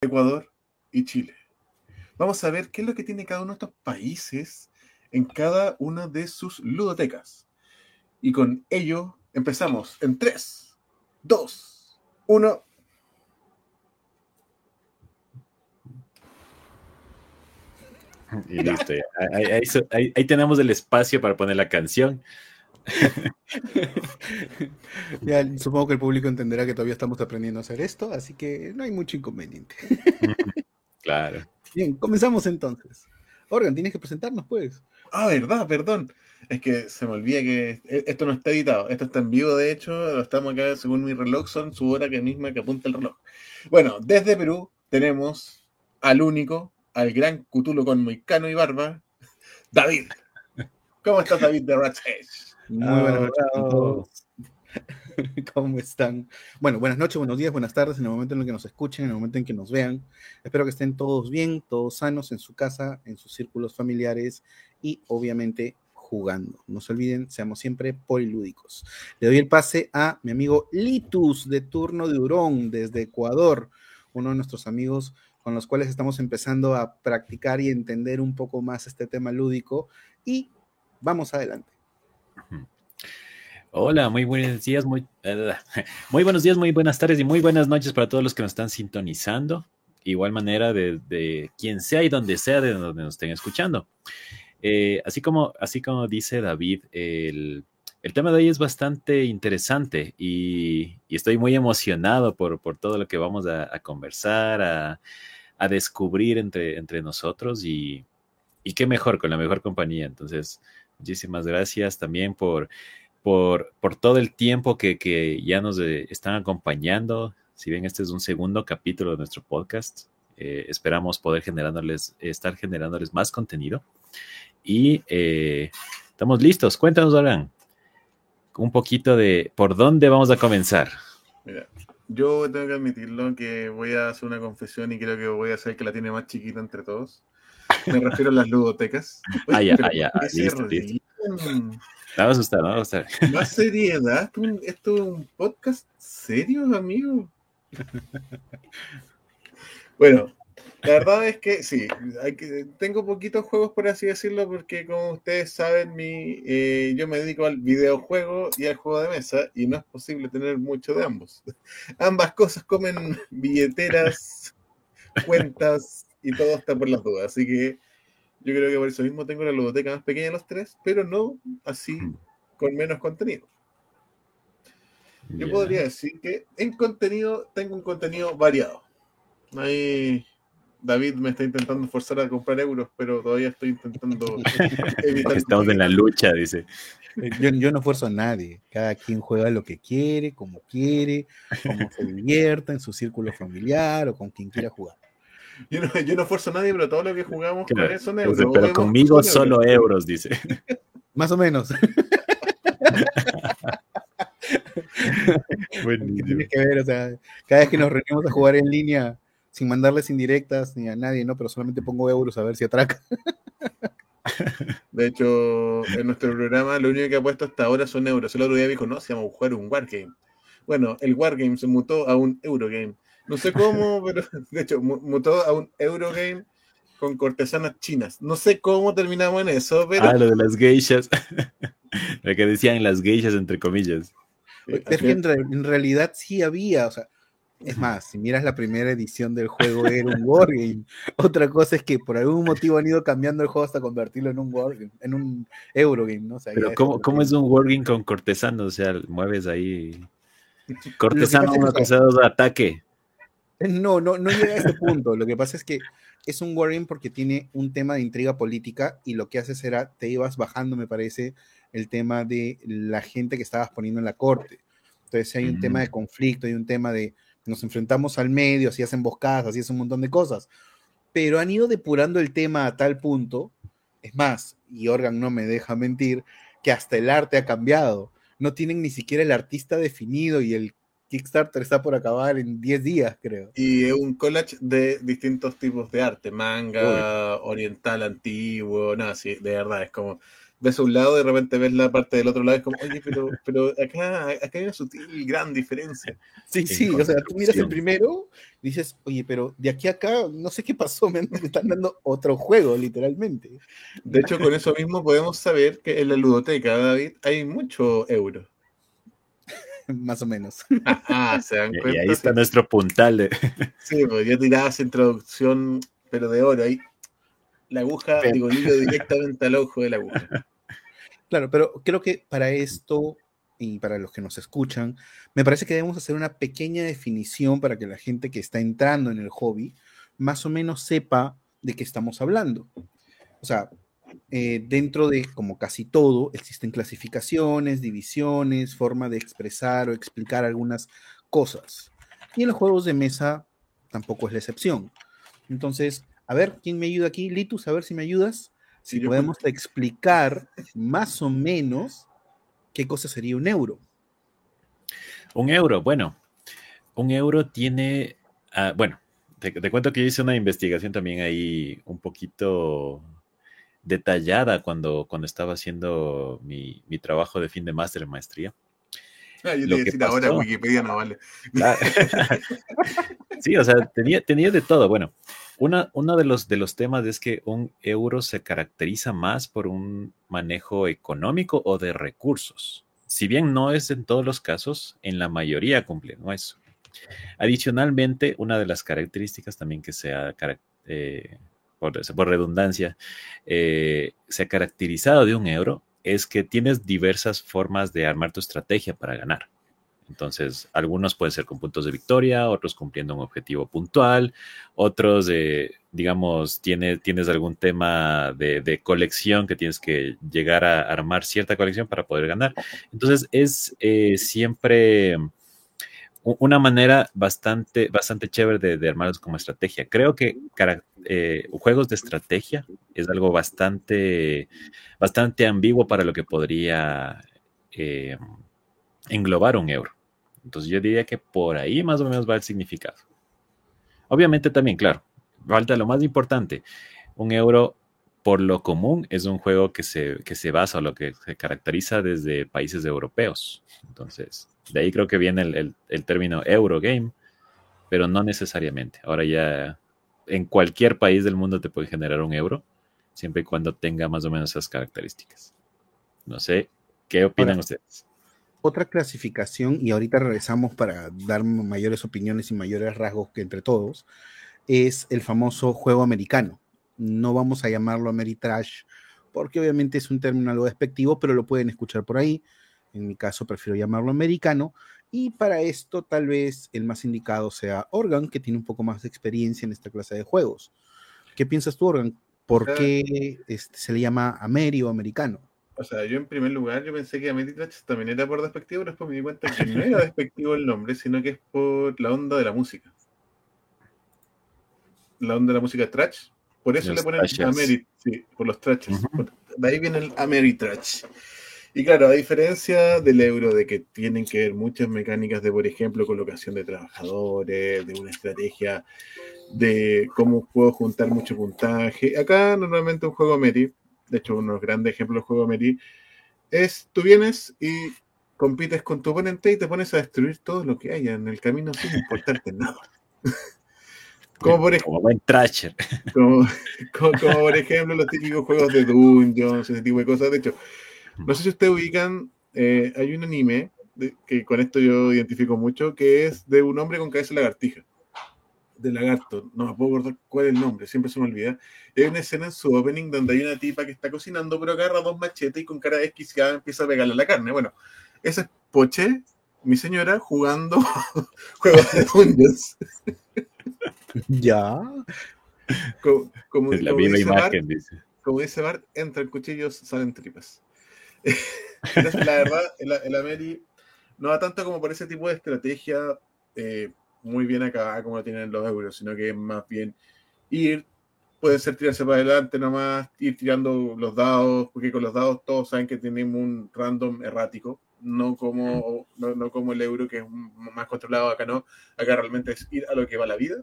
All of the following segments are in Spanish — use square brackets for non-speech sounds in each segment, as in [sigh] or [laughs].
Ecuador y Chile. Vamos a ver qué es lo que tiene cada uno de estos países en cada una de sus ludotecas. Y con ello empezamos en 3, 2, 1. Y listo, Ahí, ahí, tenemos el espacio para poner la canción. [laughs] ya, supongo que el público entenderá que todavía estamos aprendiendo a hacer esto, así que no hay mucho inconveniente. [laughs] claro. Bien, comenzamos entonces. Organ, tienes que presentarnos, pues. Ah, verdad, perdón. Es que se me olvida que e, esto no está editado. Esto está en vivo, de hecho. Lo estamos acá, según mi reloj, son su hora que misma que apunta el reloj. Bueno, desde Perú tenemos al único, al gran Cutulo con Moicano y Barba, David. ¿Cómo estás, David de Rat's Muy buenas noches a todos. [laughs] ¿Cómo están? Bueno, buenas noches, buenos días, buenas tardes, en el momento en el que nos escuchen, en el momento en que nos vean. Espero que estén todos bien, todos sanos en su casa, en sus círculos familiares y obviamente jugando. No se olviden, seamos siempre polilúdicos. Le doy el pase a mi amigo Litus de Turno de Urón desde Ecuador, uno de nuestros amigos con los cuales estamos empezando a practicar y entender un poco más este tema lúdico y vamos adelante. Hola, muy buenos días, muy, [laughs] muy buenos días, muy buenas tardes y muy buenas noches para todos los que nos están sintonizando. Igual manera de, quien sea y donde sea de donde nos estén escuchando. Eh, así, como, así como dice David, el, tema de hoy es bastante interesante y, estoy muy emocionado por, todo lo que vamos a, conversar, a, descubrir entre, entre nosotros y, y qué mejor con la mejor compañía. Entonces, muchísimas gracias también por por, todo el tiempo que, ya nos eh, están acompañando. Si bien este es un segundo capítulo de nuestro podcast, eh, esperamos poder generándoles, estar generándoles más contenido. Y eh, estamos listos. Cuéntanos, Alan, un poquito de por dónde vamos a comenzar. Mira, yo tengo que admitirlo que voy a hacer una confesión y creo que voy a hacer que la tiene más chiquita entre todos. Me refiero a las ludotecas. ah, ya, ah, ya. Listo, listo. Me va a asustar, me va a asustar. Más seriedad, esto es un podcast serio, amigo. Bueno, la verdad es que sí, hay que, tengo poquitos juegos por así decirlo, porque como ustedes saben, mi, eh, yo me dedico al videojuego y al juego de mesa, y no es posible tener mucho de ambos. Ambas cosas comen billeteras, cuentas y todo está por las dudas, así que yo creo que por eso mismo tengo la ludoteca más pequeña de los tres, pero no así mm. con menos contenido. Yo podría decir que en contenido tengo un contenido variado. Ahí David me está intentando forzar a comprar euros, pero todavía estoy intentando [laughs] evitar. Estamos en la lucha, dice. Yo, yo, no fuerzo a nadie. Cada quien juega lo que quiere, como quiere, como se divierta en su círculo familiar o con quien quiera jugar. [laughs] Yo no, yo no esfuerzo a nadie, pero todo lo que jugamos con son euros. Pero conmigo solo euros. dice. [laughs] Más o menos. [laughs] que ver, o sea, cada vez que nos reunimos a jugar en línea, sin mandarles indirectas ni a nadie, ¿no? Pero solamente pongo euros a ver si atraca. De hecho, en nuestro programa lo único que ha puesto hasta ahora son euros. El otro día dijo, no, se llama jugar un Wargame. Bueno, el Wargame se mutó a un Eurogame. No sé cómo, [laughs] pero de hecho mutó a un Eurogame con cortesanas chinas. No sé cómo terminamos en eso, pero. Ah, lo de las geishas. [laughs] lo que decían las geishas, entre comillas. Es que en, realidad sí había, o sea, es más, si miras la primera edición del juego era un wargame. Otra cosa es que por algún motivo han ido cambiando el juego hasta convertirlo en un wargame, en un Eurogame, ¿no? Pero ¿cómo, ¿cómo, es un wargame con cortesanos? O sea, mueves ahí cortesano, uno de ataque. No, no, no llega a ese punto. Lo que pasa es que es un wargame porque tiene un tema de intriga política y lo que hace será, te ibas bajando, me parece, el tema de la gente que estabas poniendo en la corte. Entonces hay un tema de conflicto, hay un tema de nos enfrentamos al medio, así hacen emboscadas, así es un montón de cosas. Pero han ido depurando el tema a tal punto, es más, y Organ no me deja mentir, que hasta el arte ha cambiado. No tienen ni siquiera el artista definido y el Kickstarter está por acabar en 10 días, creo. Y es un collage de distintos tipos de arte, manga, oriental, antiguo, nada, sí, de verdad, es como, ves a un lado, de repente ves la parte del otro lado, es como, oye, pero, [laughs] pero acá, acá hay una sutil gran diferencia. Sí, sí, o sea, tú miras el primero, dices, oye, pero de aquí a acá, no sé qué pasó, me están dando otro juego, literalmente. De hecho, con eso mismo podemos saber que en la ludoteca, David, hay mucho euro. [laughs] Más o menos. Ah, ¿se dan cuenta? Y ahí está nuestro puntal de... [laughs] Sí, pues ya tirabas introducción, pero de oro ahí la aguja, digo, hilo directamente al ojo de la aguja. Claro, pero creo que para esto y para los que nos escuchan, me parece que debemos hacer una pequeña definición para que la gente que está entrando en el hobby más o menos sepa de qué estamos hablando. O sea, eh, dentro de, como casi todo, existen clasificaciones, divisiones, forma de expresar o explicar algunas cosas. Y en los juegos de mesa tampoco es la excepción. Entonces, a ver, ¿quién me ayuda aquí? Litus, a ver si me ayudas. Si podemos explicar más o menos qué cosa sería un euro. Un euro, bueno, un euro tiene, ah, bueno, te, cuento que yo hice una investigación también ahí un poquito detallada cuando, cuando estaba haciendo mi, trabajo de fin de máster en maestría. Ah, yo le decir ahora Wikipedia no vale. Ah, [laughs] sí, o sea, tenía, tenía de todo. Bueno, uno de los, de los temas es que un euro se caracteriza más por un manejo económico o de recursos. Si bien no es en todos los casos, en la mayoría cumple ¿no? eso. Adicionalmente, una de las características también que se ha, eh, por, redundancia, eh, se ha caracterizado de un euro es que tienes diversas formas de armar tu estrategia para ganar. Entonces, algunos pueden ser con puntos de victoria, otros cumpliendo un objetivo puntual, otros, digamos, tienes, tienes algún tema de, colección que tienes que llegar a armar cierta colección para poder ganar. Entonces, es eh, siempre una manera bastante, bastante chévere de, armarlos como estrategia. Creo que eh, juegos de estrategia es algo bastante, bastante ambiguo para lo que podría eh, englobar un euro. Entonces yo diría que por ahí más o menos va el significado. Obviamente también, claro, falta lo más importante. Un euro por lo común es un juego que se, que se basa o lo que se caracteriza desde países europeos. Entonces, de ahí creo que viene el, el término Eurogame, pero no necesariamente. Ahora ya en cualquier país del mundo te puede generar un euro, siempre y cuando tenga más o menos esas características. No sé, ¿qué opinan ustedes? otra clasificación, y ahorita regresamos para dar mayores opiniones y mayores rasgos que entre todos, es el famoso juego americano. No vamos a llamarlo Ameritrash porque obviamente es un término algo despectivo, pero lo pueden escuchar por ahí. En mi caso prefiero llamarlo americano. Y para esto tal vez el más indicado sea Organ, que tiene un poco más de experiencia en esta clase de juegos. ¿Qué piensas tú, Organ? ¿Por qué este, se le llama Ameri o americano? O sea, yo en primer lugar, yo pensé que Ameritrash también era por despectivo, pero después me di cuenta que no era despectivo el nombre, sino que es por la onda de la música. La onda de la música trash. Por eso le ponen Ameritrash, sí, por los trashes. De ahí viene el Ameritrash. Y claro, a diferencia del euro, de que tienen que ver muchas mecánicas de, por ejemplo, colocación de trabajadores, de una estrategia de cómo puedo juntar mucho puntaje. Acá normalmente un juego Ameri de hecho uno de los grandes ejemplos del juego Meri, es tú vienes y compites con tu oponente y te pones a destruir todo lo que haya en el camino sin importarte nada. [laughs] como por ejemplo, buen trasher. [laughs] Como, por ejemplo los típicos juegos de Dungeons, ese tipo de cosas. De hecho, no sé si ustedes ubican, eh, hay un anime que con esto yo identifico mucho, que es de un hombre con cabeza de lagartija de lagarto, no me puedo acordar cuál es el nombre, siempre se me olvida. Hay una escena en su opening donde hay una tipa que está cocinando, pero agarra dos machetes y con cara desquiciada empieza a pegarle la carne. Bueno, esa es Poche, mi señora, jugando [laughs] juegos de dungeons. ya. Como, es la misma imagen, dice. Como dice Bart, entran cuchillos, salen tripas. [laughs] La verdad, el, el no va tanto como por ese tipo de estrategia. Eh, muy bien acá como lo tienen los euros, sino que es más bien ir, puede ser tirarse para adelante nomás, ir tirando los dados, porque con los dados todos saben que tenemos un random errático, no como, no, como el euro que es más controlado acá, no, acá realmente es ir a lo que va la vida.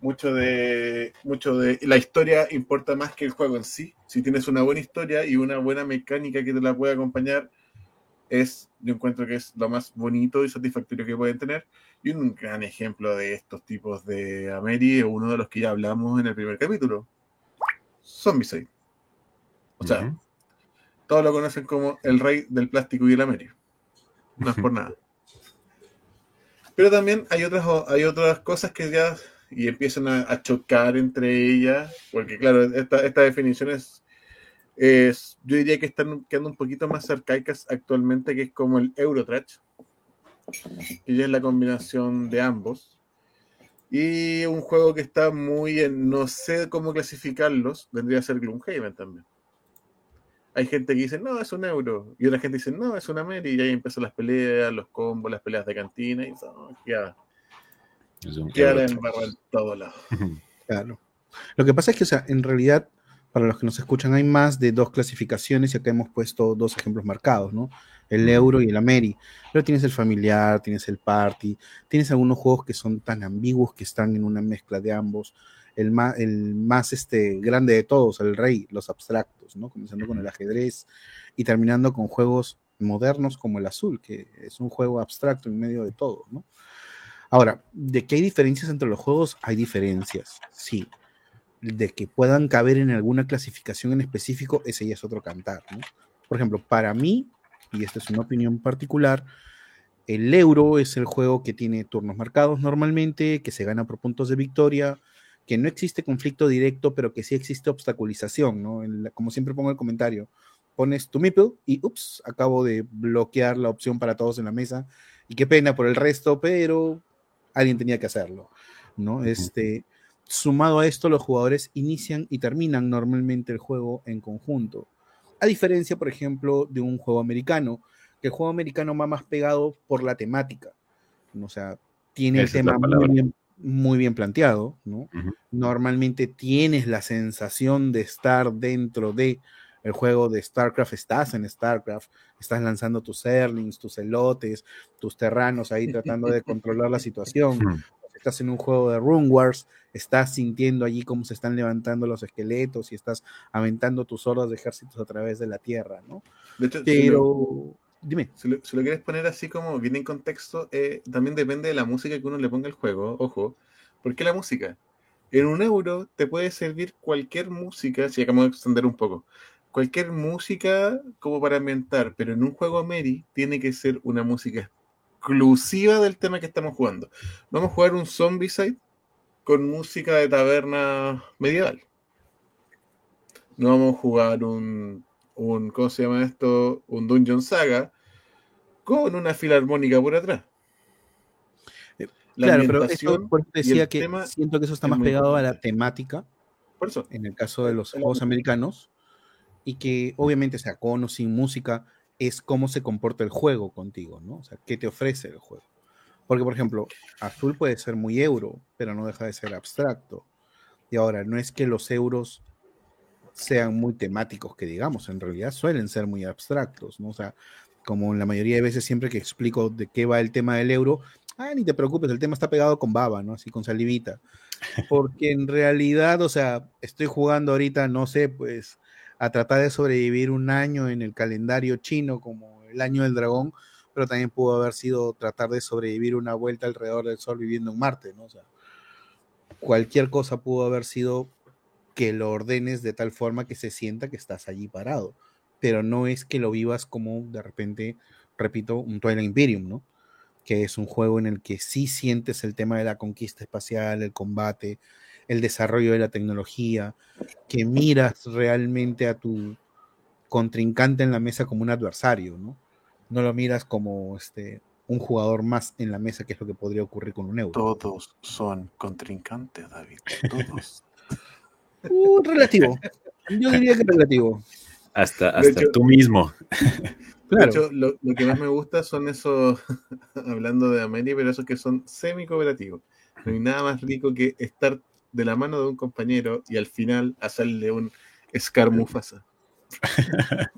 Mucho de, mucho de la historia importa más que el juego en sí. Si tienes una buena historia y una buena mecánica que te la puede acompañar, es, yo encuentro que es lo más bonito y satisfactorio que pueden tener. Y un gran ejemplo de estos tipos de Ameri es uno de los que ya hablamos en el primer capítulo. Zombicide. O sea, todos lo conocen como el rey del plástico y el Ameri. No es por [laughs] nada. Pero también hay otras, hay otras cosas que ya y empiezan a, chocar entre ellas, porque claro, esta, esta definición es, yo diría que están quedando un poquito más arcaicas actualmente, que es como el Eurotrash, que ya es la combinación de ambos. Y un juego que está muy en, no sé cómo clasificarlos, vendría a ser Gloomhaven también. Hay gente que dice, no, es un euro. Y otra gente dice, no, es una Mary. Y ahí empiezan las peleas, los combos, las peleas de cantina. Y oh, ya, Queda en todo lado. [laughs] Claro. Lo que pasa es que, o sea, en realidad, para los que nos escuchan, hay más de dos clasificaciones y acá hemos puesto dos ejemplos marcados, ¿no? El euro y el Ameri. Pero tienes el familiar, tienes el party, tienes algunos juegos que son tan ambiguos que están en una mezcla de ambos. El más, el más este, grande de todos, el rey, los abstractos, ¿no? Comenzando con el ajedrez y terminando con juegos modernos como el azul, que es un juego abstracto en medio de todo, ¿no? Ahora, de que hay diferencias entre los juegos, hay diferencias, sí. De que puedan caber en alguna clasificación en específico, ese ya es otro cantar. Por ejemplo, para mí, y esta es una opinión particular, el euro es el juego que tiene turnos marcados normalmente, que se gana por puntos de victoria, que no existe conflicto directo, pero que sí existe obstaculización, como siempre pongo el comentario, pones tu meeple y ups, acabo de bloquear la opción para todos en la mesa. Y qué pena por el resto, pero alguien tenía que hacerlo, ¿no? Este, sumado a esto, los jugadores inician y terminan normalmente el juego en conjunto. A diferencia, por ejemplo, de un juego americano, que el juego americano va más pegado por la temática. O sea, tiene el tema muy bien, planteado, ¿no? Normalmente tienes la sensación de estar dentro de el juego de StarCraft, estás en StarCraft, estás lanzando tus Erlings, tus elotes, tus terranos ahí tratando de controlar la situación. Estás en un juego de Rune Wars, estás sintiendo allí cómo se están levantando los esqueletos y estás aventando tus hordas de ejércitos a través de la tierra, ¿no? De hecho, Pero, dime. Si lo, quieres poner así como viene en contexto, eh, también depende de la música que uno le ponga al juego, ojo. ¿Por qué la música? En un euro te puede servir cualquier música, si acabamos de extender un poco, cualquier música como para ambientar, pero en un juego Mary tiene que ser una música exclusiva del tema que estamos jugando. Vamos a jugar un Zombicide con música de taberna medieval. No vamos a jugar un, un ¿cómo se llama esto? Un Dungeon Saga con una filarmónica por atrás. Eh, claro, pero esto, por decía que siento que eso está más pegado a la temática. Por eso. En el caso de los juegos americanos y que obviamente, sea, con o sin música, es cómo se comporta el juego contigo, ¿no? O sea, qué te ofrece el juego. Porque, por ejemplo, azul puede ser muy euro, pero no deja de ser abstracto. Y ahora, no es que los euros sean muy temáticos, que digamos, en realidad suelen ser muy abstractos, ¿no? O sea, como en la mayoría de veces siempre que explico de qué va el tema del euro, ah, ni te preocupes, el tema está pegado con baba, ¿no? Así con salivita. [laughs] Porque en realidad, o sea, estoy jugando ahorita, no sé, pues a tratar de sobrevivir un año en el calendario chino como el año del dragón, pero también pudo haber sido tratar de sobrevivir una vuelta alrededor del Sol viviendo en Marte, ¿no? O sea, cualquier cosa pudo haber sido que lo ordenes de tal forma que se sienta que estás allí parado, pero no es que lo vivas como de repente, repito, un Twilight Imperium, ¿no? Que es un juego en el que sí sientes el tema de la conquista espacial, el combate, el desarrollo de la tecnología, que miras realmente a tu contrincante en la mesa como un adversario, ¿no? No lo miras como este, un jugador más en la mesa, que es lo que podría ocurrir con un euro. Todos son contrincantes, David. Todos. [laughs] uh, relativo. Yo diría que relativo. Hasta, hasta tú mismo. [laughs] De hecho, lo, que más me gusta son esos, [laughs] hablando de Amelia, pero esos que son semi-cooperativos. No hay nada más rico que estar de la mano de un compañero y al final hacerle un escarmufasa. [laughs]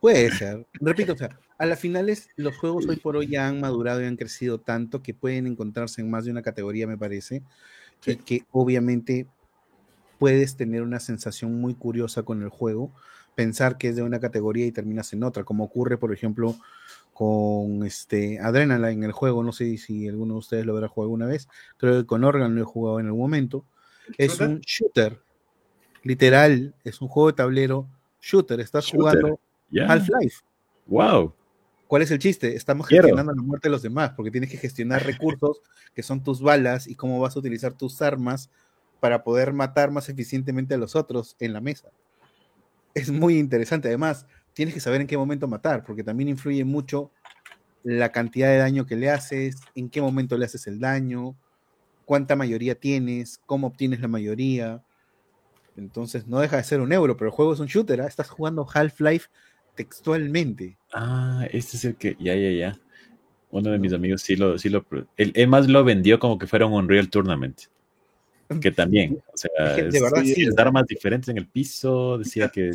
Puede ser. Repito, o sea, a las finales los juegos hoy por hoy ya han madurado y han crecido tanto que pueden encontrarse en más de una categoría, me parece. y que obviamente puedes tener una sensación muy curiosa con el juego, pensar que es de una categoría y terminas en otra, como ocurre, por ejemplo, con este Adrenaline en el juego, no sé si alguno de ustedes lo habrá jugado alguna vez, creo que con Organ lo he jugado en algún momento. Es un shooter, literal, es un juego de tablero shooter, estás jugando Half-Life. Wow. ¿Cuál es el chiste? Estamos gestionando la muerte de los demás, porque tienes que gestionar recursos que son tus balas y cómo vas a utilizar tus armas para poder matar más eficientemente a los otros en la mesa. Es muy interesante. Además, tienes que saber en qué momento matar, porque también influye mucho la cantidad de daño que le haces, en qué momento le haces el daño, cuánta mayoría tienes, cómo obtienes la mayoría. Entonces no deja de ser un euro, pero el juego es un shooter, ¿ah? estás jugando Half-Life textualmente. Ah, este es el que, ya, ya, ya. Uno de mis amigos sí lo, sí lo, él, más lo vendió como que fuera un Unreal Tournament. Que también, o sea, [laughs] de verdad, sí, armas diferentes en el piso, decía que...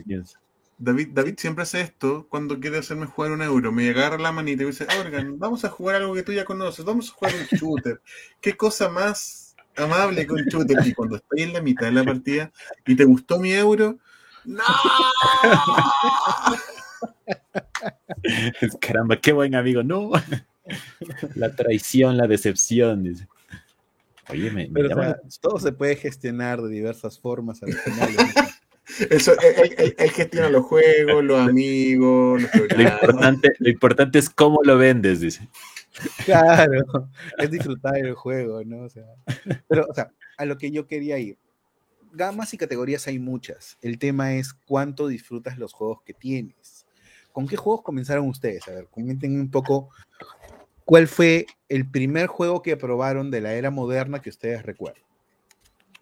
David, David siempre hace esto cuando quiere hacerme jugar un euro. Me agarra la manita y me dice, Organ, vamos a jugar algo que tú ya conoces, vamos a jugar un shooter. ¿Qué cosa más amable que un shooter? Y cuando estoy en la mitad de la partida y te gustó mi euro, ¡No! [laughs] Caramba, qué buen amigo. No. La traición, la decepción, dice. Oye, me, todo se puede gestionar de diversas formas al final. Eso, él, gestiona los juegos, los amigos, lo importante, lo importante es cómo lo vendes, dice. Claro, es disfrutar el juego, ¿no? O sea, pero, o sea, a lo que yo quería ir, gamas y categorías hay muchas. El tema es cuánto disfrutas los juegos que tienes. ¿Con qué juegos comenzaron ustedes? A ver, comenten un poco cuál fue el primer juego que probaron de la era moderna que ustedes recuerdan.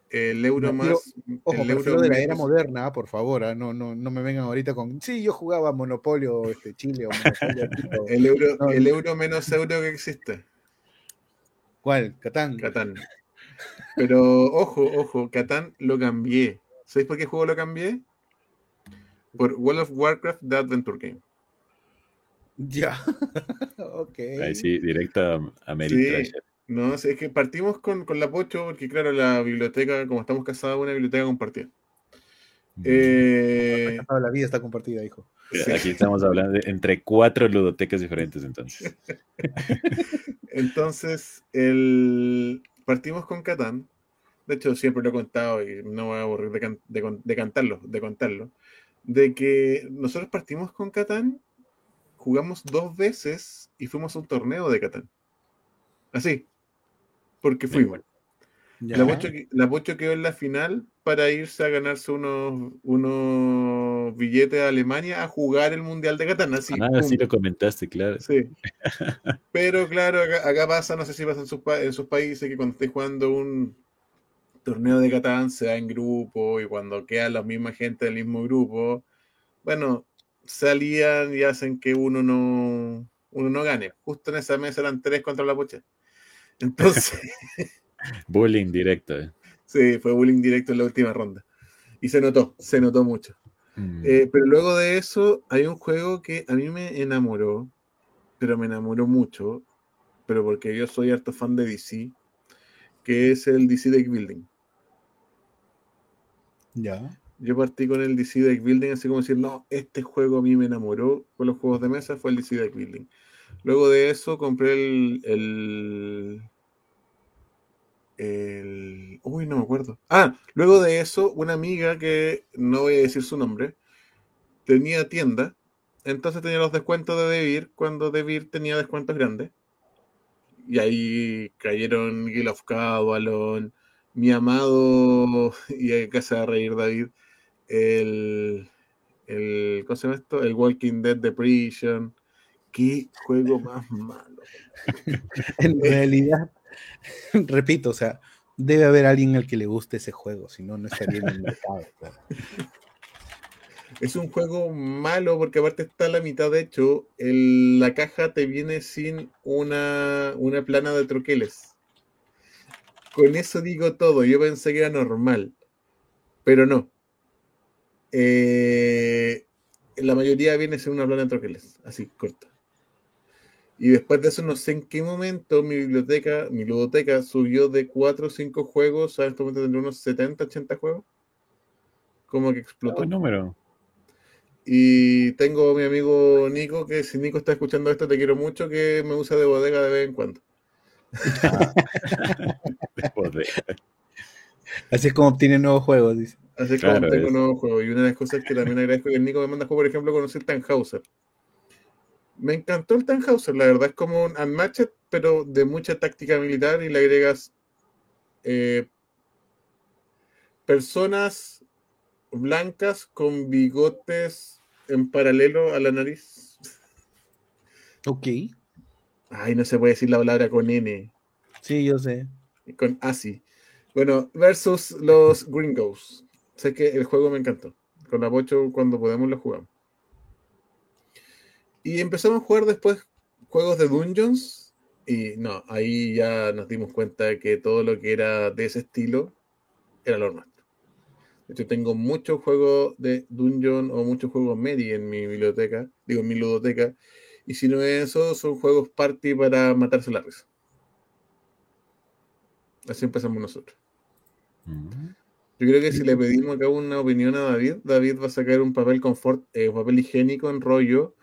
El euro más. ojo, el euro de la era moderna, por favor, ¿ah? no, no, no me vengan ahorita con. Sí, yo jugaba Monopolio este, Chile o Monopolio. [laughs] el, euro, el euro menos euro que existe. ¿Cuál? Catán. Catán. Pero ojo, ojo, Catán lo cambié. ¿Sabéis por qué juego lo cambié? Por World of Warcraft The Adventure Game. Ya. [laughs] ok. Ahí sí, directo a, a No, es que partimos con, con la Pocho, porque claro, la biblioteca, como estamos casados, una biblioteca compartida. Mm. Eh... La vida está compartida, hijo. Aquí estamos hablando de entre cuatro ludotecas diferentes, entonces. [laughs] entonces, el, partimos con Catán. De hecho, siempre lo he contado y no voy a aburrir de, cantarlo, de contarlo. De que nosotros partimos con Catán, jugamos dos veces y fuimos a un torneo de Catán. Así. Porque fuimos. La Pocho, quedó en la final para irse a ganarse unos, unos billetes a Alemania a jugar el Mundial de Catán. Así, ah, sí lo comentaste, claro. Sí. [laughs] Pero claro, acá, pasa, no sé si pasa en sus, en sus países, que cuando estés jugando un torneo de Catán se da en grupo y cuando quedan la misma gente del mismo grupo, bueno, salían y hacen que uno no, uno no gane. Justo en esa mesa eran tres contra la Pocha. Entonces... [laughs] bullying directo. Eh. Sí, fue bullying directo en la última ronda. Y se notó, se notó mucho. Mm. Eh, pero luego de eso, hay un juego que a mí me enamoró, pero me enamoró mucho, pero porque yo soy harto fan de DC, que es el DC Deck Building. Ya. Yo partí con el DC Deck Building, así como decir, no, este juego a mí me enamoró con los juegos de mesa, fue el DC Deck Building. Luego de eso compré el el... Uy, no me acuerdo. Ah, luego de eso, una amiga que no voy a decir su nombre, tenía tienda, entonces tenía los descuentos de Debir cuando Debir tenía descuentos grandes. Y ahí cayeron Guild of Cavalon, mi amado, y acá se va reír David, el, el, ¿cómo se llama esto? El Walking Dead de Prison. Qué juego más malo. [laughs] en realidad, [laughs] repito, o sea, debe haber alguien al que le guste ese juego, si no, no estaría en el mercado. [laughs] Es un juego malo porque aparte está la mitad, de hecho, la caja te viene sin una, una plana de troqueles. Con eso digo todo, yo pensé que era normal, pero no. Eh, la mayoría viene sin una plana de troqueles, así corta. Y después de eso, no sé en qué momento mi biblioteca, mi ludoteca subió de 4 o 5 juegos a este momento tendría unos 70, 80 juegos. Como que explotó. Buen número. Y tengo a mi amigo Nico, que si Nico está escuchando esto, te quiero mucho, que me usa de bodega de vez en cuando. [laughs] Así es como obtiene nuevos juegos, dice. Así es Claro, como tengo es- nuevos juegos. Y una de las cosas que también agradezco que el Nico me manda juego, por ejemplo, conocí el Tannhauser. Me encantó el Tannhauser, la verdad es como un Unmatched, pero de mucha táctica militar y le agregas eh, personas blancas con bigotes en paralelo a la nariz. Ok. Ay, no se puede decir la palabra con N, Sí, yo sé. con ASI. Bueno, versus los Gringos. Sé que el juego me encantó. Con la Pocho, cuando podemos, lo jugamos. Y empezamos a jugar después juegos de Dungeons. Y no, ahí ya nos dimos cuenta de que todo lo que era de ese estilo era lo nuestro. De hecho, tengo muchos juegos de Dungeon o muchos juegos Medi en mi biblioteca, digo, en mi ludoteca. Y si no es eso, son juegos party para matarse la risa. Así empezamos nosotros. Mm. Yo creo que si le pedimos acá una opinión a David, David va a sacar un papel confort, eh, papel higiénico en rollo,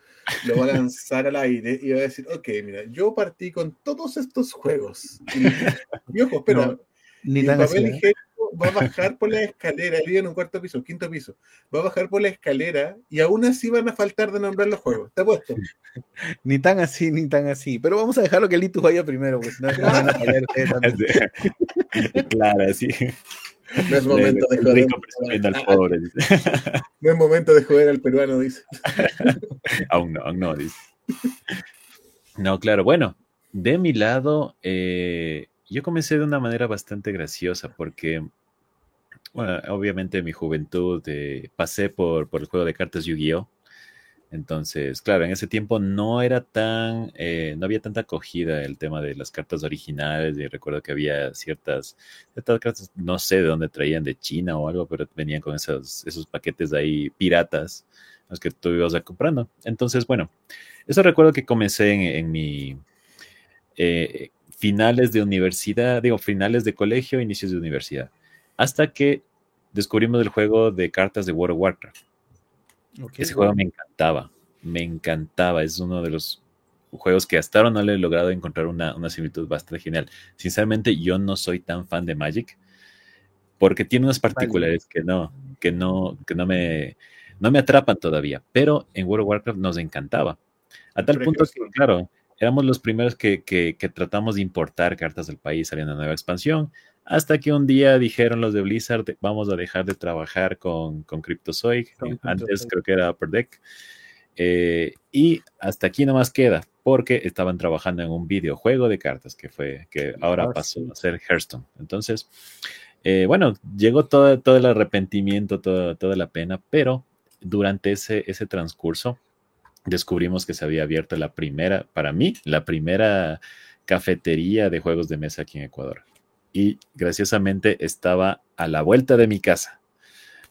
lo va a lanzar al aire y va a decir, ok, mira, yo partí con todos estos juegos. Y, y ojo, espera, No, Ni el tan así. papel ¿eh? va a bajar por la escalera, él vive en un cuarto piso, quinto piso, va a bajar por la escalera y aún así van a faltar de nombrar los juegos. ¿Te puesto? Ni tan así, ni tan así. Pero vamos a dejarlo que Litus vaya primero, pues no, no van a fallar claro, sí. No es momento de joder. al pobre. [laughs] No es momento de joder al peruano, dice. [laughs] aún no, aún no, dice. No, claro, bueno, de mi lado, eh, yo comencé de una manera bastante graciosa porque, bueno, obviamente en mi juventud eh, pasé por, por el juego de cartas Yu-Gi-Oh! Entonces, claro, en ese tiempo no era tan, eh, no había tanta acogida el tema de las cartas originales y recuerdo que había ciertas, cartas, no sé de dónde traían, de China o algo, pero venían con esos, esos paquetes de ahí piratas, los que tú ibas comprando. Entonces, bueno, eso recuerdo que comencé en, en mi eh, finales de universidad, digo, finales de colegio, inicios de universidad, hasta que descubrimos el juego de cartas de World of Warcraft. Ese juego me encantaba, me encantaba. Es uno de los juegos que hasta ahora no le he logrado encontrar una, una similitud bastante genial. Sinceramente, yo no soy tan fan de Magic porque tiene unas particularidades que no, que no, que no me, no me atrapan todavía. Pero en World of Warcraft nos encantaba. A tal punto que, claro, éramos los primeros que, que, que tratamos de importar cartas del país, saliendo una nueva expansión. Hasta que un día dijeron los de Blizzard, vamos a dejar de trabajar con, con Cryptozoic. Con Antes Cryptozoic. creo que era Upper Deck. Eh, y hasta aquí nomás queda, porque estaban trabajando en un videojuego de cartas que fue, que ahora Ah, pasó a ser Hearthstone. Entonces, eh, bueno, llegó todo, todo el arrepentimiento, todo- toda la pena, pero durante ese, ese transcurso descubrimos que se había abierto la primera, para mí, la primera cafetería de juegos de mesa aquí en Ecuador. Y graciosamente estaba a la vuelta de mi casa.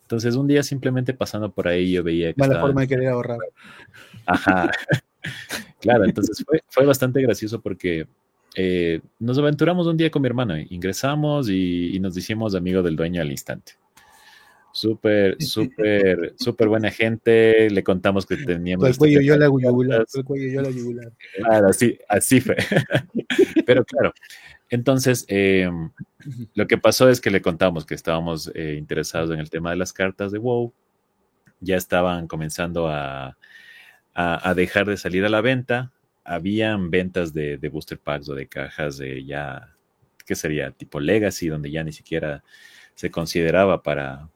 Entonces, un día simplemente pasando por ahí, yo veía que Mala estaban- forma de querer ahorrar. Ajá. [laughs] claro, entonces fue, fue bastante gracioso porque eh, nos aventuramos un día con mi hermano, ingresamos y, y nos hicimos amigos del dueño al instante. Súper, súper, súper buena gente. Le contamos que teníamos. El este cuello yo la yugular. [laughs] el cuello yo la yugular. Claro, así, así fue. [laughs] Pero claro, entonces eh, lo que pasó es que le contamos que estábamos eh, interesados en el tema de las cartas de WoW. Ya estaban comenzando a, a, a dejar de salir a la venta. Habían ventas de, de booster packs o de cajas de ya, ¿qué sería? Tipo Legacy, donde ya ni siquiera se consideraba para,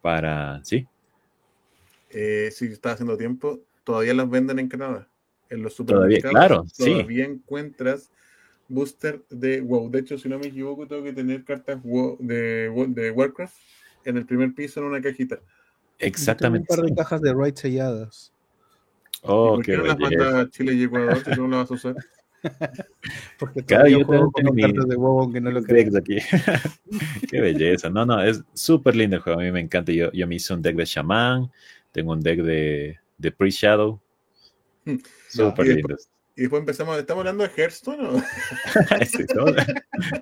para, sí, Eh, si está haciendo tiempo, todavía las venden en Canadá. En los Todavía, supermercados claro, sí. todavía encuentras booster de WoW. De hecho, si no me equivoco, tengo que tener cartas WoW- de, de Warcraft en el primer piso en una cajita. exactamente. Un par de cajas de Raid selladas. ¿Y Oh, por qué qué no las belleza. mandas a Chile y Ecuador si tú no las vas a usar? Porque Claro, yo juego con mi- cartas de WoW, aunque no lo creas. aquí. [laughs] Qué belleza. No, no, es súper lindo el juego. A mí me encanta. Yo, yo me hice un deck de Shaman, tengo un deck de, de Pre-Shadow. Hmm. Súper lindo. Y después empezamos, ¿estamos hablando de Hearthstone o? [laughs]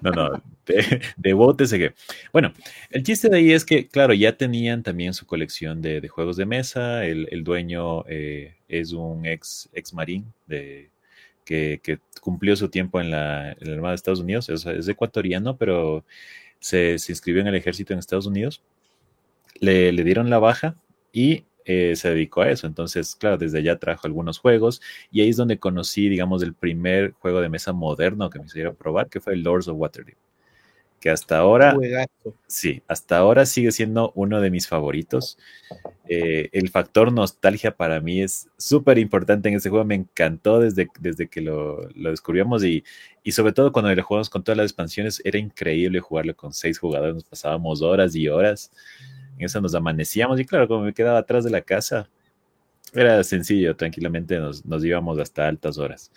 no, no, de, de que. Bueno, el chiste de ahí es que, claro, ya tenían también su colección de, juegos de mesa. El, dueño eh, es un ex, ex marín de, que, cumplió su tiempo en la, en Armada de Estados Unidos. Es, ecuatoriano, pero se, inscribió en el ejército en Estados Unidos. Le, le dieron la baja y eh, se dedicó a eso. Entonces, claro, desde allá trajo algunos juegos y ahí es donde conocí, digamos, el primer juego de mesa moderno que me hicieron probar, que fue el Lords of Waterdeep. Que hasta ahora, sí, hasta ahora sigue siendo uno de mis favoritos. Eh, el factor nostalgia para mí es súper importante en este juego. Me encantó desde, desde que lo, lo descubrimos y, y, sobre todo cuando lo jugamos con todas las expansiones, era increíble jugarlo con seis jugadores. Nos pasábamos horas y horas. En eso nos amanecíamos y claro, como me quedaba atrás de la casa, era sencillo, tranquilamente nos, nos íbamos hasta altas horas.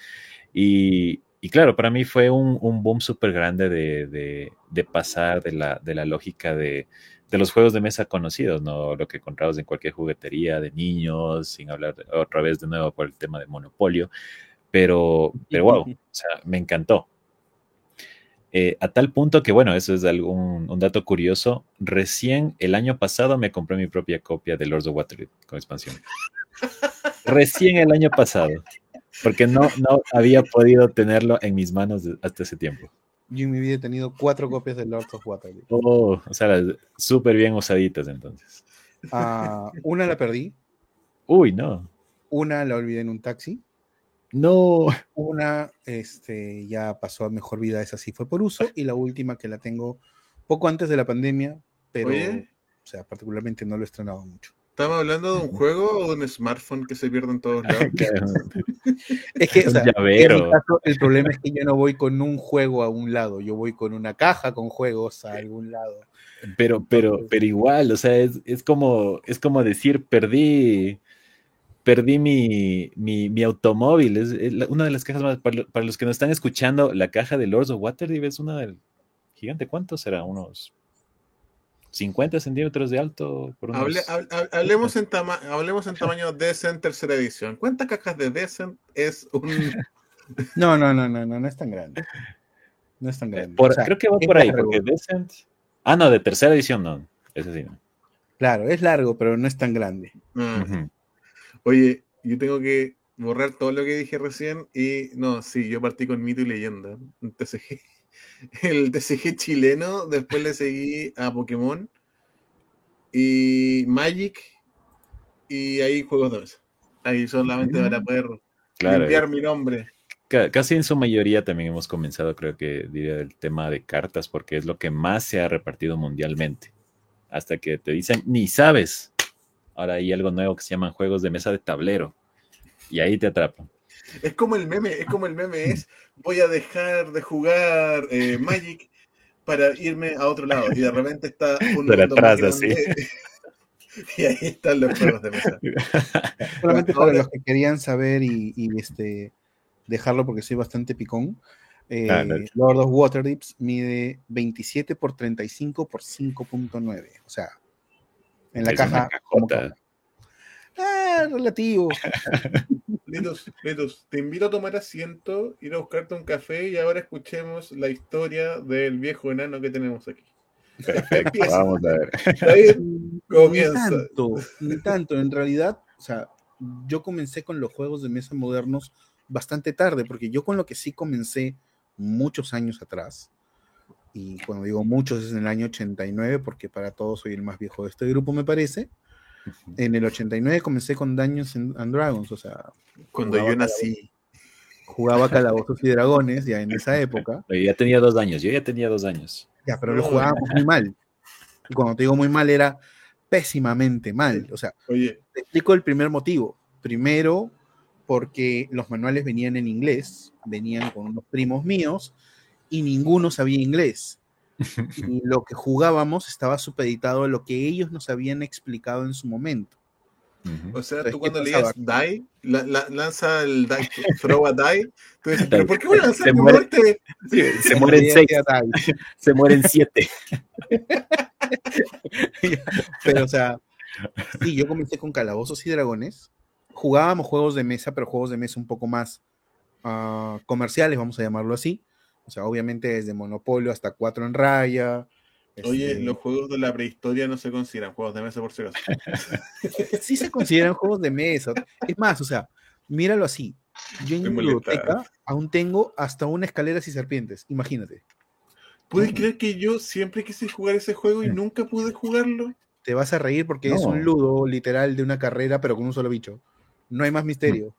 Y, y claro, para mí fue un, un boom súper grande de, de, de, pasar de la, de la lógica de, de, los juegos de mesa conocidos, ¿no? Lo que encontrabas en cualquier juguetería de niños, sin hablar otra vez de nuevo por el tema de monopolio. Pero, pero [laughs] wow, o sea, me encantó. Eh, a tal punto que, bueno, eso es algún, un dato curioso. Recién el año pasado me compré mi propia copia de Lords of Waterdeep con expansión. [laughs] Recién el año pasado. Porque no, no había podido tenerlo en mis manos hasta ese tiempo. Yo en mi vida he tenido cuatro copias de Lords of Waterdeep. Oh, o sea, súper bien usaditas entonces. Ah, una la perdí. Uy, no. Una la olvidé en un taxi. No. Una este, ya pasó a mejor vida, esa sí fue por uso, y la última que la tengo poco antes de la pandemia, pero, o sea, particularmente no lo he estrenado mucho. ¿Estamos hablando de un juego o de un smartphone que se pierde en todos lados? [laughs] [laughs] es que, o sea, en caso, el problema es que yo no voy con un juego a un lado, yo voy con una caja con juegos a algún lado. Pero, pero, pero igual, o sea, es, es como, es como decir, perdí, perdí mi, mi, automóvil. Es, una de las cajas más. Para, los que nos están escuchando, la caja de Lords of Waterdeep es una del. Gigante, ¿cuánto será? Unos 50 centímetros de alto. hablemos, en hablemos en tamaño [laughs] Decent tercera edición. ¿Cuántas cajas de Decent es un.? [laughs] No, no, no, no, no, no es tan grande. No es tan eh, grande. creo que va por ahí, porque Decent. Ah, no, de tercera edición no. Ese sí no. Claro, es largo, pero no es tan grande. Ah. Oye, yo tengo que borrar todo lo que dije recién y no, sí, yo partí con mito y leyenda, TCG. [laughs] El TCG chileno, después le seguí a Pokémon y Magic y ahí juegos de mesa. Ahí solamente para poder limpiar mi nombre. Casi en su mayoría también hemos comenzado, creo que diría, el tema de cartas, porque es lo que más se ha repartido mundialmente. Hasta que te dicen, ni sabes Ahora hay algo nuevo que se llaman juegos de mesa de tablero. Y ahí te atrapan. Es como el meme, es como el meme es, voy a dejar de jugar eh, Magic para irme a otro lado. Y de repente está [laughs] un atrás, así. [laughs] y ahí están los juegos de mesa. [laughs] Solamente para los que querían saber y, este dejarlo porque soy bastante picón. Eh, ah, Lord of Waterdeep mide 27 por 35 por 5.9. O sea, en la caja. Ah, relativo. [laughs] Litos, te invito a tomar asiento, ir a buscarte un café y ahora escuchemos la historia del viejo enano que tenemos aquí. Perfecto, [laughs] vamos a ver. [laughs] comienza. Ni tanto, ni tanto, en realidad, o sea, yo comencé con los juegos de mesa modernos bastante tarde, porque yo con lo que sí comencé muchos años atrás y cuando digo muchos es en el año 89, porque para todos soy el más viejo de este grupo, me parece. En el 89 comencé con Dungeons and Dragons, o sea. Cuando yo nací. Jugaba Calabozos y Dragones, ya en esa [laughs] época. Yo ya tenía dos años, yo ya tenía dos años. Ya, pero lo jugábamos muy mal. Y cuando te digo muy mal, era pésimamente mal. O sea, Oye. te explico el primer motivo. Primero, porque los manuales venían en inglés, venían con unos primos míos, y ninguno sabía inglés. [laughs] Y lo que jugábamos estaba supeditado a lo que ellos nos habían explicado en su momento. O sea, tú cuando leías die, lanza el die, [laughs] throw a die, tú dices, ¿pero por qué voy a lanzar se muere, [laughs] se mueren seis, se mueren siete. pero, o sea, sí, yo comencé con Calabozos y Dragones. Jugábamos juegos de mesa, pero juegos de mesa un poco más ah, comerciales, vamos a llamarlo así. O sea, obviamente desde Monopolio hasta Cuatro en Raya. Oye, este, los juegos de la prehistoria no se consideran juegos de mesa por si acaso. [laughs] sí se consideran juegos de mesa. Es más, o sea, míralo así. Yo en mi biblioteca aún tengo hasta una escaleras y serpientes. Imagínate. ¿Puedes creer que yo siempre quise jugar ese juego y nunca pude jugarlo? Te vas a reír porque es un ludo literal de una carrera, pero con un solo bicho. No hay más misterio.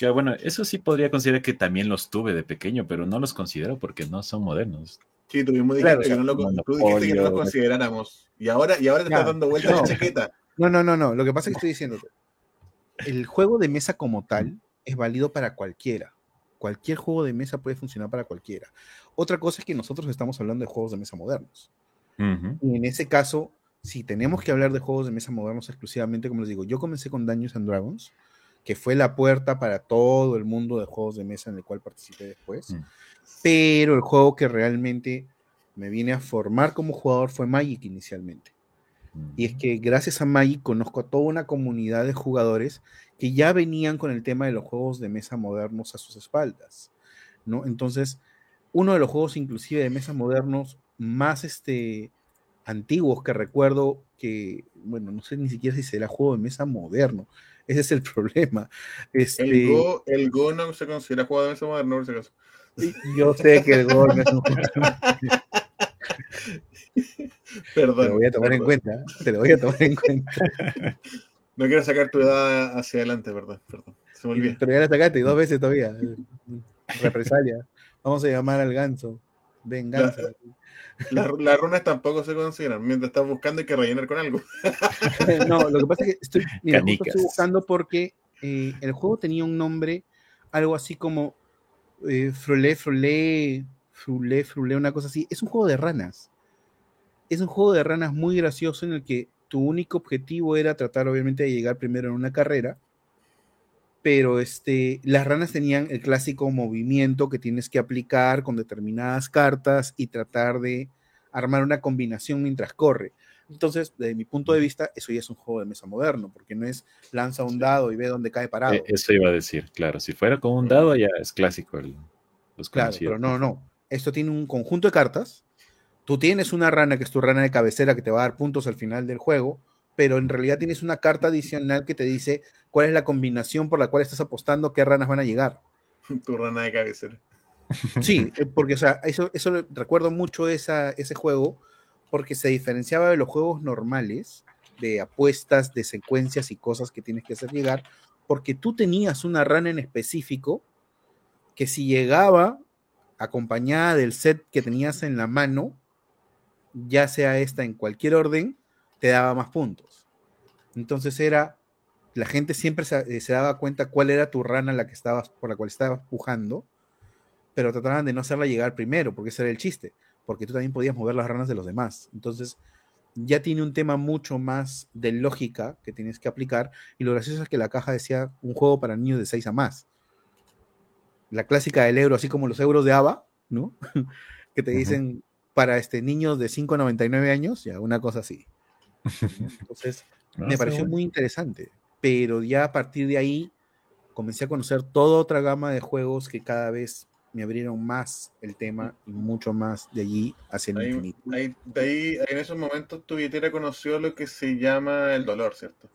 Que, bueno, eso sí podría considerar que también los tuve de pequeño, pero no los considero porque no son modernos. Sí, tú mismo Claro, dijiste, que, no lo, tú dijiste que no lo Monopolio. consideráramos. Y ahora, y ahora te Ya, estás dando vuelta no. la chaqueta. No, no, no, no. Lo que pasa es que estoy diciéndote. El juego de mesa como tal es válido para cualquiera. Cualquier juego de mesa puede funcionar para cualquiera. Otra cosa es que nosotros estamos hablando de juegos de mesa modernos. Y en ese caso, si tenemos que hablar de juegos de mesa modernos exclusivamente, como les digo, yo comencé con Dungeons and Dragons, que fue la puerta para todo el mundo de juegos de mesa en el cual participé después. Mm. Pero el juego que realmente me vine a formar como jugador fue Magic inicialmente. Y es que gracias a Magic conozco a toda una comunidad de jugadores que ya venían con el tema de los juegos de mesa modernos a sus espaldas, ¿no? Entonces, uno de los juegos inclusive de mesa modernos más este, antiguos que recuerdo que, bueno, no sé ni siquiera si será juego de mesa moderno, ese es el [laughs] problema. Este, El Go, el Go no se considera juego de mesa moderno, por si acaso. Yo sé que el gol no es un Perdón. [laughs] te lo voy a tomar en cuenta, te lo voy a tomar en cuenta. No quiero sacar tu edad hacia adelante, perdón. perdón. Se me olvida. Pero ya la sacaste dos veces todavía. Represalia. Vamos a llamar al ganso. Venganza. Las, las runas tampoco se consideran. Mientras estás buscando hay que rellenar con algo. [laughs] No, lo que pasa es que estoy, mira, justo Canicas. estoy buscando porque eh, el juego tenía un nombre, algo así como eh, Frolé, Frolé, Frulé, Frulé, una cosa así. Es un juego de ranas. Es un juego de ranas muy gracioso en el que tu único objetivo era tratar, obviamente, de llegar primero en una carrera. Pero este, las ranas tenían el clásico movimiento que tienes que aplicar con determinadas cartas y tratar de armar una combinación mientras corre. Entonces, desde mi punto de vista, eso ya es un juego de mesa moderno, porque no es lanza un dado y ve dónde cae parado. Eh, Eso iba a decir, claro. Si fuera con un dado, ya es clásico. el- los claro, pero no, no. Esto tiene un conjunto de cartas. Tú tienes una rana que es tu rana de cabecera que te va a dar puntos al final del juego, pero en realidad tienes una carta adicional que te dice cuál es la combinación por la cual estás apostando, qué ranas van a llegar. [laughs] tu rana de cabecera. Sí, [laughs] eh, porque, o sea, eso, eso recuerdo mucho esa, ese juego, porque se diferenciaba de los juegos normales, de apuestas, de secuencias y cosas que tienes que hacer llegar, porque tú tenías una rana en específico que si llegaba acompañada del set que tenías en la mano, ya sea esta en cualquier orden, te daba más puntos. Entonces era, la gente siempre se, eh, se daba cuenta cuál era tu rana la que estabas, por la cual estabas pujando, pero trataban de no hacerla llegar primero, porque ese era el chiste, porque tú también podías mover las ranas de los demás. Entonces, ya tiene un tema mucho más de lógica que tienes que aplicar, y lo gracioso es que la caja decía un juego para niños de 6 a más. La clásica del euro, así como los euros de ABA, ¿no? [laughs] que te dicen para este niños de 5 a 99 años, ya, una cosa así. Entonces, [laughs] No, me pareció bueno. muy interesante, pero ya a partir de ahí comencé a conocer toda otra gama de juegos que cada vez me abrieron más el tema y mucho más de allí hacia el Ahí, infinito. ahí- de ahí, en esos momentos tu billetera conoció lo que se llama el dolor, ¿cierto?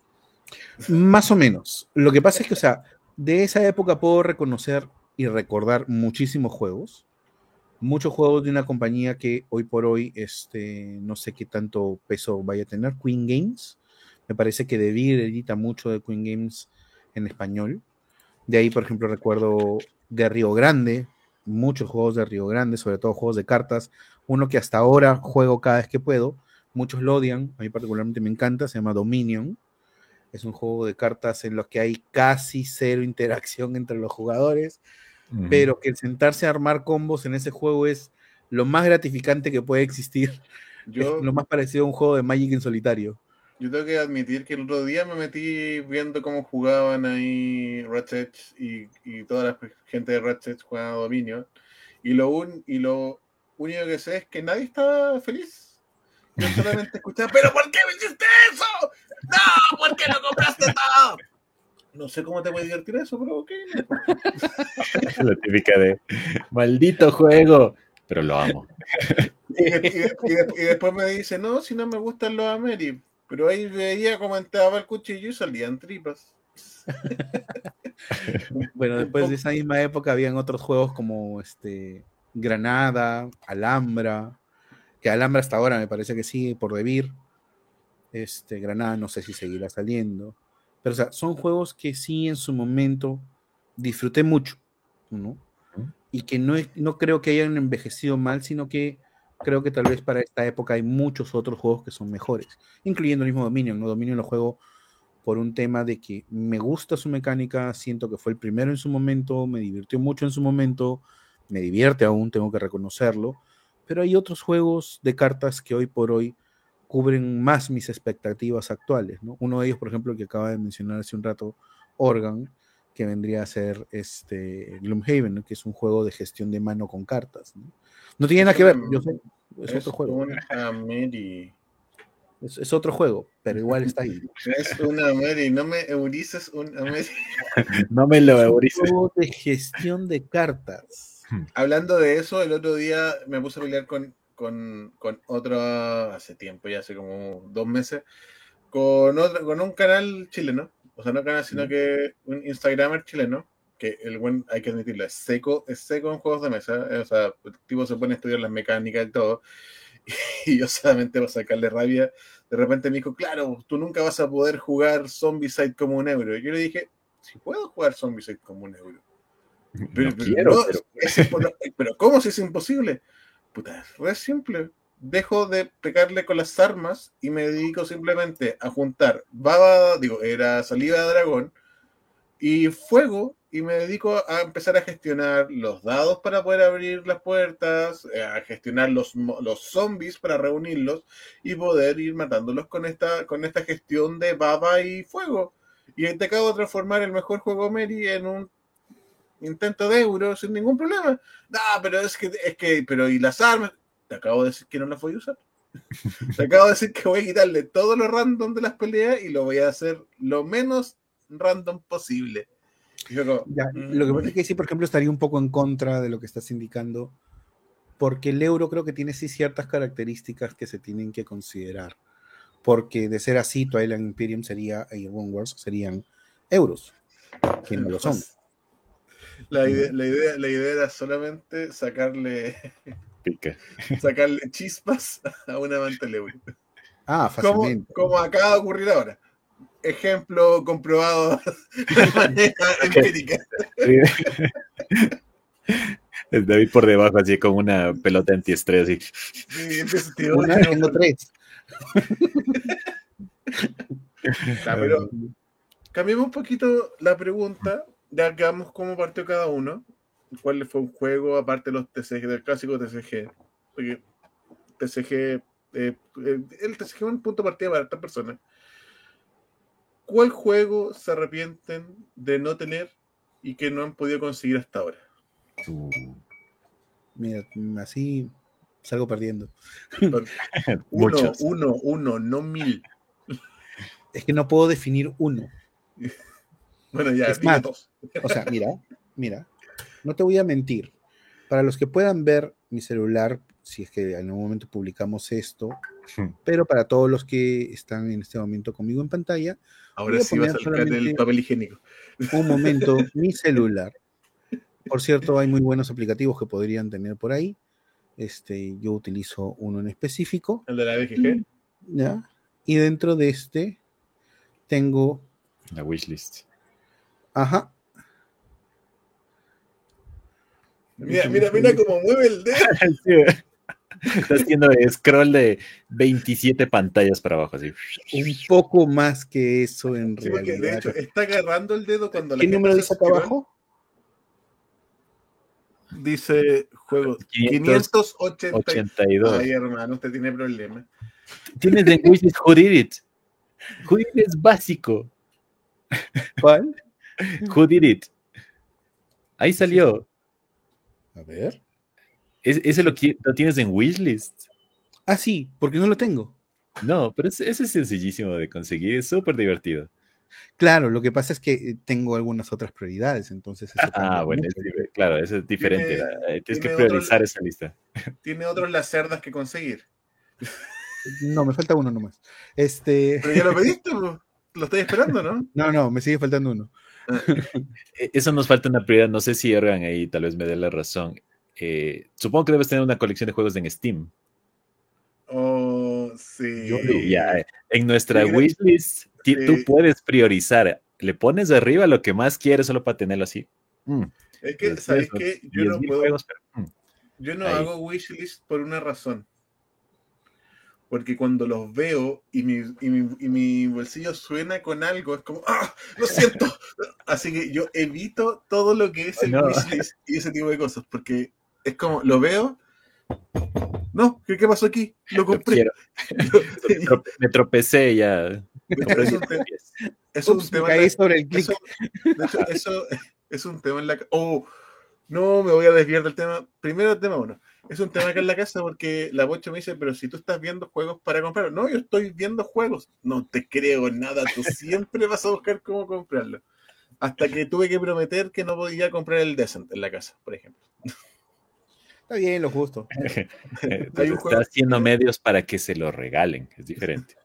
[laughs] Más o menos. Lo que pasa es que, o sea, de esa época puedo reconocer y recordar muchísimos juegos. Muchos juegos de una compañía que hoy por hoy, este, no sé qué tanto peso vaya a tener. Queen Games. Me parece que Devir edita mucho de Queen Games en español. De ahí, por ejemplo, recuerdo de Río Grande, muchos juegos de Río Grande, sobre todo juegos de cartas. Uno que hasta ahora juego cada vez que puedo. Muchos lo odian, a mí particularmente me encanta, se llama Dominion. Es un juego de cartas en los que hay casi cero [laughs] interacción entre los jugadores, Pero que sentarse a armar combos en ese juego es lo más gratificante que puede existir. [laughs] Yo, Es lo más parecido a un juego de Magic en solitario. yo tengo que admitir que el otro día me metí viendo cómo jugaban ahí Ratchet y, y toda la gente de Ratchet jugaba Dominio. Y lo, un, y lo único que sé es que nadie estaba feliz. Yo solamente [laughs] escuchaba, ¿pero por qué me hiciste eso? ¡No! ¿Por qué no compraste todo? No sé cómo te puede divertir eso, pero ok. [laughs] La típica de maldito juego, pero lo amo. Y, y- y- y después me dice, no, si no me gustan los Ameri. Pero ahí veía cómo entraba el cuchillo y salían tripas. [laughs] Bueno, después de esa misma época habían otros juegos como este Granada, Alhambra, que Alhambra hasta ahora me parece que sigue por debir. Este, Granada no sé si seguirá saliendo. Pero o sea, son juegos que sí en su momento disfruté mucho, ¿no? Y que no, no creo que hayan envejecido mal, sino que creo que tal vez para esta época hay muchos otros juegos que son mejores, incluyendo el mismo Dominion, ¿no? Dominion lo juego por un tema de que me gusta su mecánica, siento que fue el primero en su momento, me divirtió mucho en su momento, me divierte aún, tengo que reconocerlo, pero hay otros juegos de cartas que hoy por hoy cubren más mis expectativas actuales, ¿no? Uno de ellos, por ejemplo, que acaba de mencionar hace un rato, Organ, que vendría a ser este Gloomhaven, ¿no? que es un juego de gestión de mano con cartas. No, no tiene nada que ver, yo sé, es, Es otro juego, un Ameri. es, es otro juego, pero igual está ahí. Es un Ameri. No me eurices un Ameri. [laughs] No me lo Es un eurices. juego de gestión de cartas. Hablando de eso, el otro día me puse a pelear con, con, con otro, hace tiempo, ya hace como dos meses, con, otro, con un canal chileno, o sea, no canal, sino que un Instagramer chileno, que el buen, hay que admitirlo, es seco, es seco en juegos de mesa, eh, o sea, el tipo se pone a estudiar las mecánicas y todo, [laughs] y yo solamente para sacarle rabia, de repente me dijo, claro, tú nunca vas a poder jugar Zombicide como un euro. Y yo le dije, si puedo jugar Zombicide como un euro. [laughs] Pero, No pero quiero, no, pero es impo- [laughs] pero ¿cómo si es imposible? Es simple. Dejo de pegarle con las armas y me dedico simplemente a juntar baba, digo, era saliva de dragón y fuego y me dedico a empezar a gestionar los dados para poder abrir las puertas, eh, a gestionar los, los zombies para reunirlos y poder ir matándolos con esta, con esta gestión de baba y fuego. Y te acabo de transformar el mejor juego Mary en un intento de euro sin ningún problema. No, pero es que, es que, pero y las armas, te acabo de decir que no las voy a usar. Te acabo de decir que voy a quitarle todo lo random de las peleas y lo voy a hacer lo menos random posible. Como, Ya, mm, lo que pasa es que sí, por ejemplo, estaría un poco en contra de lo que estás indicando, porque el euro creo que tiene sí ciertas características que se tienen que considerar. Porque de ser así, Twilight Imperium sería, y Wars serían euros, que no lo son. La idea, la, idea, la idea era solamente sacarle, [laughs] pica. sacarle chispas a una euro. Ah, como, fácilmente. como acaba de ocurrir ahora. Ejemplo comprobado [laughs] de [laughs] manera empírica. El David por debajo, así como una pelota antiestrés, así. Tirar- Una, tres. Ah, pero cambiemos un poquito la pregunta, vamos cómo partió cada uno. ¿Cuál fue un juego aparte de los TCG, del clásico TCG? Porque TCG, eh, eh, el TCG es un punto de partida para estas personas. ¿Cuál juego se arrepienten de no tener y que no han podido conseguir hasta ahora? Mira, así salgo perdiendo. [laughs] Uno, uno, uno, no mil. Es que no puedo definir uno. [laughs] Bueno, ya, Es más, dos. O sea, [laughs] mira, mira, no te voy a mentir. Para los que puedan ver mi celular, si es que en algún momento publicamos esto, Hmm. pero para todos los que están en este momento conmigo en pantalla, Ahora sí vas a sacar el papel higiénico. un momento [laughs] mi celular. Por cierto, hay muy buenos aplicativos que podrían tener por ahí. Este, yo utilizo uno en específico, El de la BGG. ¿ya? Y dentro de este tengo, La wishlist. Ajá, Mira, mira, mira cómo mueve el dedo. [laughs] Está haciendo scroll de 27 pantallas para abajo, así. un poco más que eso en Sí, porque de realidad. hecho está agarrando el dedo cuando la ¿Qué gente número dice acá abajo? Dice juego 500, 580. 82. Ay, hermano, usted tiene problemas. Tienes en wishlist Who Did It. Who Did It es básico. ¿Cuál? [laughs] Who Did It. Ahí salió. A ver. Es- ese lo, lo tienes en wishlist. Ah, sí, porque no lo tengo. No, pero ese, ese es sencillísimo de conseguir. Es súper divertido. Claro, lo que pasa es que eh, tengo algunas otras prioridades, entonces eso Ah, bueno, es- claro, eso es diferente. Tiene- eh, Tienes que otro- priorizar esa lista. [laughs] Tiene otros las cerdas que conseguir. No, me falta uno nomás. Este, Pero ya lo [laughs] pediste, lo estoy esperando, ¿no? no, no, me sigue faltando uno. [laughs] Eso nos falta una prioridad. No sé si Organ ahí tal vez me dé la razón. Eh, supongo que debes tener una colección de juegos en Steam. Oh, sí. Yo- ya, en nuestra Sí, wishlist, tú puedes priorizar. Le pones arriba lo que más quieres solo para tenerlo así. Mm, Es que, ¿sabes qué? Yo no 10.000 puedo. juegos, pero, mm, Yo no Ahí. hago wishlist por una razón. Porque cuando los veo y mi, y mi, y mi bolsillo suena con algo, es como, ¡ah! ¡Lo siento! [laughs] Así que yo evito todo lo que es el No. wishlist y ese tipo de cosas. Porque es como, lo veo. No, ¿qué, qué pasó aquí? Lo lo compré. quiero. [laughs] Me trope- Me tropecé ya. Es un, [laughs] es un Ups, tema la- sobre el clic. Eso, de hecho, eso es un tema en la Oh, no me voy a desviar del tema. Primero el tema uno. Es un tema acá en la casa porque la bocha me dice, pero si tú estás viendo juegos para comprar. No, yo estoy viendo juegos. No te creo nada. Tú siempre vas a buscar cómo comprarlo. Hasta que tuve que prometer que no podía comprar el Descent en la casa, por ejemplo. Está bien, lo justo. [laughs] Hay un está haciendo medios para que se lo regalen. Es diferente.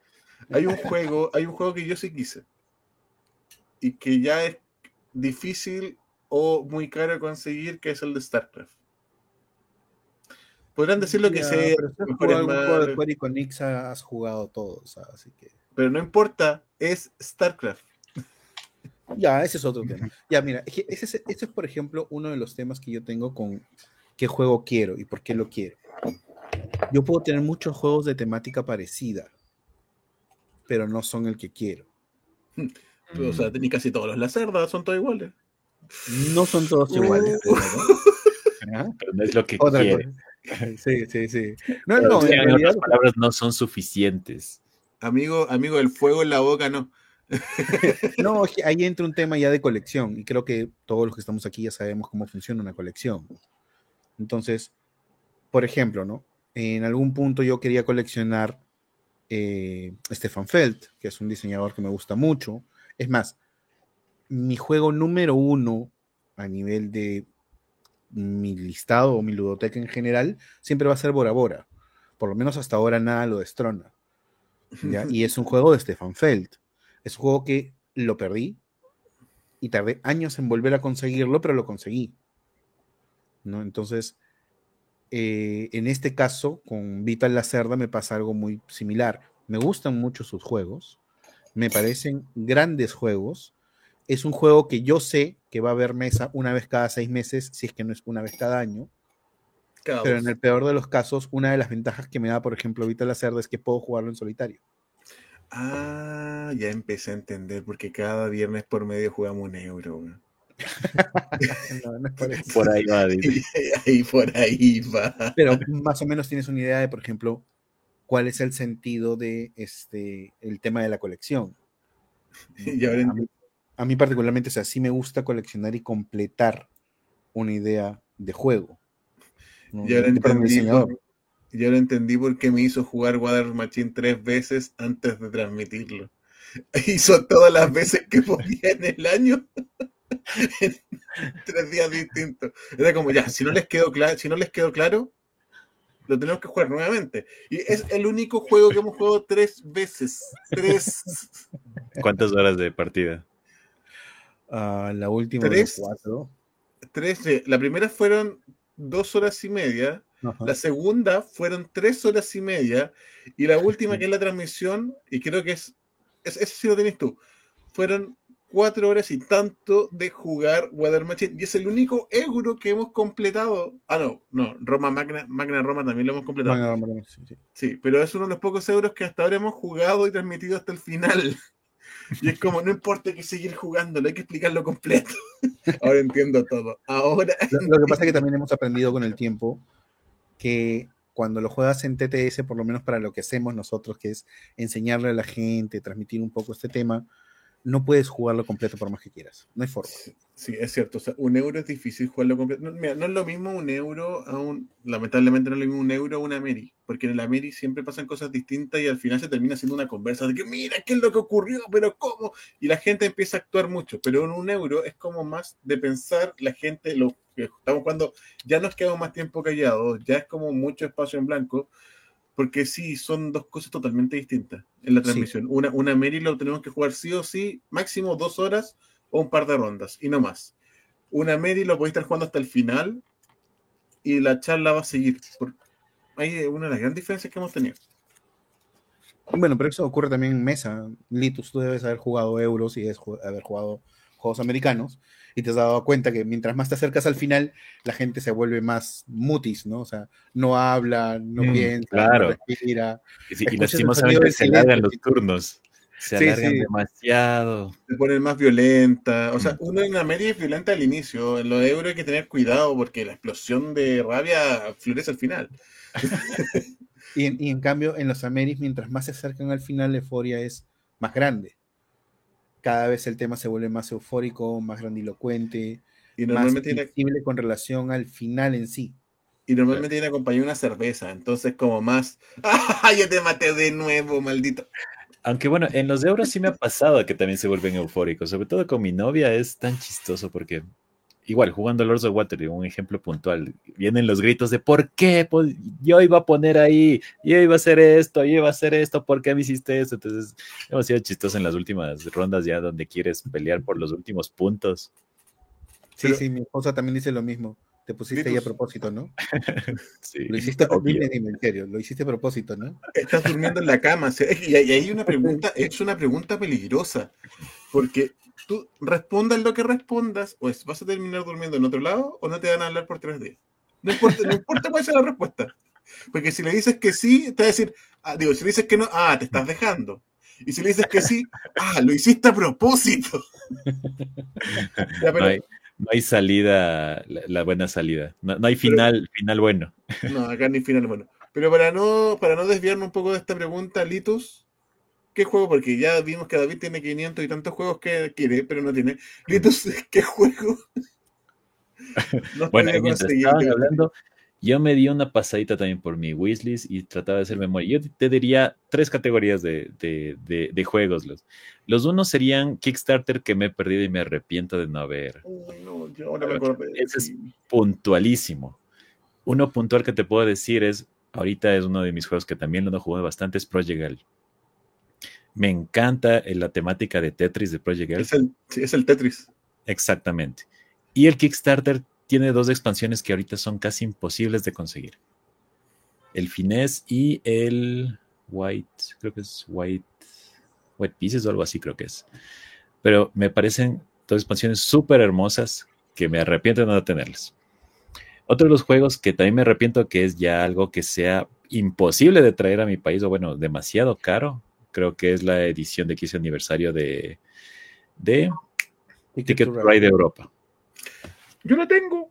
Hay un juego, hay un juego que yo sí quise. Y que ya es difícil o muy caro de conseguir, que es el de StarCraft. Podrán decir lo que sea, Pero de Square Enix, has jugado todos, así que... pero no importa, es StarCraft. [laughs] Ya, ese es otro tema. Ya, mira, ese, es- ese es, por ejemplo, uno de los temas que yo tengo con qué juego quiero y por qué lo quiero. Yo puedo tener muchos juegos de temática parecida, pero no son el que quiero. [laughs] O sea, ni casi todos los lacerdas son todos iguales. No son todos iguales. Uh. ¿Ah? [laughs] Pero no es lo que Otra quiere. cosa. Sí, sí, sí. No, Pero, no, o sea, en en realidad, otras palabras, no son suficientes. Amigo, amigo, el fuego en la boca no. [laughs] no, ahí entra un tema ya de colección y creo que todos los que estamos aquí ya sabemos cómo funciona una colección. Entonces, por ejemplo, ¿no? En algún punto yo quería coleccionar eh, Stefan Feld, que es un diseñador que me gusta mucho. Es más, mi juego número uno a nivel de mi listado o mi ludoteca en general siempre va a ser Bora Bora. Por lo menos hasta ahora nada lo destrona. ¿ya? Y es un juego de Stefan Feld. Es un juego que lo perdí y tardé años en volver a conseguirlo, pero lo conseguí. ¿no? Entonces, eh, en este caso, con Vital Lacerda me pasa algo muy similar. Me gustan mucho sus juegos, me parecen grandes juegos. Es un juego que yo sé que va a haber mesa una vez cada seis meses, si es que no es una vez cada año. Cada Pero en el peor de los casos, una de las ventajas que me da, por ejemplo, Vital Lacerda es que puedo jugarlo en solitario. Ah, ya empecé a entender, porque cada viernes por medio jugamos un euro. [laughs] No, no es por eso. Por ahí va. [laughs] ahí por ahí va. Pero más o menos tienes una idea de, por ejemplo, cuál es el sentido de este el tema de la colección. [laughs] Y ahora a, mí, particularmente, o sea, sí me gusta coleccionar y completar una idea de juego. ¿no? Y ahora, Independientemente del entendí diseñador. por, y ahora entendí por qué me hizo jugar Water Machine tres veces antes de transmitirlo. [laughs] Hizo todas las veces que podía en el año. en [laughs] tres días distintos. Era como, ya, si no les quedó claro, si no les quedó claro, lo tenemos que jugar nuevamente. Y es el único juego que hemos jugado tres veces. Tres. ¿Cuántas horas de partida? Ah, la última ¿Tres? cuatro. tres la primera fueron dos horas y media. Ajá. La segunda fueron tres horas y media. Y la última, que es la transmisión, y creo que es, es ese sí lo tenés tú, fueron cuatro horas y tanto de jugar Water Machine. Y es el único euro que hemos completado. Ah, no, no, Roma Magna, Magna Roma también lo hemos completado. Bueno, sí, sí. Sí, pero es uno de los pocos euros que hasta ahora hemos jugado y transmitido hasta el final. Y es como, no importa que seguir jugándolo, hay que explicarlo completo. [laughs] Ahora entiendo todo. Ahora. Lo, lo que pasa es que también hemos aprendido con el tiempo que cuando lo juegas en TTS, por lo menos para lo que hacemos nosotros, que es enseñarle a la gente, transmitir un poco este tema, no puedes jugarlo completo por más que quieras. No hay forma. Sí, es cierto. O sea, un euro es difícil jugarlo completo. No, mira, no es lo mismo un euro a un. Lamentablemente no es lo mismo un euro a una Meri. Porque en la Meri siempre pasan cosas distintas y al final se termina siendo una conversa de que mira qué es lo que ocurrió, pero cómo. Y la gente empieza a actuar mucho. Pero en un euro es como más de pensar la gente, lo que estamos jugando, ya nos quedamos más tiempo callados, ya es como mucho espacio en blanco. Porque sí, son dos cosas totalmente distintas en la transmisión. Una, una Meri lo tenemos que jugar sí o sí, máximo dos horas o un par de rondas y no más. Una Medi lo podéis estar jugando hasta el final y la charla va a seguir. Hay una de las grandes diferencias que hemos tenido. Bueno, pero eso ocurre también en mesa. Litus, tú debes haber jugado euros y haber jugado juegos americanos y te has dado cuenta que mientras más te acercas al final, la gente se vuelve más mutis, ¿no? O sea, no habla, no mm, piensa, claro. no respira. Y, y lastimosamente se largan los turnos. Se alargan demasiado. Se ponen más violenta. O sea, uno en la media es violenta al inicio. En lo de euro hay que tener cuidado porque la explosión de rabia florece al final. [laughs] y, en, cambio, en los Ameris, mientras más se acercan al final, la euforia es más grande. Cada vez el tema se vuelve más eufórico, más grandilocuente, y normalmente más sensible con relación al final en sí. Y normalmente tiene acompañado una cerveza, entonces como más, [laughs] ¡ah, ya te maté de nuevo, maldito! Aunque bueno, en los euros sí me ha pasado que también se vuelven eufóricos, sobre todo con mi novia es tan chistoso porque igual jugando Lords of Water, un ejemplo puntual, vienen los gritos de ¿por qué? Pues, yo iba a poner ahí, yo iba a hacer esto, yo iba a hacer esto, ¿por qué me hiciste esto? Entonces, hemos sido chistoso en las últimas rondas ya donde quieres pelear por los últimos puntos. Sí, sí, mi esposa también dice lo mismo. Te pusiste ahí a propósito, ¿no? [laughs] sí. Lo hiciste, dime, dime, en serio, lo hiciste a propósito, ¿no? Estás durmiendo en la cama. Y hay una pregunta, es una pregunta peligrosa, porque tú respondas lo que respondas, o vas a terminar durmiendo en otro lado, o no te van a hablar por tres días. No importa, no importa cuál sea la respuesta. Porque si le dices que sí, te va a decir, ah, digo, si le dices que no, ah, te estás dejando. Y si le dices que sí, ah, lo hiciste a propósito. [laughs] ya, pero, no hay salida, la, buena salida. No, hay final, final bueno. No, acá ni final bueno. Pero para no, para no desviarnos un poco de esta pregunta, Litus, ¿qué juego? Porque ya vimos que David tiene 500 y tantos juegos que quiere, pero no tiene. Litus, [laughs] ¿qué juego? [laughs] No bueno, mientras estaban hablando, yo me di una pasadita también por mi wishlist y trataba de hacer memoria. Yo te diría tres categorías de, de, juegos. Los, los unos serían Kickstarter que me he perdido y me arrepiento de no haber. no, yo ahora me Ese es puntualísimo. Uno puntual que te puedo decir es, ahorita es uno de mis juegos que también lo he jugado bastante, es Project Me encanta la temática de Tetris de Project Es el, es el Tetris. Exactamente. Y el Kickstarter tiene dos expansiones que ahorita son casi imposibles de conseguir. El Finesse y el White, creo que es White, White Pieces o algo así creo que es. Pero me parecen dos expansiones súper hermosas que me arrepiento de no tenerlas. Otro de los juegos que también me arrepiento que es ya algo que sea imposible de traer a mi país, o bueno, demasiado caro, creo que es la edición de 15 aniversario de, de Ticket, to Ride Europa. Yo la tengo.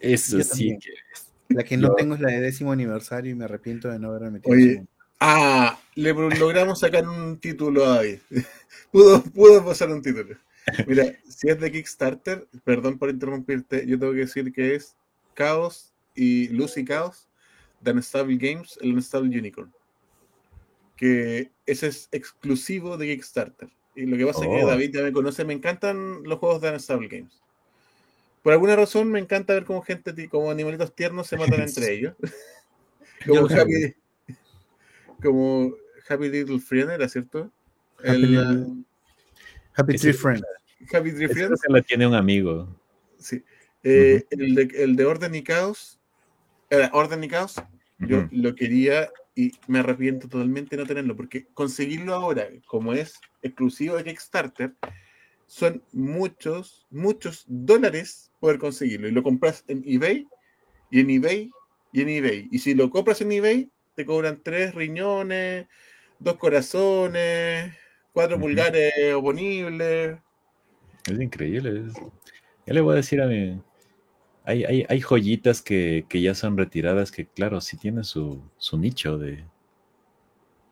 Eso sí. La que no tengo es la de décimo aniversario y me arrepiento de no haberme metido. Oye, ah, le logramos sacar un título a David. [laughs] pudo, pudo pasar un título. Mira, si es de Kickstarter, perdón por interrumpirte, yo tengo que decir que es Chaos y Lucy Chaos de Unstable Games, el Unstable Unicorn. Que ese es exclusivo de Kickstarter. Y lo que pasa es que oh. David ya me conoce, me encantan los juegos de Unstable Games. Por alguna razón me encanta ver cómo gente, como animalitos tiernos se [laughs] matan entre ellos. [laughs] como, happy, como Happy Little Friend, ¿era cierto? Happy, happy Tree Friend. Happy Tree Friend. la tiene un amigo. Sí. Eh, el, de, el, de, Orden y Caos. Era Orden y Caos. Yo lo quería y me arrepiento totalmente de no tenerlo, porque conseguirlo ahora, como es exclusivo de Kickstarter, son muchos, muchos dólares poder conseguirlo. Y lo compras en eBay, y en eBay, y en eBay. Y si lo compras en eBay, te cobran tres riñones, dos corazones, cuatro pulgares oponibles. Es increíble. Ya le voy a decir a mi. Hay, hay, hay joyitas que, que, ya son retiradas que, claro, sí tienen su, su nicho de.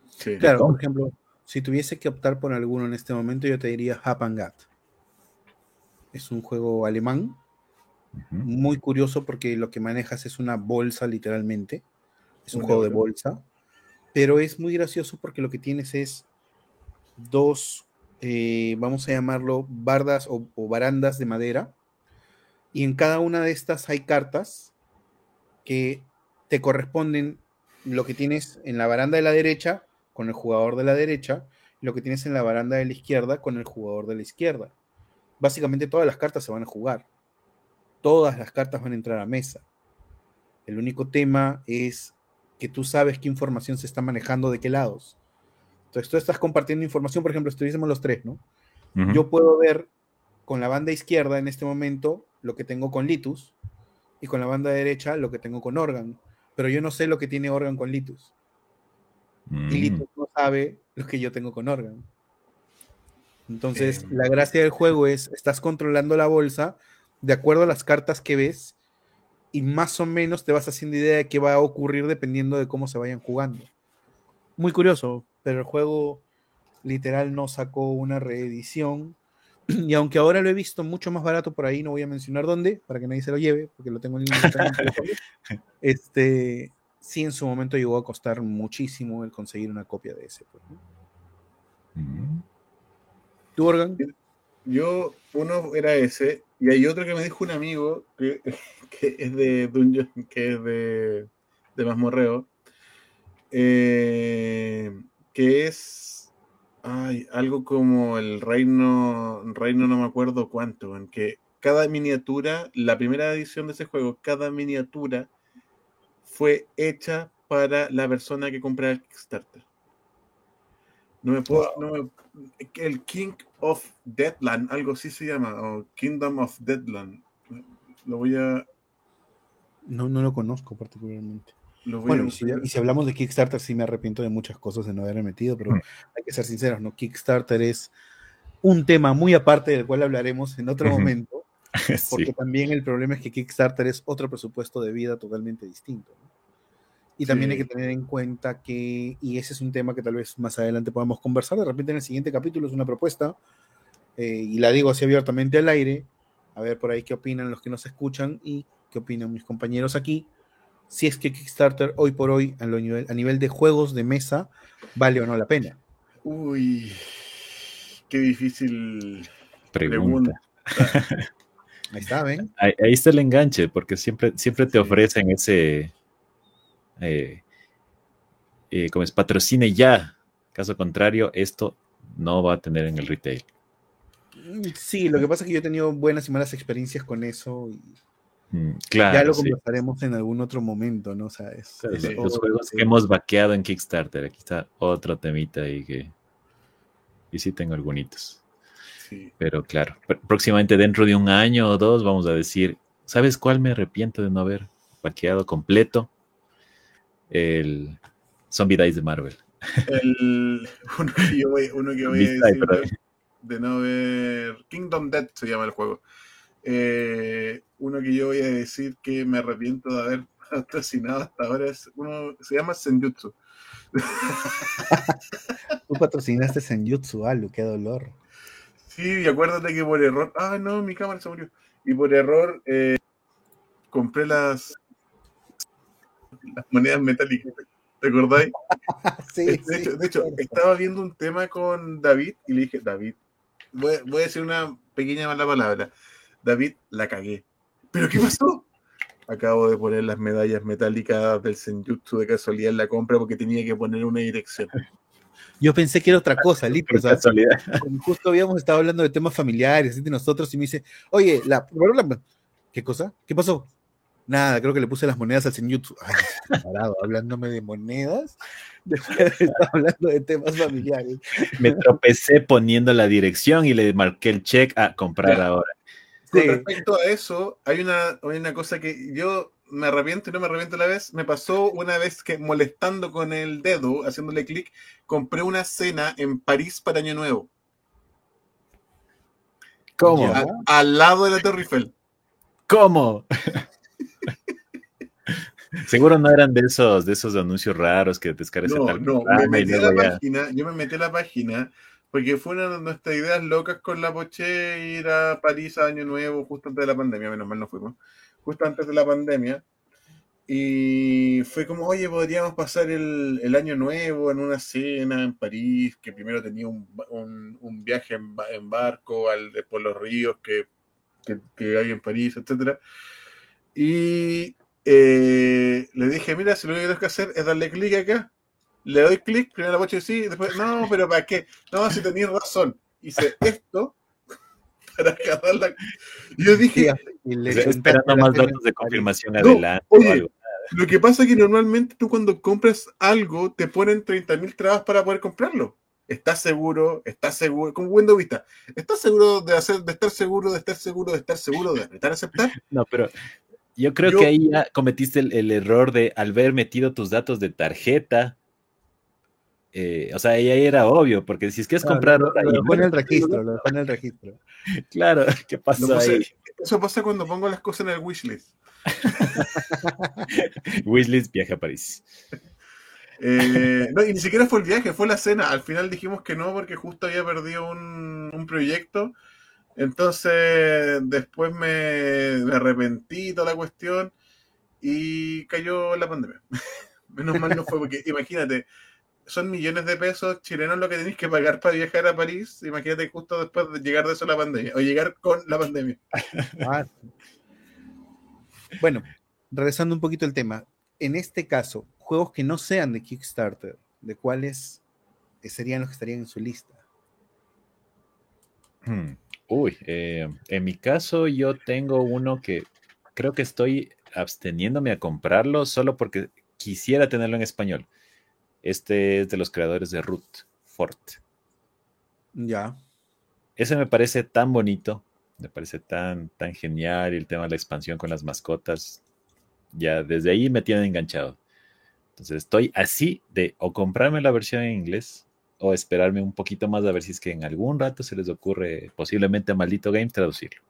Sí. Claro, por ejemplo, si tuviese que optar por alguno en este momento, yo te diría Hapangat. Es un juego alemán, muy curioso porque lo que manejas es una bolsa literalmente. Es un juego de bolsa, pero es muy gracioso porque lo que tienes es dos, eh, vamos a llamarlo, bardas o, o barandas de madera, y en cada una de estas hay cartas que te corresponden lo que tienes en la baranda de la derecha con el jugador de la derecha y lo que tienes en la baranda de la izquierda con el jugador de la izquierda. Básicamente todas las cartas se van a jugar. Todas las cartas van a entrar a mesa. El único tema es que tú sabes qué información se está manejando de qué lados. Entonces tú estás compartiendo información, por ejemplo, estuviésemos los tres, ¿no? Yo puedo ver con la banda izquierda en este momento lo que tengo con Litus y con la banda derecha lo que tengo con Organ pero yo no sé lo que tiene Organ con Litus. Y mm. Litus no sabe lo que yo tengo con Organ. Entonces, la gracia del juego es, estás controlando la bolsa de acuerdo a las cartas que ves y más o menos te vas haciendo idea de qué va a ocurrir dependiendo de cómo se vayan jugando. Muy curioso, pero el juego literal no sacó una reedición. [clears throat] Y aunque ahora lo he visto mucho más barato por ahí, no voy a mencionar dónde, para que nadie se lo lleve, porque lo tengo en [laughs] este, sí en su momento llegó a costar muchísimo el conseguir una copia de ese. Pues, mm. ¿Tú, Organ? Yo, uno era ese, y hay otro que me dijo un amigo que, [laughs] es de Dungeon, que es de, de Masmorreo, eh, que es ay, algo como el reino, reino no me acuerdo cuánto, en que cada miniatura, la primera edición de ese juego, cada miniatura fue hecha para la persona que compra el Kickstarter. No me puedo. el King of Deadland, algo así se llama, o Kingdom of Deadland. Lo voy a. No, no lo conozco particularmente. Bueno, y si, hablamos de Kickstarter, sí me arrepiento de muchas cosas de no haberme metido, pero mm. hay que ser sinceros, ¿no? Kickstarter es un tema muy aparte del cual hablaremos en otro momento, [laughs] porque también el problema es que Kickstarter es otro presupuesto de vida totalmente distinto. Y también hay que tener en cuenta que, y ese es un tema que tal vez más adelante podamos conversar, de repente en el siguiente capítulo es una propuesta, eh, y la digo así abiertamente al aire, a ver por ahí qué opinan los que nos escuchan y qué opinan mis compañeros aquí, si es que Kickstarter hoy por hoy a, nivel, a nivel de juegos de mesa vale o no la pena. Uy, qué difícil pregunta. Ahí está, ¿ven? Ahí, está el enganche, porque siempre, siempre te ofrecen ese, eh, eh, como es patrocine ya. Caso contrario, esto no va a tener en el retail. Mm, sí, lo que pasa es que yo he tenido buenas y malas experiencias con eso. Y claro, ya lo conversaremos en algún otro momento, ¿no? O sea, los juegos que hemos vaqueado en Kickstarter. Aquí está otro temita ahí que. Y sí tengo algunos. Pero claro, próximamente dentro de un año o dos vamos a decir, ¿sabes cuál me arrepiento de no haber vaqueado completo? El Zombie Dice de Marvel. El, [laughs] uno que yo voy, uno que voy a decir de, no ver Kingdom Dead se llama el juego. Eh, uno que yo voy a decir que me arrepiento de haber [laughs] patrocinado hasta ahora es uno se llama Senjutsu. [laughs] Tú patrocinaste Senjutsu, Alu, qué dolor. Sí, y acuérdate que por error. Ah, no, mi cámara se murió. Y por error eh, compré las, las monedas metálicas. ¿Te acordáis? [laughs] sí, de, hecho, de hecho, estaba viendo un tema con David y le dije, David, voy, voy, a decir una pequeña mala palabra. David, la cagué. ¿Pero qué pasó? Acabo de poner las medallas metálicas del Senjutsu de casualidad en la compra porque tenía que poner una dirección. Yo pensé que era otra cosa, Lito. justo habíamos estado hablando de temas familiares de nosotros y me dice, oye, la, ¿qué cosa? ¿Qué pasó? Nada, creo que le puse las monedas al señor parado, [laughs] hablándome de monedas. [laughs] Después estaba hablando de temas familiares. Me tropecé poniendo la dirección y le marqué el check a comprar ahora. Con respecto a eso, hay una, hay una cosa que yo me arrepiento y no me arrepiento a la vez. Me pasó una vez que molestando con el dedo, haciéndole clic, compré una cena en París para Año Nuevo. ¿Cómo? al lado de la Torre Eiffel. ¿Cómo? [laughs] Seguro no eran de esos, de esos anuncios raros que descargas No, tal no, me metí a luego la ya- página, yo me metí a la página porque fue una de nuestras ideas locas con la Poché ir a París a Año Nuevo, justo antes de la pandemia, menos mal no fuimos, justo antes de la pandemia. Y fue como, oye, podríamos pasar el, el Año Nuevo en una cena en París, que primero tenía un, un- un viaje en, en barco al, por los ríos que, que, que hay en París, etcétera. Y eh, le dije, mira, si lo que tienes que hacer es darle clic acá. Le doy clic, primero la bocha y sí, después, no, pero ¿para qué? No, si tenías razón. Hice esto [laughs] para agarrar la... Y yo dije, Y le O sea, chuntaste esperando más datos de confirmación No, adelante. oye, o algo. lo que pasa es que normalmente tú cuando compras algo te ponen 30.000 trabas para poder comprarlo. ¿Estás seguro? ¿Estás seguro? Como Windows Vista. ¿Estás seguro de hacer, de estar seguro, de estar seguro, de estar seguro, de apretar aceptar? No, pero yo creo Yo- que ahí ya cometiste el, el error de al haber metido tus datos de tarjeta. Eh, o sea, ahí ahí era obvio, porque si es que es Claro, comprar lo, lo en el registro, lo dejó en el registro. Claro, ¿qué puse- ahí? eso pasa cuando pongo las cosas en el wishlist. [laughs] Wishlist viaje a París. Eh, no, y ni siquiera fue el viaje, fue la cena. Al final dijimos que no porque justo había perdido un, un proyecto. Entonces después me, me arrepentí toda la cuestión y cayó la pandemia. [laughs] Menos mal no fue porque imagínate, son millones de pesos chilenos lo que tenéis que pagar para viajar a París. Imagínate justo después de llegar de eso la pandemia o llegar con la pandemia. [laughs] Ah. Bueno, regresando un poquito al tema. En este caso, juegos que no sean de Kickstarter, ¿de cuáles serían los que estarían en su lista? Hmm. Uy, eh, en mi caso yo tengo uno que creo que estoy absteniéndome a comprarlo solo porque quisiera tenerlo en español. Este es de los creadores de Root, Fort. Ya. Ese me parece tan bonito, me parece tan, tan genial y el tema de la expansión con las mascotas. Ya desde ahí me tienen enganchado. Entonces estoy así de o comprarme la versión en inglés o esperarme un poquito más a ver si es que en algún rato se les ocurre posiblemente a Maldito Game traducirlo.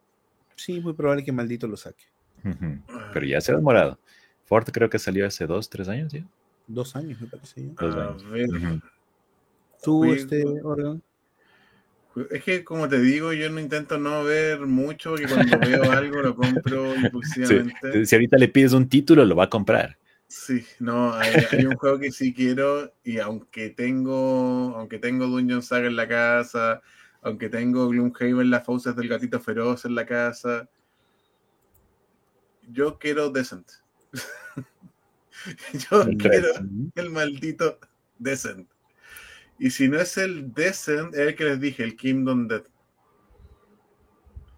Sí, muy probable que maldito lo saque. Pero ya se ha demorado. Fort creo que salió hace dos, tres años ya. Dos años, me parece. ya. Dos A años. ver. Ujú. ¿Tú, Juego- este, Organ? Es que, como te digo, yo no intento no ver mucho, porque cuando [laughs] veo algo lo compro Sí, impulsivamente. Si ahorita le pides un título, lo va a comprar. Sí, no, hay, hay un juego que sí quiero y aunque tengo, aunque tengo Dungeon Saga en la casa, aunque tengo Gloomhaven, las fauces del gatito feroz en la casa, yo quiero Descent. [laughs] [laughs] yo El quiero el maldito Descent. Y si no es el Descent, es el que les dije, el Kingdom Dead.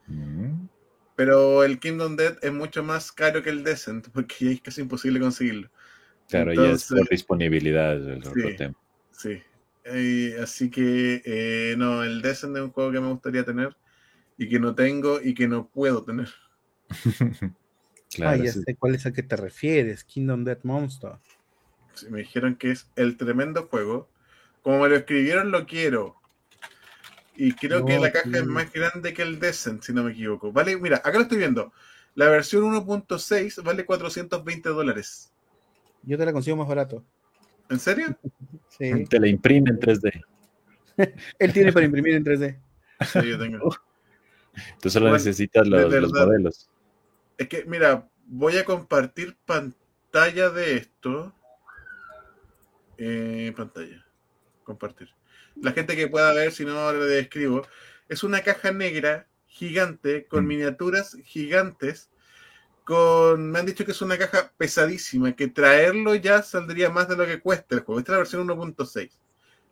Mm. Pero el Kingdom Dead es mucho más caro que el Descent, porque ya es casi imposible conseguirlo. Claro, ya es por Entonces- disponibilidad el otro Sí. tema. Sí. Eh, así que eh, no, el Descent es un juego que me gustaría tener y que no tengo y que no puedo tener. [laughs] Claro, ah, ya sí. sé cuál es a qué te refieres. Kingdom Death Monster. Me dijeron que es el tremendo juego, como me lo escribieron, lo quiero. Y creo que la caja es más grande que el Descent, si no me equivoco. Vale, mira, acá lo estoy viendo. La versión 1.6 vale 420 dólares. Yo te la consigo más barato. ¿En serio? [laughs] Sí. [laughs] Te la imprime en 3D. [laughs] Él tiene para imprimir en 3D. Sí, yo tengo. Tú solo Bueno, necesitas los, modelos. Es que, mira, voy a compartir pantalla de esto. Eh, pantalla. Compartir. La gente que pueda ver, si no, ahora le describo. Es una caja negra gigante con Mm. miniaturas gigantes. Con, me han dicho que es una caja pesadísima, que traerlo ya saldría más de lo que cuesta el juego. Esta es la versión 1.6.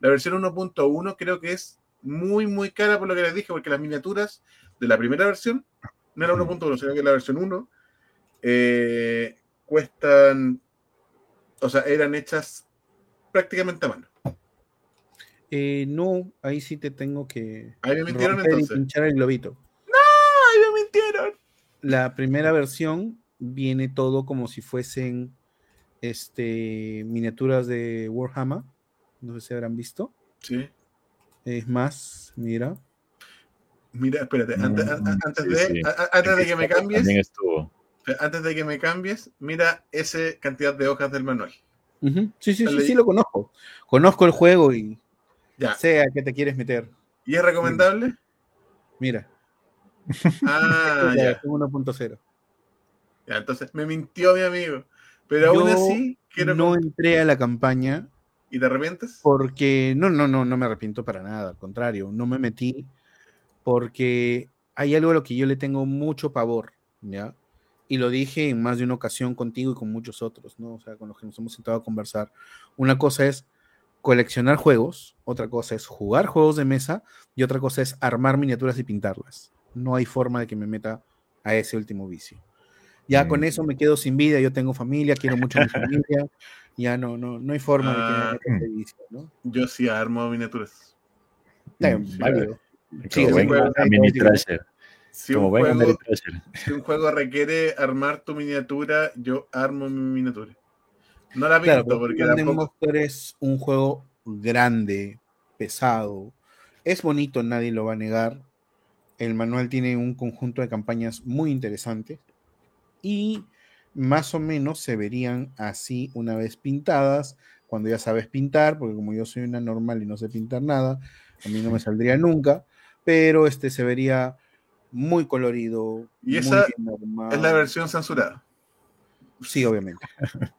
La versión 1.1 creo que es muy, muy cara por lo que les dije, porque las miniaturas de la primera versión, no era Ujú. 1.1, sino que la versión 1, eh, cuestan, o sea, eran hechas prácticamente a mano. Eh, no, ahí sí te tengo que Ahí me mintieron romper y entonces. pinchar el globito. ¡Ay, me mintieron! La primera versión viene todo como si fuesen este, miniaturas de Warhammer. No sé si habrán visto. Sí. Es más, mira. Mira, espérate, antes, Mm, antes sí, de, sí. antes de que me cambies, estuvo. Antes de que me cambies, mira esa cantidad de hojas del manual. Sí, sí, sí, sí, lo conozco. Conozco el juego y ya. sé a qué te quieres meter. ¿Y es recomendable? Mira. Ah, [laughs] ya. 1.0. Ya, entonces me mintió mi amigo. Pero aún así, quiero. No entré a la campaña. ¿Y te arrepientes? Porque. No, no, no, no me arrepiento para nada. Al contrario, no me metí porque hay algo a lo que yo le tengo mucho pavor, ¿ya? Y lo dije en más de una ocasión contigo y con muchos otros, ¿no? O sea, con los que nos hemos sentado a conversar. Una cosa es coleccionar juegos, otra cosa es jugar juegos de mesa y otra cosa es armar miniaturas y pintarlas. No hay forma de que me meta a ese último vicio. Ya con eso me quedo sin vida, yo tengo familia, quiero mucho a mi [laughs] familia, ya no, no, no hay forma de que me meta a ese vicio, ¿no? Yo sí armo miniaturas. válido. Sí, como buen mini trasher. Si un, juego, si un juego requiere armar tu miniatura, yo armo mi miniatura. No la pinto claro, porque tampoco... es un juego grande, pesado. Es bonito, nadie lo va a negar. El manual tiene un conjunto de campañas muy interesantes y más o menos se verían así una vez pintadas, cuando ya sabes pintar, porque como yo soy una normal y no sé pintar nada, a mí no me [laughs] saldría nunca, pero este se vería muy colorido. Y esa es la versión censurada. Sí, obviamente. [laughs]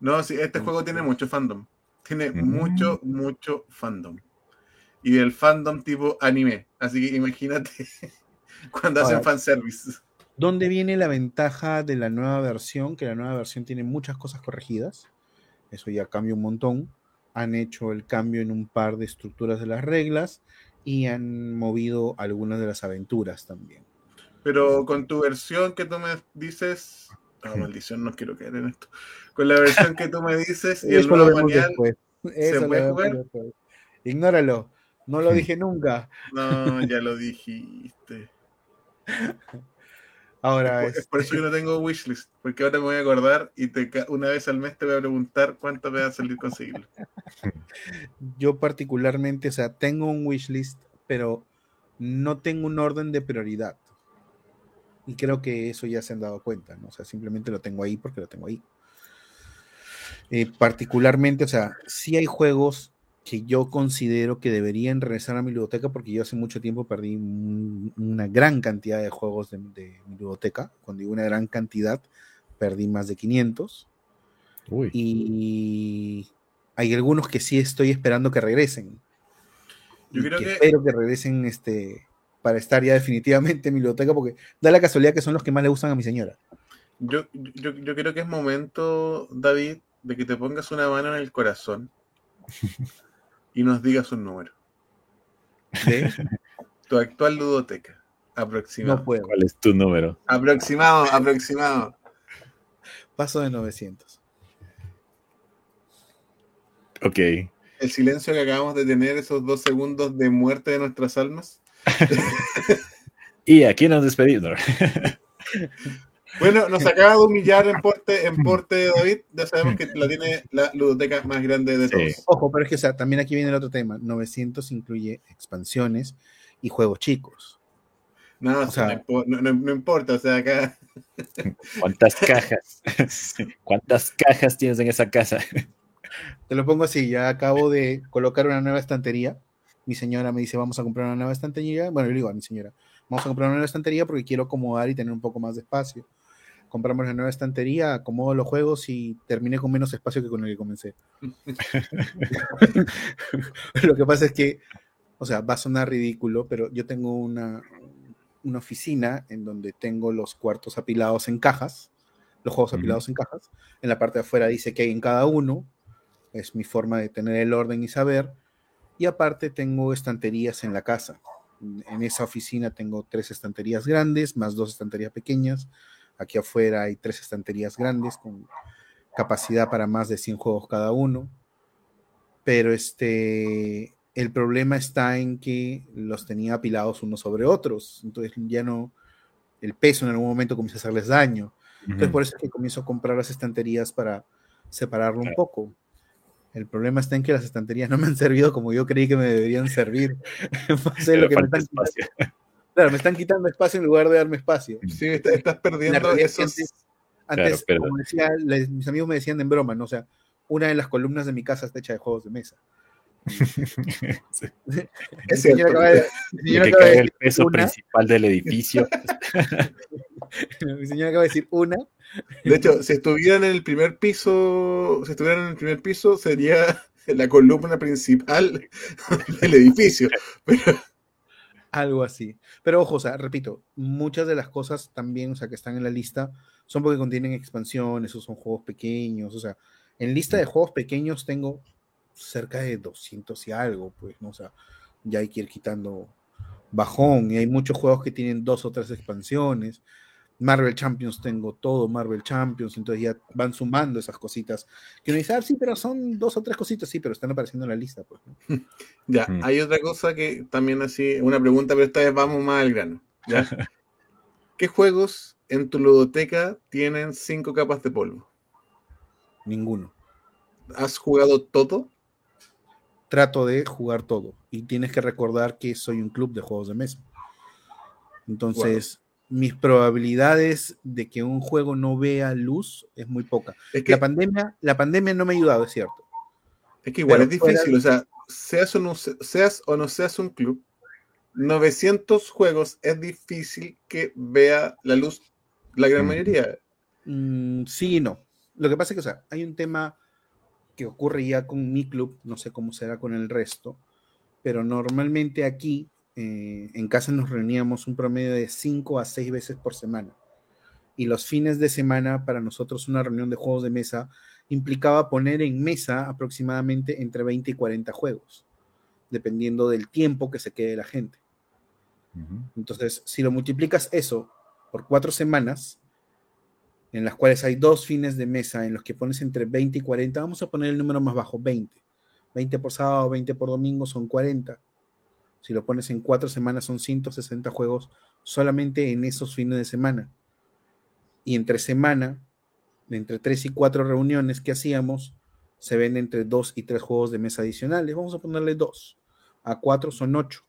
no, sí, este juego tiene mucho fandom. Tiene mucho, mucho fandom. Y el fandom tipo anime. Así que imagínate [laughs] cuando hacen fanservice. ¿Dónde viene la ventaja de la nueva versión? Que la nueva versión tiene muchas cosas corregidas. Eso ya cambia un montón. Han hecho el cambio en un par de estructuras de las reglas y han movido algunas de las aventuras también. Pero con tu versión que tú me dices, no, maldición, no quiero caer en esto. Con la versión que tú me dices y el nuevo manual, ¿se puede jugar? Ignóralo, no lo dije nunca. No, ya lo dijiste. [laughs] Ahora es, por, eso yo no tengo wishlist, porque ahora me voy a acordar y te, una vez al mes te voy a preguntar cuánto me va a salir conseguirlo. [laughs] Yo particularmente, o sea, tengo un wishlist, pero no tengo un orden de prioridad. Y creo que eso ya se han dado cuenta, ¿no? O sea, simplemente lo tengo ahí porque lo tengo ahí. Eh, particularmente, o sea, sí hay juegos que yo considero que deberían regresar a mi biblioteca porque yo hace mucho tiempo perdí una gran cantidad de juegos de, mi biblioteca. Cuando digo una gran cantidad, perdí más de 500. Y hay algunos que sí estoy esperando que regresen. Yo creo que, Espero que regresen este, para estar ya definitivamente en mi biblioteca porque da la casualidad que son los que más le gustan a mi señora. Yo, yo, yo creo que es momento, David, de que te pongas una mano en el corazón [laughs] y nos digas un número. ¿De? [laughs] Tu actual ludoteca. Aproximado. No puedo. ¿Cuál es tu número? Aproximado, aproximado. Paso de 900. Ok. El silencio que acabamos de tener, esos dos segundos de muerte de nuestras almas. [laughs] y aquí nos despedimos. [laughs] Bueno, nos acaba de humillar en porte, en porte David. Ya sabemos que la tiene la ludoteca más grande de todos. Ojo, pero es que o sea, también aquí viene el otro tema. 900 incluye expansiones y juegos chicos. No, o sea, no, importa, o sea, acá. [laughs] ¿Cuántas cajas? ¿Cuántas cajas tienes en esa casa? Te lo pongo así, ya acabo de colocar una nueva estantería. Mi señora me dice, vamos a comprar una nueva estantería. Bueno, yo le digo a mi señora, vamos a comprar una nueva estantería porque quiero acomodar y tener un poco más de espacio compramos la nueva estantería, acomodo los juegos y terminé con menos espacio que con el que comencé. [laughs] Lo que pasa es que, o sea, va a sonar ridículo, pero yo tengo una, una oficina en donde tengo los cuartos apilados en cajas, los juegos apilados en cajas. En la parte de afuera dice que hay en cada uno. Es mi forma de tener el orden y saber. Y aparte tengo estanterías en la casa. En esa oficina tengo tres estanterías grandes, más dos estanterías pequeñas, Aquí afuera hay tres estanterías grandes con capacidad para más de 100 juegos cada uno. Pero este, el problema está en que los tenía apilados unos sobre otros. Entonces ya no, el peso en algún momento comienza a hacerles daño. Entonces por eso es que comienzo a comprar las estanterías para separarlo un poco. El problema está en que las estanterías no me han servido como yo creí que me deberían servir. [laughs] lo que me Claro, me están quitando espacio en lugar de darme espacio. Sí, está- estás perdiendo esos. Antes, antes, pero- como decía, les- mis amigos me decían en broma, ¿no? O sea, una de las columnas de mi casa está hecha de juegos de mesa. [laughs] Sí. [laughs] El Es señor cierto. acaba de- el señor que acaba de cae el decir peso una, principal del edificio. [laughs] mi señor acaba de decir una, De hecho, si estuvieran en el primer piso, si estuvieran en el primer piso, sería la columna principal del edificio. Algo así. Pero ojo, o sea, repito, muchas de las cosas también, o sea, que están en la lista son porque contienen expansiones o son juegos pequeños, o sea, en lista de juegos pequeños tengo cerca de 200 y algo, pues, ¿no? O sea, ya hay que ir quitando bajón y hay muchos juegos que tienen dos o tres expansiones. Marvel Champions tengo todo, Marvel Champions, entonces ya van sumando esas cositas. Que uno dice, ah, sí, pero son dos o tres cositas, sí, pero están apareciendo en la lista, pues. ¿no? [laughs] Ya, Mm. hay otra cosa que también así, una pregunta, pero esta vez vamos más al grano. ¿ya? [laughs] ¿Qué juegos en tu ludoteca tienen cinco capas de polvo? Ninguno. ¿Has jugado todo? trato de jugar todo. Y tienes que recordar que soy un club de juegos de mesa. Entonces, mis probabilidades de que un juego no vea luz es muy poca. Es que, La pandemia, la pandemia no me ha ayudado, es cierto. es que igual pero es difícil, o sea, seas o, no, se- seas o no seas un club, 900 juegos es difícil que vea la luz la gran Mm. mayoría. Mm, sí y no. Lo que pasa es que, o sea, hay un tema que ocurre ya con mi club, no sé cómo será con el resto, pero normalmente aquí eh, en casa nos reuníamos un promedio de 5 a 6 veces por semana. Y los fines de semana, para nosotros, una reunión de juegos de mesa implicaba poner en mesa aproximadamente entre 20 y 40 juegos, dependiendo del tiempo que se quede la gente. Entonces, si lo multiplicas eso por cuatro semanas, en las cuales hay dos fines de mesa en los que pones entre 20 y 40, vamos a poner el número más bajo, 20. 20 por sábado, 20 por domingo son 40. Si lo pones en cuatro semanas son 160 juegos solamente en esos fines de semana. Y entre semana, entre tres y cuatro reuniones que hacíamos, se ven entre dos y tres juegos de mesa adicionales. Vamos a ponerle dos. A cuatro son ocho.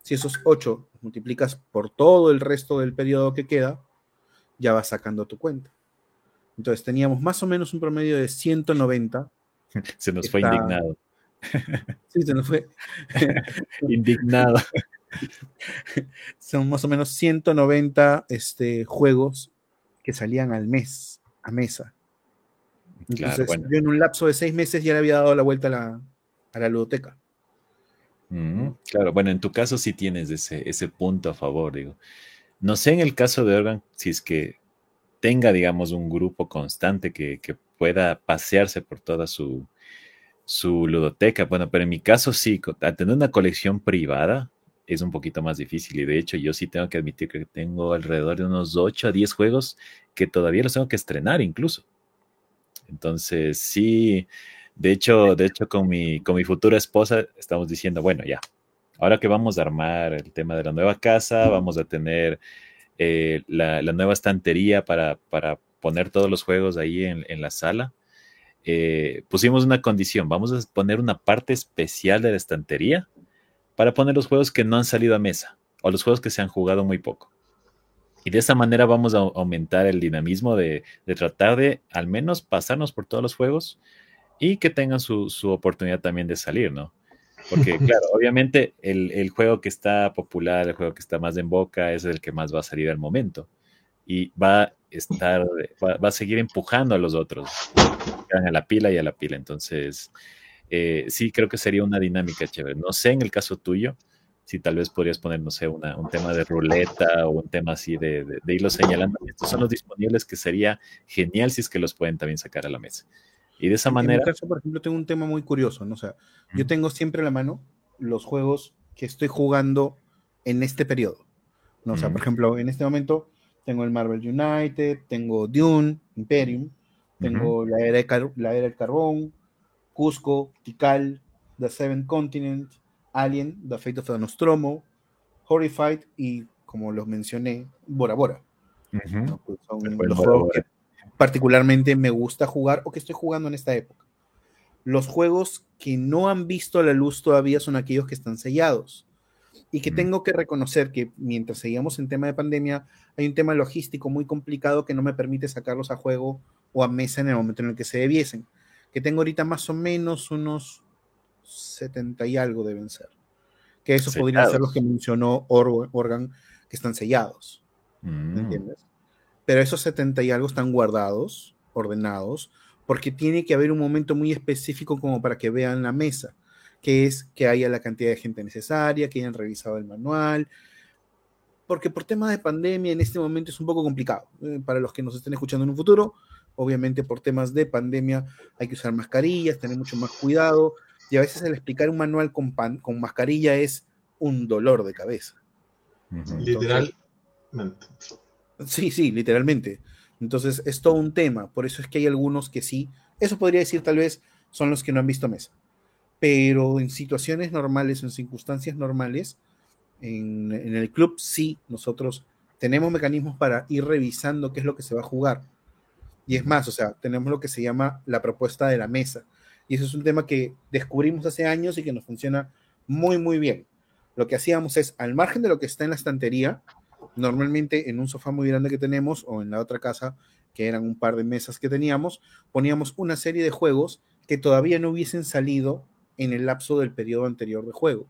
Si esos 8 multiplicas por todo el resto del periodo que queda, ya vas sacando tu cuenta. Entonces teníamos más o menos un promedio de 190. [laughs] Se nos fue Está- indignado. Sí, se nos fue. [laughs] Indignado. [laughs] Son más o menos 190 este, juegos que salían al mes, a mesa. Claro, Entonces, bueno. yo en un lapso de seis meses ya le había dado la vuelta a la, a la ludoteca. Ujú, Claro, bueno, en tu caso sí tienes ese, ese punto a favor, digo. No sé en el caso de Organ si es que tenga, digamos, un grupo constante que, que pueda pasearse por toda su, su ludoteca. Bueno, pero en mi caso sí, al tener una colección privada es un poquito más difícil. Y de hecho, yo sí tengo que admitir que tengo alrededor de unos 8 a 10 juegos que todavía los tengo que estrenar incluso. Entonces, sí, de hecho, de hecho, con mi, con mi futura esposa estamos diciendo, bueno, ya, ahora que vamos a armar el tema de la nueva casa, vamos a tener eh, la, la nueva estantería para, para poner todos los juegos ahí en, en la sala. Eh, pusimos una condición, vamos a poner una parte especial de la estantería para poner los juegos que no han salido a mesa o los juegos que se han jugado muy poco. Y de esa manera vamos a au- aumentar el dinamismo de, de tratar de al menos pasarnos por todos los juegos y que tengan su, su oportunidad también de salir, ¿no? Porque, [laughs] claro, obviamente el, el juego que está popular, el juego que está más en boca, es el que más va a salir al momento. Y va estar, va, va a seguir empujando a los otros. A la pila y a la pila. Entonces, eh, sí, creo que sería una dinámica chévere. No sé en el caso tuyo, si tal vez podrías poner, no sé, una- un tema de ruleta o un tema así de, de, de irlo señalando. Estos son los disponibles que sería genial si es que los pueden también sacar a la mesa. Y de esa En manera, mi caso, por ejemplo, tengo un tema muy curioso, ¿no? O sea, yo tengo siempre a la mano los juegos que estoy jugando en este periodo. ¿no? O sea, por ejemplo, en este momento tengo el Marvel United, tengo Dune, Imperium, tengo la, era de car- la era del carbón, Cusco, Tikal, The Seven Continent, Alien, The Fate of the Nostromo, Horrified y, como los mencioné, Bora Bora. Que son los Bora juegos Bora. que particularmente me gusta jugar o que estoy jugando en esta época. Los juegos que no han visto la luz todavía son aquellos que están sellados. Y que tengo que reconocer que mientras seguíamos en tema de pandemia, hay un tema logístico muy complicado que no me permite sacarlos a juego o a mesa en el momento en el que se debiesen. Que tengo ahorita más o menos unos 70 y algo deben ser. Que esos podrían ser los que mencionó Organ, que están sellados. ¿Me mm. entiendes? Pero esos 70 y algo están guardados, ordenados, porque tiene que haber un momento muy específico como para que vean la mesa que es que haya la cantidad de gente necesaria, que hayan revisado el manual, porque por temas de pandemia en este momento es un poco complicado. Eh, para los que nos estén escuchando en un futuro, obviamente por temas de pandemia hay que usar mascarillas, tener mucho más cuidado, y a veces el explicar un manual con, pan, con mascarilla es un dolor de cabeza. Literalmente. Sí, sí, literalmente. Entonces es todo un tema, por eso es que hay algunos que sí, eso podría decir tal vez son los que no han visto mesa pero en situaciones normales, en circunstancias normales, en, el club sí, nosotros tenemos mecanismos para ir revisando qué es lo que se va a jugar. Y es más, o sea, tenemos lo que se llama la propuesta de la mesa. Y eso es un tema que descubrimos hace años y que nos funciona muy, muy bien. Lo que hacíamos es, al margen de lo que está en la estantería, normalmente en un sofá muy grande que tenemos o en la otra casa, que eran un par de mesas que teníamos, poníamos una serie de juegos que todavía no hubiesen salido en el lapso del periodo anterior de juego.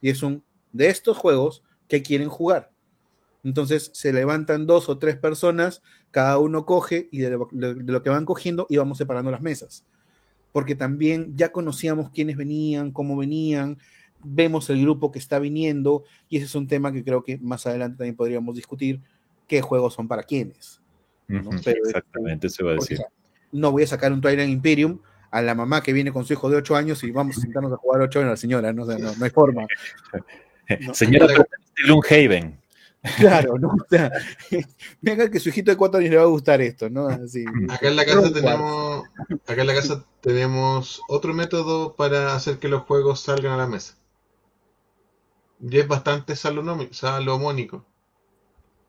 Y es un de estos juegos que quieren jugar. Entonces se levantan dos o tres personas, cada uno coge y de lo, que van cogiendo íbamos separando las mesas. Porque también ya conocíamos quiénes venían, cómo venían, vemos el grupo que está viniendo y ese es un tema que creo que más adelante también podríamos discutir, qué juegos son para quiénes. exactamente, se va a decir. No voy a sacar un Twilight Imperium a la mamá que viene con su hijo de 8 años y vamos a sentarnos a jugar 8 años a la señora, no, no, no hay forma. [laughs] señora, pero Gloomhaven. Claro, ¿no? O sea, [laughs] venga que su hijito de 4 años le va a gustar esto, ¿no? Así, acá en la casa tenemos, acá en la casa tenemos otro método para hacer que los juegos salgan a la mesa. Y es bastante salomónico.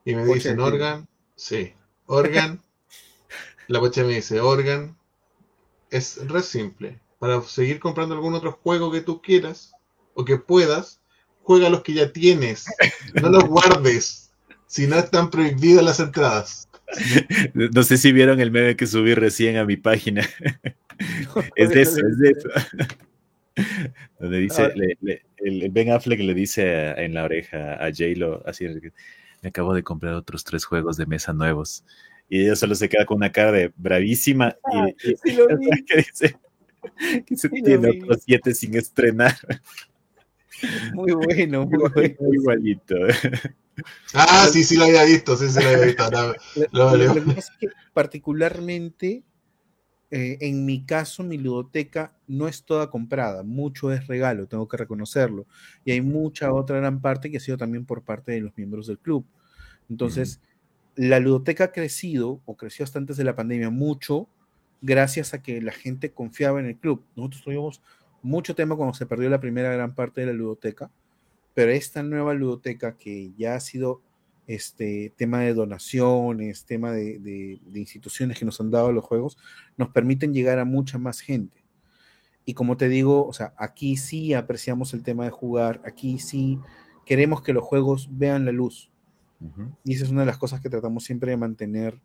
Y me dicen, Organ, sí, Organ, [laughs] la pocha me dice, Organ, es re simple. Para seguir comprando algún otro juego que tú quieras o que puedas, juega los que ya tienes. No los guardes. Si no están prohibidas las entradas. No sé si vieron el meme que subí recién a mi página. [laughs] es de eso, es de eso. Donde dice, ah. el, Ben Affleck le dice en la oreja a J-Lo, así, me acabo de comprar otros tres juegos de mesa nuevos y ella solo se queda con una cara de bravísima y, [laughs] que dice que se tiene otros siete sin estrenar. Muy bueno, muy bueno. Igualito. Ah, sí, sí lo había visto, sí, sí lo había visto. lo, que pasa es que particularmente, eh, en mi caso, mi ludoteca no es toda comprada, mucho es regalo, tengo que reconocerlo. Y hay mucha otra gran parte que ha sido también por parte de los miembros del club. Entonces, la ludoteca ha crecido, o creció hasta antes de la pandemia, mucho gracias a que la gente confiaba en el club. Nosotros tuvimos mucho tema cuando se perdió la primera gran parte de la ludoteca, pero esta nueva ludoteca que ya ha sido este tema de donaciones, tema de, instituciones que nos han dado los juegos, nos permiten llegar a mucha más gente. Y como te digo, o sea, aquí sí apreciamos el tema de jugar, aquí sí queremos que los juegos vean la luz. Y esa es una de las cosas que tratamos siempre de mantener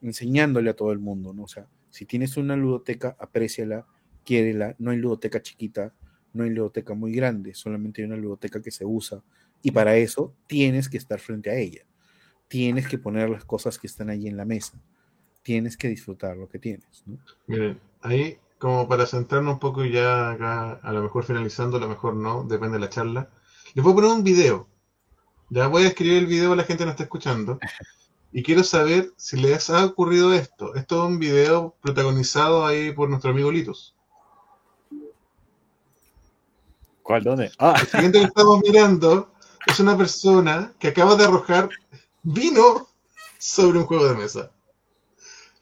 enseñándole a todo el mundo, ¿no? O sea, si tienes una ludoteca, apréciala, quiérela, no hay ludoteca chiquita, no hay ludoteca muy grande, solamente hay una ludoteca que se usa y para eso tienes que estar frente a ella. Tienes que poner las cosas que están ahí en la mesa. Tienes que disfrutar lo que tienes, ¿no? Miren, ahí como para centrarnos un poco y ya acá, a lo mejor finalizando, a lo mejor no, depende de la charla. Les voy a poner un video ya voy a escribir el video, la gente no está escuchando. Y quiero saber si les ha ocurrido esto. Esto es un video protagonizado ahí por nuestro amigo Litos. ¿Cuál? ¿Dónde? Ah. El siguiente que estamos mirando es una persona que acaba de arrojar vino sobre un juego de mesa.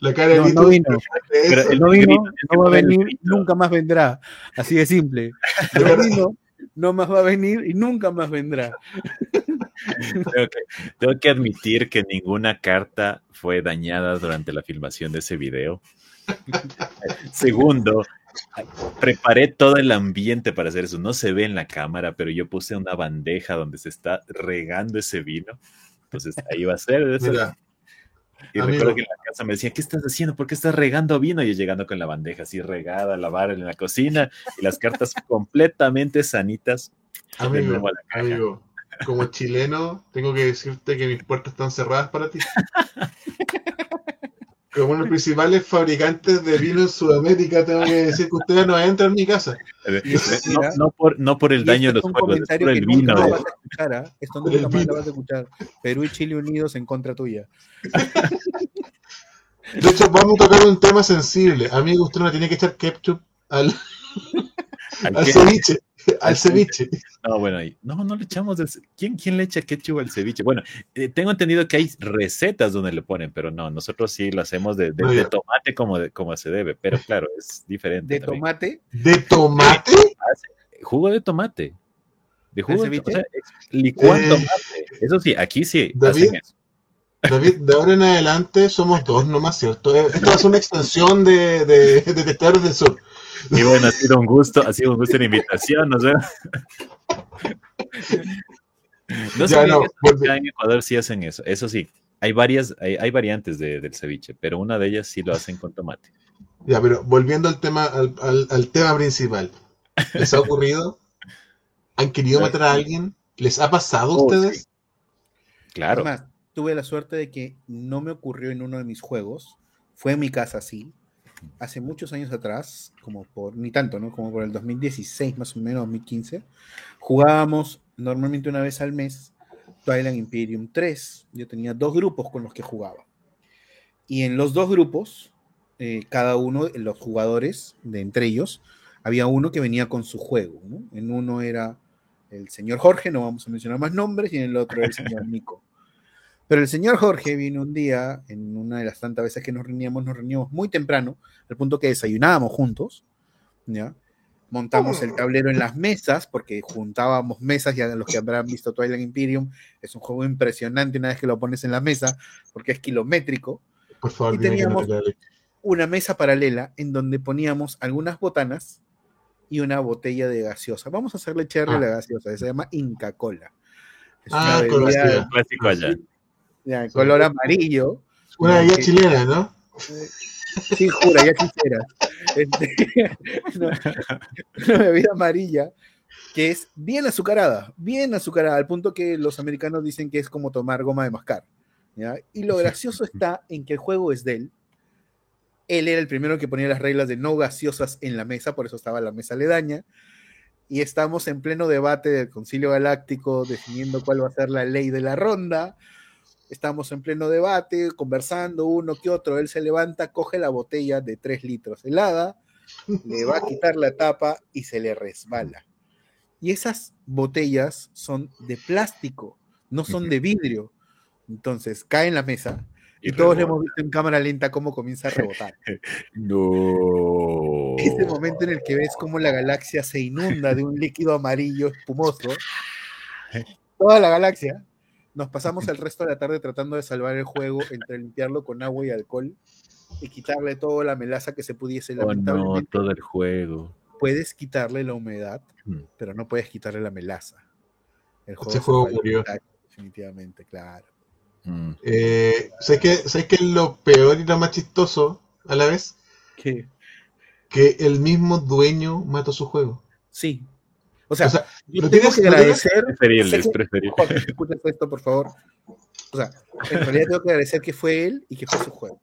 La cara de no, no vino. Pero no vino, no va a venir, nunca más vendrá. Así de simple. No vino, no más va a venir y nunca más vendrá. [laughs] Tengo que, admitir que ninguna carta fue dañada durante la filmación de ese video. Segundo, preparé todo el ambiente para hacer eso. No se ve en la cámara, pero yo puse una bandeja donde se está regando ese vino. Entonces ahí va a ser. Eso. Mira, y amigo. recuerdo que en la casa me decía, ¿qué estás haciendo? ¿Por qué estás regando vino? Y yo llegando con la bandeja así regada, la barra en la cocina y las cartas completamente sanitas. de amigo, nuevo a la caja. amigo, como chileno, tengo que decirte que mis puertas están cerradas para ti. Como uno de los principales fabricantes de vino en Sudamérica, tengo que decir que ustedes no entran en mi casa. Eh, No, no por, no por el Y daño de este los juegos, es por que el vino. más de- vas a escuchar, ¿ah? Esto nunca más lo vas a escuchar. Perú y Chile unidos en contra tuya. De hecho, vamos a tocar un tema sensible. Amigo, usted no tiene que echar ketchup al, ¿Al al ceviche. [laughs] Al ceviche. No, bueno, no, no le echamos. ¿Quién, ¿Quién le echa ketchup al ceviche? Bueno, eh, tengo entendido que hay recetas donde le ponen, pero no, nosotros sí lo hacemos de, tomate como, de- como se debe, pero [laughs] claro, es diferente. De también. tomate, ¿De tomate? Jugo de tomate. De jugo de ceviche? tomate. O sea, licuan Eh, tomate. Eso sí, aquí sí David, hacen eso. David, de ahora en adelante somos dos nomás, ¿cierto? Eh, Esto ser una extensión de, de, de del Sur. Y bueno, ha sido un gusto, ha sido un gusto la invitación, no sé. No Ya, volve- acá en Ecuador sí hacen eso. Eso sí, hay varias, hay, hay variantes de- del ceviche, pero una de ellas sí lo hacen con tomate. Ya, pero volviendo al tema, al, al- al tema principal. ¿Les ha ocurrido? ¿Han querido [laughs] matar a alguien? ¿Les ha pasado a Oh, ustedes? Claro. Además, tuve la suerte de que no me ocurrió en uno de mis juegos. Fue en mi casa, sí. Hace muchos años atrás, como por, ni tanto, ¿no? Como por el 2016, más o menos, 2015, jugábamos normalmente una vez al mes Twilight Imperium 3. Yo tenía dos grupos con los que jugaba. Y en los dos grupos, eh, cada uno, los jugadores, de entre ellos, había uno que venía con su juego. ¿no? En uno era el señor Jorge, no vamos a mencionar más nombres, y en el otro el señor [laughs] Nico. Pero el señor Jorge vino un día, en una de las tantas veces que nos reuníamos, nos reuníamos muy temprano, al punto que desayunábamos juntos, ¿ya? Montamos el tablero en las mesas, porque juntábamos mesas, ya los que habrán visto Twilight Imperium, es un juego impresionante una vez que lo pones en la mesa, porque es kilométrico. Por favor, Y teníamos-. Una mesa paralela en donde poníamos algunas botanas y una botella de gaseosa. Vamos a hacerle cherry a Ah. la gaseosa, se llama Inca Cola. Es Ah, una bebida clásico allá. Ya, color amarillo. Una Ya, chilena, ¿no? Sí, jura, ya quisieras. Este, [laughs] una, una bebida amarilla que es bien azucarada, bien azucarada, al punto que los americanos dicen que es como tomar goma de mascar. ¿ya? Y lo gracioso [laughs] está en que el juego es de él. Él era el primero que ponía las reglas de no gaseosas en la mesa, por eso estaba la mesa aledaña. Y estamos en pleno debate del Concilio Galáctico, definiendo cuál va a ser la ley de la ronda. Estamos en pleno debate, conversando uno que otro. Él se levanta, coge la botella de 3 litros helada, le va a quitar la tapa y se le resbala. Y esas botellas son de plástico, no son de vidrio. Entonces cae en la mesa y, todos le hemos visto en cámara lenta cómo comienza a rebotar. [laughs] No. Ese momento en el que ves cómo la galaxia se inunda de un líquido amarillo espumoso. [laughs] Toda la galaxia. Nos pasamos el resto de la tarde tratando de salvar el juego entre limpiarlo con agua y alcohol y quitarle toda la melaza que se pudiese. Oh, no, Lamentablemente todo el juego. puedes quitarle la humedad, Mm. pero no puedes quitarle la melaza. El Este juego murió. Definitivamente, claro. Mm. Eh, ¿Sabes qué, ¿Sabes qué es lo peor y lo más chistoso a la vez? ¿Qué? Que el mismo dueño mató su juego. Sí. O sea, O sea, yo ¿lo tengo tienes- que agradecer. Preferible, es preferible. Escucha esto, por favor. O sea, en realidad tengo que agradecer que fue él y que fue su juego.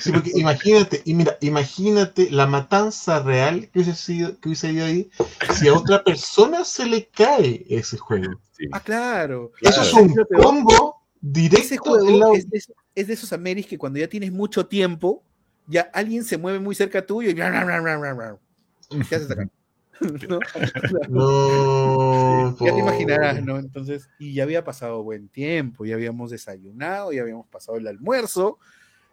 Sí, porque imagínate, y mira, imagínate la matanza real que hubiese sido, que hubiese ido ahí si a otra persona se le cae ese juego. Sí. Ah, claro. Eso es ¿Sabes un combo Ese directo la- juego es de, esos- es de esos Ameris que cuando ya tienes mucho tiempo, ya alguien se mueve muy cerca tuyo y. ¿Qué haces acá? [laughs] ¿No? [laughs] No, Ya te imaginarás, ¿no? Entonces, y ya había pasado buen tiempo, ya habíamos desayunado, ya habíamos pasado el almuerzo,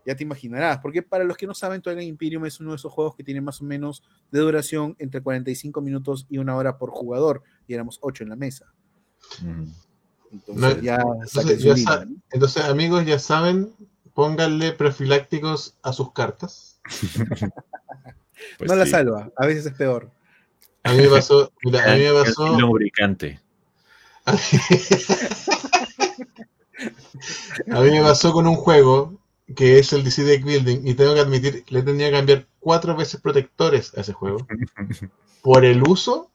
ya te imaginarás, porque para los que no saben, Twilight Imperium es uno de esos juegos que tiene más o menos de duración entre 45 minutos y una hora por jugador, y éramos 8 en la mesa. Mm. Entonces No, ya entonces ya sa- ¿no? Entonces, amigos, ya saben, pónganle profilácticos a sus cartas. [laughs] Pues no la sí. salva, a veces es peor. A mí me pasó, mira, a mí me pasó, lubricante. a mí me pasó con un juego que es el DC Deck Building y tengo que admitir, le tenía que cambiar cuatro veces protectores a ese juego [laughs] por el uso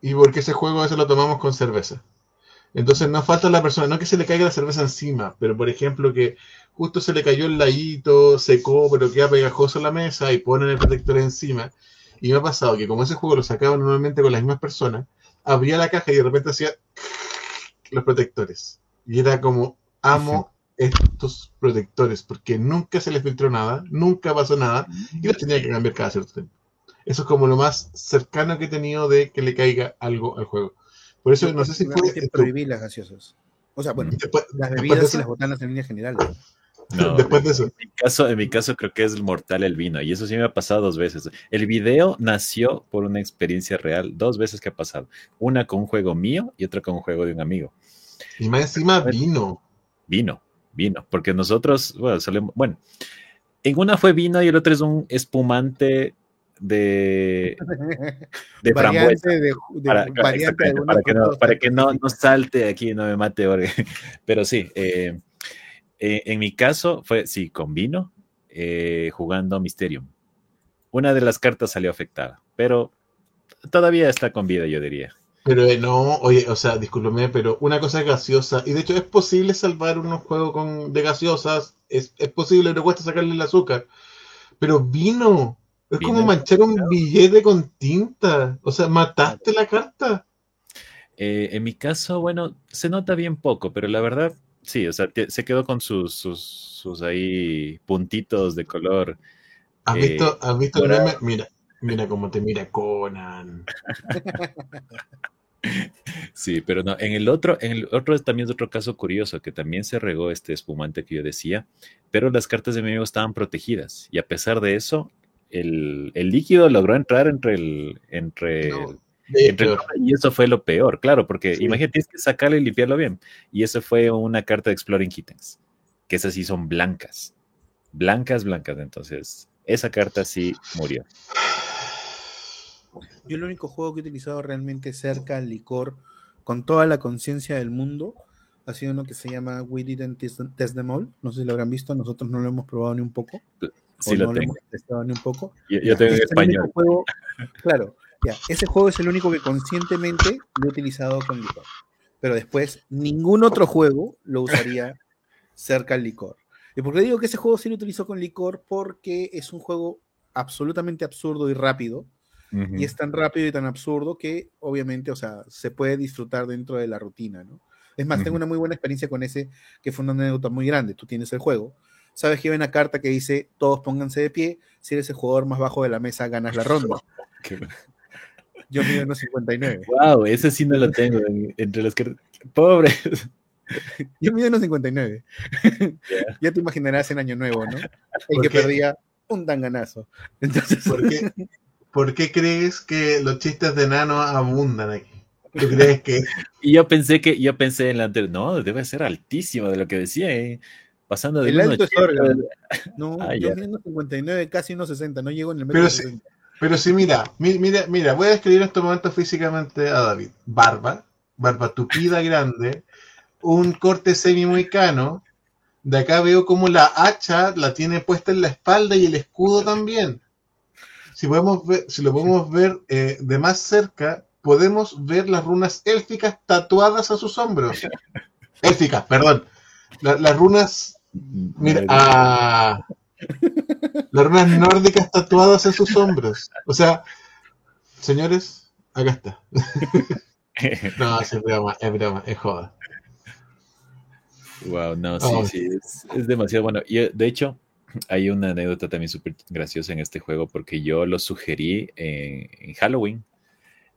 y porque ese juego a veces lo tomamos con cerveza. Entonces no falta la persona, no que se le caiga la cerveza encima, pero por ejemplo que justo se le cayó el ladito, secó, pero queda pegajoso en la mesa y ponen el protector encima. Y me ha pasado que como ese juego lo sacaba normalmente con las mismas personas, abría la caja y de repente hacía los protectores. Y era como, amo estos protectores, porque nunca se les filtró nada, nunca pasó nada, y los tenía que cambiar cada cierto tiempo. Eso es como lo más cercano que he tenido de que le caiga algo al juego. Por eso no sé si fue... Prohibí las gaseosas. O sea, bueno, Después, las bebidas y las botanas en línea general. No, [laughs] después de eso. En mi, caso, en mi caso creo que es el mortal el vino y eso sí me ha pasado dos veces. El video nació por una experiencia real, dos veces que ha pasado. Una con un juego mío y otra con un juego de un amigo. Y más encima vino. Vino, vino, porque nosotros, bueno, solemos, bueno, en una fue vino y el otro es un espumante de, [laughs] de frambuesa. variante de, de- Para, que, no, cosa para que no, salte aquí, no me mate. Jorge. Pero sí, eh, eh, en mi caso fue, sí, con vino, eh, jugando Mysterium. Una de las cartas salió afectada, pero todavía está con vida, yo diría. Pero eh, no, oye, o sea, discúlpeme, pero una cosa es gaseosa. Y de hecho es posible salvar unos juegos con, de gaseosas. Es, es posible, no cuesta sacarle el azúcar. Pero vino. Es Vino como manchar un billete con tinta. O sea, mataste la carta. Eh, en mi caso, bueno, se nota bien poco, pero la verdad, sí, o sea, se quedó con sus, sus, sus ahí puntitos de color. ¿Has Eh, visto, has visto el ahora- meme? Mira, mira cómo te mira Conan. [laughs] Sí, pero no, en el otro, en el otro es también otro caso curioso, que también se regó este espumante que yo decía, pero las cartas de mi amigo estaban protegidas, y a pesar de eso, el, el líquido logró entrar entre el, entre, No, el- Eh, entre y eso fue lo peor, claro, porque Sí. imagínate, tienes que sacarlo y limpiarlo bien, y eso fue una carta de Exploring Kittens, que esas sí son blancas, blancas, blancas, entonces, esa carta sí murió. Yo el único juego que he utilizado realmente cerca al licor con toda la conciencia del mundo ha sido uno que se llama We Didn't Test Them All. No sé si lo habrán visto, nosotros no lo hemos probado ni un poco. Sí o lo no tengo. hemos testado ni un poco. Yo, yo tengo en español. juego- claro, ya, ese juego es el único que conscientemente lo he utilizado con licor. Pero después, ningún otro juego lo usaría [laughs] cerca al licor. ¿Y por qué digo que ese juego sí lo utilizo con licor? Porque es un juego absolutamente absurdo y rápido. Y es tan rápido y tan absurdo que, obviamente, o sea, se puede disfrutar dentro de la rutina, ¿no? Es más, tengo una muy buena experiencia con ese, que fue una anécdota muy grande. Tú tienes el juego, sabes que hay una carta que dice, todos pónganse de pie, si eres el jugador más bajo de la mesa, ganas la ronda. [laughs] Yo mido unos 59. Wow, ese sí no lo tengo en- entre los que. Pobre. [laughs] Yo mido unos 59. ya te imaginarás en Año Nuevo, ¿no? El ¿Por que qué? perdía un tanganazo. Entonces, ¿Por qué, [laughs] por qué crees que los chistes de nano abundan aquí? ¿Tú crees que [laughs] Y yo pensé que, yo pensé en la anterior, no, debe ser altísimo de lo que decía, eh. Pasando de el alto es 1,80. órgano. No, Ah, yo mido unos 59, casi unos 60, no llego en el Pero metro sí. 60. Pero sí, mira, mi- mira, mira, voy a describir en este momento físicamente a David. Barba, barba tupida grande, un corte semi-moicano. De acá veo como la hacha la tiene puesta en la espalda y el escudo también. Si, podemos ver, si lo podemos ver eh, de más cerca, podemos ver las runas élficas tatuadas a sus hombros. [laughs] Élficas, perdón. La- las runas Mira, ah, las nórdicas tatuadas en sus hombros. O sea, señores, acá está. [laughs] No, es broma, es broma, es joda. Wow, no, sí, Oh. sí, es, es demasiado bueno. Y de hecho, hay una anécdota también súper graciosa en este juego porque yo lo sugerí en, en Halloween,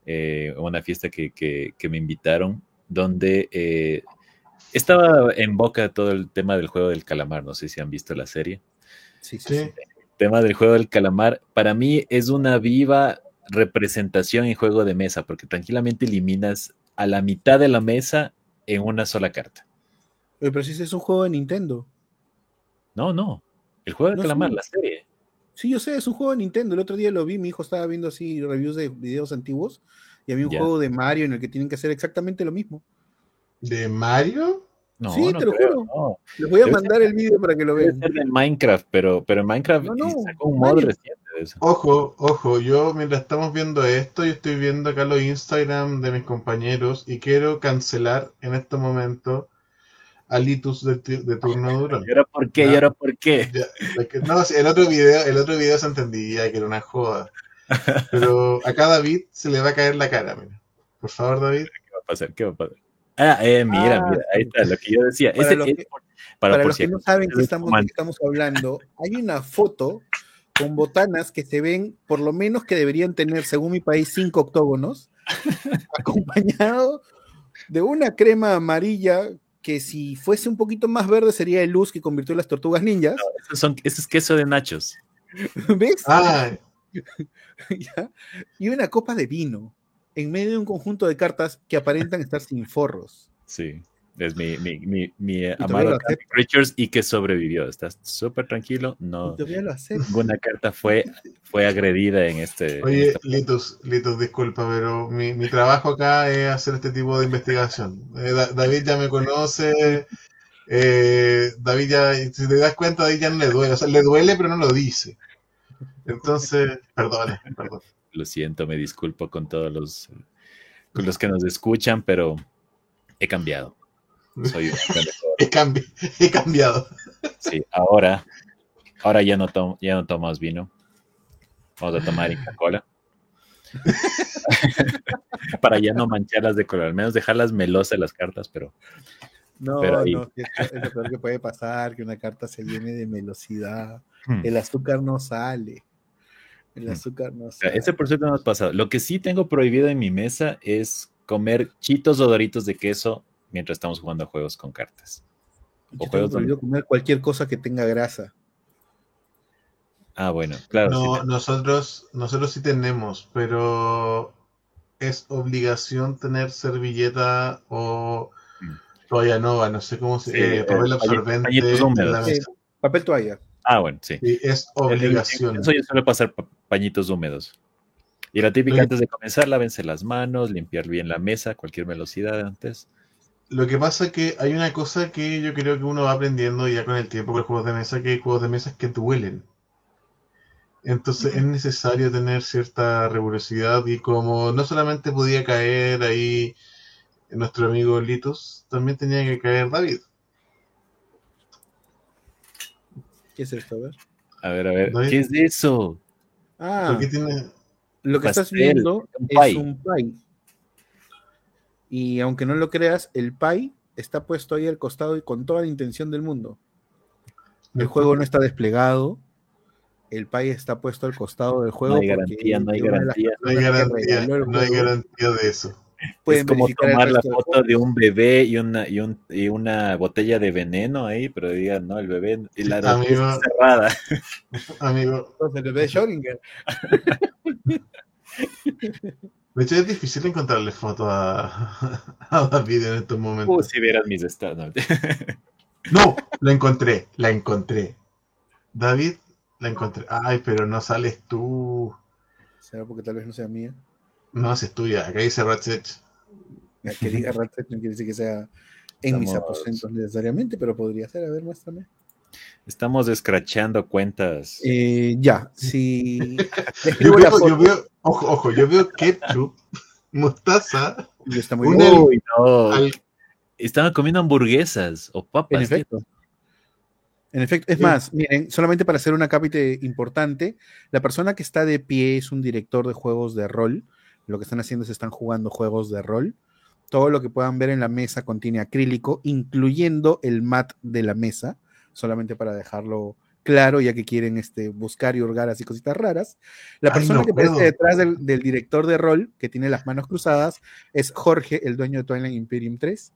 eh, una fiesta que, que- que me invitaron, donde eh, estaba en boca todo el tema del juego del calamar. No sé si han visto la serie. Sí, sí, tema del juego del calamar, para mí es una viva representación en juego de mesa, porque tranquilamente eliminas a la mitad de la mesa en una sola carta. Oye, pero si es un juego de Nintendo. No, no. El juego del No, calamar, sí. la serie. Sí, yo sé, es un juego de Nintendo. El otro día lo vi, mi hijo estaba viendo así reviews de videos antiguos y había un juego de Mario en el que tienen que hacer exactamente lo mismo. ¿De Mario? No, Sí, no te lo creo, juro. no. Les voy a Debe mandar el video para que lo vean. ser de Minecraft, pero, pero en Minecraft No, no, sacó un mod reciente de eso. Ojo, ojo, yo mientras estamos viendo esto, yo estoy viendo acá los Instagram de mis compañeros y quiero cancelar en este momento a Litus de, turno [laughs] duro. ¿Y ahora por qué? ¿Y ahora por qué? Ya, no, sí, el otro video, el otro video se entendía que era una joda. [laughs] Pero acá a David se le va a caer la cara, mira. Por favor, David. ¿Qué va a pasar? ¿Qué va a pasar? Ah, eh, mira, Ah, mira, ahí está lo que yo decía. Para Ese los que- por- Para, para por los si que no saben es que estamos, de qué estamos hablando, hay una foto con botanas que se ven, por lo menos que deberían tener, según mi país, cinco octógonos, [laughs] acompañado de una crema amarilla que si fuese un poquito más verde sería el luz que convirtió en las tortugas ninjas. Esos son, ese es queso de nachos. [laughs] ¿Ves? Ah, [laughs] ¿Ya? Y una copa de vino en medio de un conjunto de cartas que aparentan estar sin forros. Sí. Es mi, mi, mi, amado Richards y que sobrevivió. Estás súper tranquilo. No, ninguna carta fue, fue agredida en este. en oye, esta- Litus, Litus, disculpa, pero mi, mi trabajo acá es hacer este tipo de investigación. Eh, Da- David ya me conoce. eh, David ya, si te das cuenta, David ya no le duele. O sea, le duele, pero no lo dice. Entonces, perdona, perdón. Lo siento, me disculpo con todos los, con los que nos escuchan, pero he cambiado. Soy un. [laughs] He, cambi- he cambiado. Sí, ahora, ahora ya no tomo, ya no tomas vino. Vamos a tomar Inca Cola. [laughs] Para ya no mancharlas de color, al menos dejarlas melosas las cartas, pero No, Pero ahí- no, es lo peor que puede pasar, que una carta se llene de melosidad. hmm, El azúcar no sale. El azúcar no sale. ese por cierto no nos pasa. Lo que sí tengo prohibido en mi mesa es comer chitos o doritos de queso mientras estamos jugando a juegos con cartas. Yo o tengo juegos prohibido comer cualquier cosa que tenga grasa. Ah, bueno, claro. No, sí, nosotros, nosotros sí tenemos, pero es obligación tener servilleta o Mm. toalla nova, no sé cómo se Sí, eh, eh, papel pañi- absorbente papel toalla. Ah, bueno, sí. Sí, es obligación. Eso yo suelo pasar pa- pañitos húmedos. Y la típica antes de comenzar, lávense las manos, limpiar bien la mesa, cualquier velocidad antes. Lo que pasa es que hay una cosa que yo creo que uno va aprendiendo ya con el tiempo con los juegos de mesa, que hay juegos de mesa que duelen. Entonces es necesario tener cierta rigurosidad y como no solamente podía caer ahí nuestro amigo Litus, también tenía que caer David. ¿Qué es esto? A ver. A ver, a ver. ¿qué es eso? Ah, tiene... lo que estás viendo un es pie. un pie. Y aunque no lo creas, el pie está puesto ahí al costado y con toda la intención del mundo. El juego no está desplegado. El pie está puesto al costado del juego. No hay garantía, no hay garantía. No hay no garantía de eso. Pueden es como tomar la foto de un bebé y una, y, un- y una botella de veneno ahí, pero digan, no, el bebé y la Amigo. está cerrada. [laughs] Amigo, Entonces, el bebé de Schrödinger. [laughs] de hecho es difícil encontrarle foto a, [laughs] a David en estos momentos. Uh, si vieras mis estados. no. No, la encontré, la encontré. David, la encontré. Ay, pero no sales tú. ¿Será porque tal vez no sea mía? No, si es tuya. Acá dice Ratchet. Que diga Ratchet no quiere decir que sea en mis Estamos- aposentos necesariamente, pero podría ser. A ver, muéstrame. Estamos escrachando cuentas. Eh, ya, si. [laughs] Yo veo, yo veo, ojo, ojo, yo veo ketchup, [laughs] mostaza, y está muy una-. Uy, no. al- Estaban comiendo hamburguesas o En papas. efecto. En efecto, es Sí. más, miren, solamente para hacer una cápite importante, la persona que está de pie es un director de juegos de rol. Lo que están haciendo es están jugando juegos de rol. Todo lo que puedan ver en la mesa contiene acrílico, incluyendo el mat de la mesa, solamente para dejarlo claro, ya que quieren este, buscar y hurgar así cositas raras. La Ay, persona no que aparece detrás del, del director de rol, que tiene las manos cruzadas, es Jorge, el dueño de Twilight Imperium 3.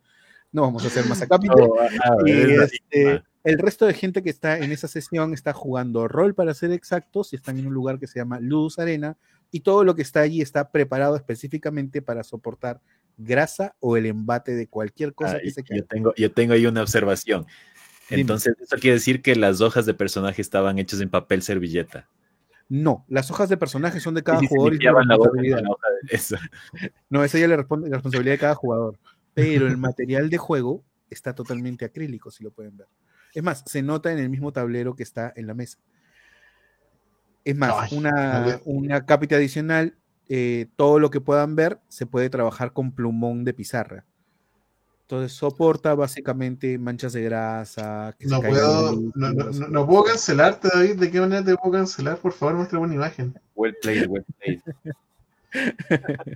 No vamos a hacer más [laughs] acápite. Oh, ah, la este, el resto de gente que está en esa sesión está jugando rol para ser exactos y están en un lugar que se llama Luz Arena y todo lo que está allí está preparado específicamente para soportar grasa o el embate de cualquier cosa Ah, que se caiga. yo, tengo, yo tengo ahí una observación. Dime. Entonces, eso quiere decir que las hojas de personaje estaban hechas en papel servilleta. No, las hojas de personaje son de cada Y jugador y la responsabilidad. la hoja de eso. [laughs] No, eso ya le responde la responsabilidad de cada jugador. Pero el material de juego está totalmente acrílico, si lo pueden ver. Es más, se nota en el mismo tablero que está en la mesa. Es más, Ay, una, una cápita adicional, eh, todo lo que puedan ver se puede trabajar con plumón de pizarra. Entonces soporta básicamente manchas de grasa. Que No puedo, líquidos. no, no, no- no puedo cancelarte, David. ¿De qué manera te puedo cancelar? Por favor, muestra una imagen. Well played, well played. [laughs]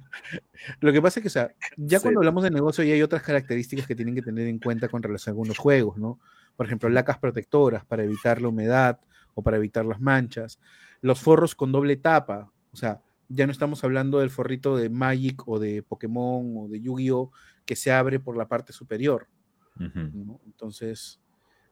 Lo que pasa es que, o sea, ya Sí. cuando hablamos de negocio, ya hay otras características que tienen que tener en cuenta con relación a algunos juegos, ¿no? Por ejemplo, lacas protectoras para evitar la humedad o para evitar las manchas. Los forros con doble tapa, o sea, ya no estamos hablando del forrito de Magic o de Pokémon o de Yu-Gi-Oh! que se abre por la parte superior. Entonces,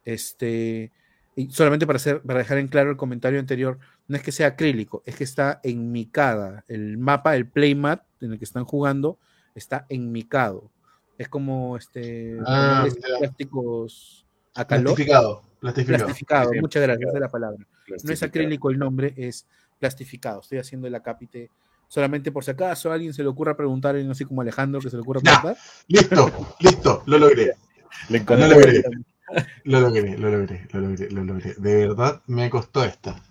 este, y solamente para, hacer, para dejar en claro el comentario anterior, no es que sea acrílico, es que está enmicada. El mapa, el playmat en el que están jugando, está enmicado. Es como este Ah, plásticos a calor. Plastificado. Plastificado. Sí, muchas gracias, esa es la palabra. No es acrílico el nombre, es plastificado. Estoy haciendo el acápite solamente por si acaso a alguien se le ocurra preguntar, alguien así como Alejandro que se le ocurra Ya. preguntar. Listo, listo, lo logré. Le Lo logré. Lo logré, lo logré, lo logré, lo logré. De verdad me costó esta.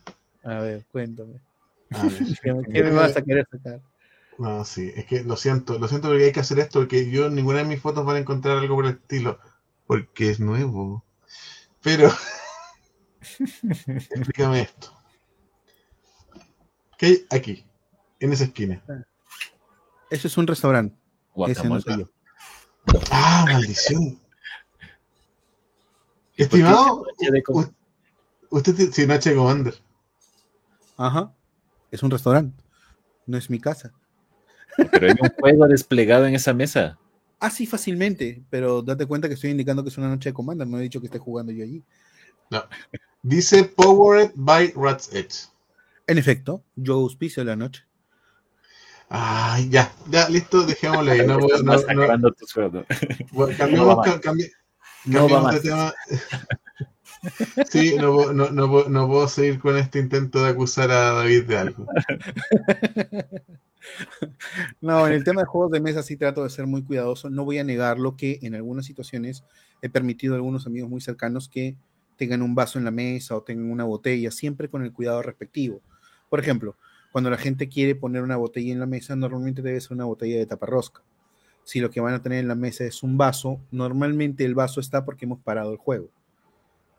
A ver, cuéntame. A ver. [laughs] ¿Qué, me- qué me vas a querer sacar? No, sí, es que lo siento, lo siento porque hay que hacer esto, porque yo en ninguna de mis fotos van a encontrar algo por el estilo, porque es nuevo. Pero, [laughs] explícame esto. ¿Qué hay aquí, en esa esquina? Eso es un restaurante. Ese no Guacamole. soy yo. Ah, maldición. Estimado, usted tiene Noche de Commander. Ajá. Es un restaurante. No es mi casa. Pero hay un juego desplegado en esa mesa. Ah, sí, fácilmente. Pero date cuenta que estoy indicando que es una noche de Commander. No he dicho que esté jugando yo allí. Dice Powered by Rat's Edge. En efecto, yo auspicio la noche. Ay, ya, ya, listo, dejémoslo ahí. No, no, [laughs] no, juegos. Bueno, [laughs] cambiamos, cambi- No va de tema. [laughs] Sí, no, puedo- no, no, puedo- no puedo seguir con este intento de acusar a David de algo. [laughs] No, en el tema de juegos de mesa sí trato de ser muy cuidadoso. No voy a negarlo que en algunas situaciones he permitido a algunos amigos muy cercanos que tengan un vaso en la mesa o tengan una botella, siempre con el cuidado respectivo. Por ejemplo, cuando la gente quiere poner una botella en la mesa, normalmente debe ser una botella de taparrosca. Si lo que van a tener en la mesa es un vaso, normalmente el vaso está porque hemos parado el juego.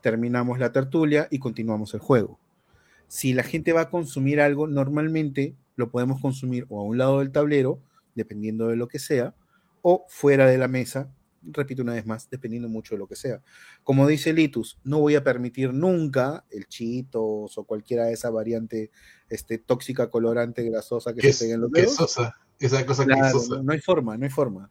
Terminamos la tertulia y continuamos el juego. Si la gente va a consumir algo, normalmente lo podemos consumir o a un lado del tablero, dependiendo de lo que sea, o fuera de la mesa, repito una vez más, dependiendo mucho de lo que sea. Como dice Litus, no voy a permitir nunca el chitos o cualquiera de esa variante este, tóxica, colorante, grasosa que se pegue en los dedos. Esa cosa que Claro, no, hay forma, no hay forma.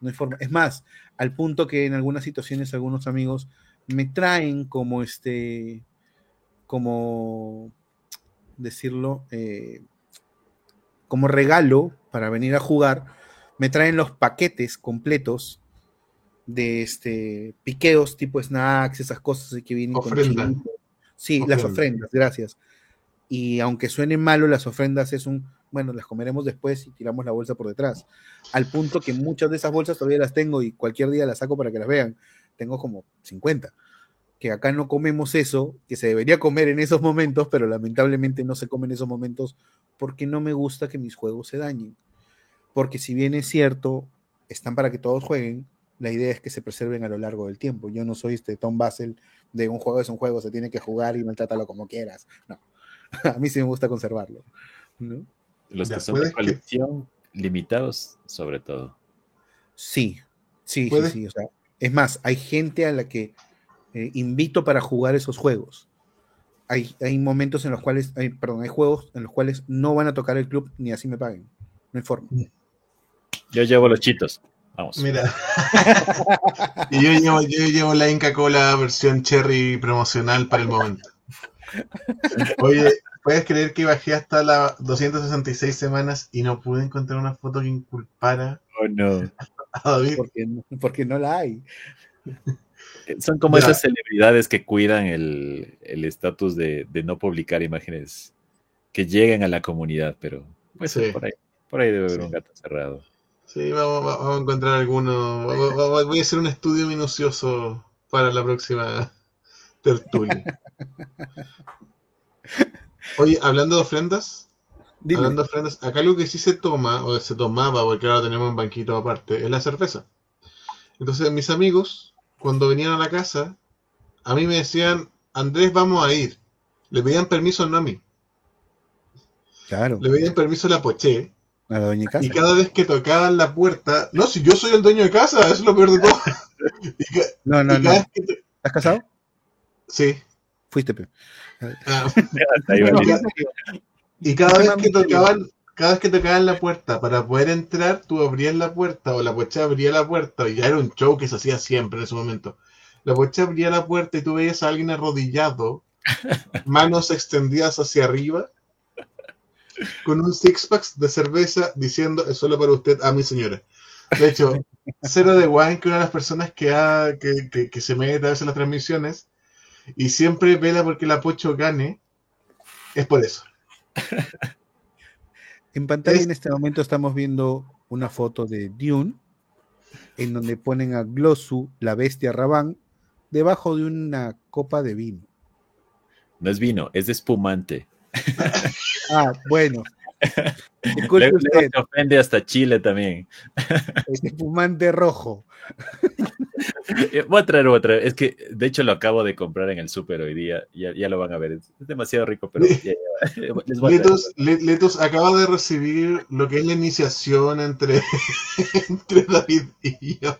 No hay forma. Es más, al punto que en algunas situaciones algunos amigos me traen como este, como decirlo, eh, como regalo para venir a jugar, me traen los paquetes completos de este piqueos tipo snacks, esas cosas que vienen Ofrenda. con. Sí, las Ofrenda. ofrendas, gracias. Y aunque suenen malo, las ofrendas es un, bueno, las comeremos después y tiramos la bolsa por detrás. Al punto que muchas de esas bolsas todavía las tengo y cualquier día las saco para que las vean. Tengo como 50. Que acá no comemos eso, que se debería comer en esos momentos, pero lamentablemente no se come en esos momentos porque no me gusta que mis juegos se dañen. Porque si bien es cierto, están para que todos jueguen, la idea es que se preserven a lo largo del tiempo. Yo no soy este Tom Basel de un juego es un juego, se tiene que jugar y maltrátalo como quieras. No. [laughs] A mí sí me gusta conservarlo. ¿no? Los Ya, que son de que- colección, limitados, sobre todo. Sí, sí, sí, sí. O sea, es más, hay gente a la que eh, invito para jugar esos juegos. Hay, hay momentos en los cuales, hay, perdón, hay juegos en los cuales no van a tocar el club ni así me paguen. No hay forma. Yo llevo los chitos. Vamos. Mira. [laughs] y yo llevo, yo llevo la Inca Cola versión cherry promocional para el momento. Oye, ¿puedes creer que bajé hasta las 266 semanas y no pude encontrar una foto que inculpara Oh, no. a David? Porque, no- porque no la hay. Son como Ya. esas celebridades que cuidan el el estatus de, de no publicar imágenes que lleguen a la comunidad, pero pues Sí. por ahí, por ahí debe haber Sí. un gato cerrado. Sí, vamos, vamos a encontrar alguno. Voy a hacer un estudio minucioso para la próxima tertulia. [laughs] Oye, hablando de ofrendas, Dime. hablando de ofrendas, acá algo que sí se toma, o se tomaba, porque ahora tenemos un banquito aparte, es la cerveza. Entonces, mis amigos, cuando venían a la casa, a mí me decían, Andrés, vamos a ir. Le pedían permiso no a mí, Claro, le pedían permiso a la Poché, a la doña casa. y cada vez que tocaban la puerta, no, si yo soy el dueño de casa, eso es lo peor de todo. [laughs] No, no, no. to- ¿Estás casado? Sí. Fuiste, pe. [laughs] Ah, y cada vez que tocaban, cada vez que tocaban la puerta para poder entrar, tú abrías la puerta o la pocha abría la puerta y ya era un show que se hacía siempre en ese momento. La pocha abría la puerta y tú veías a alguien arrodillado, [laughs] manos extendidas hacia arriba, con un six pack de cerveza diciendo es solo para usted, a mi señora. De hecho, Cero de Wine, que una de las personas que, ha- que, que- que se mete a veces en las transmisiones y siempre vela porque la Pocho gane, es por eso. [laughs] En pantalla Es- en este momento estamos viendo una foto de Dune, en donde ponen a Glossu, la bestia Rabán, debajo de una copa de vino. No es vino, es de espumante. Ah, bueno. Disculpe usted, se ofende hasta Chile también. es espumante rojo. Eh, Voy a traer otra. Es que, de hecho, lo acabo de comprar en el súper hoy día. Ya, ya lo van a ver. Es, demasiado rico, pero ya- ya- [laughs] les voy a traer Letus, Le- Letus acaba de recibir lo que es la iniciación entre, [laughs] entre David y yo.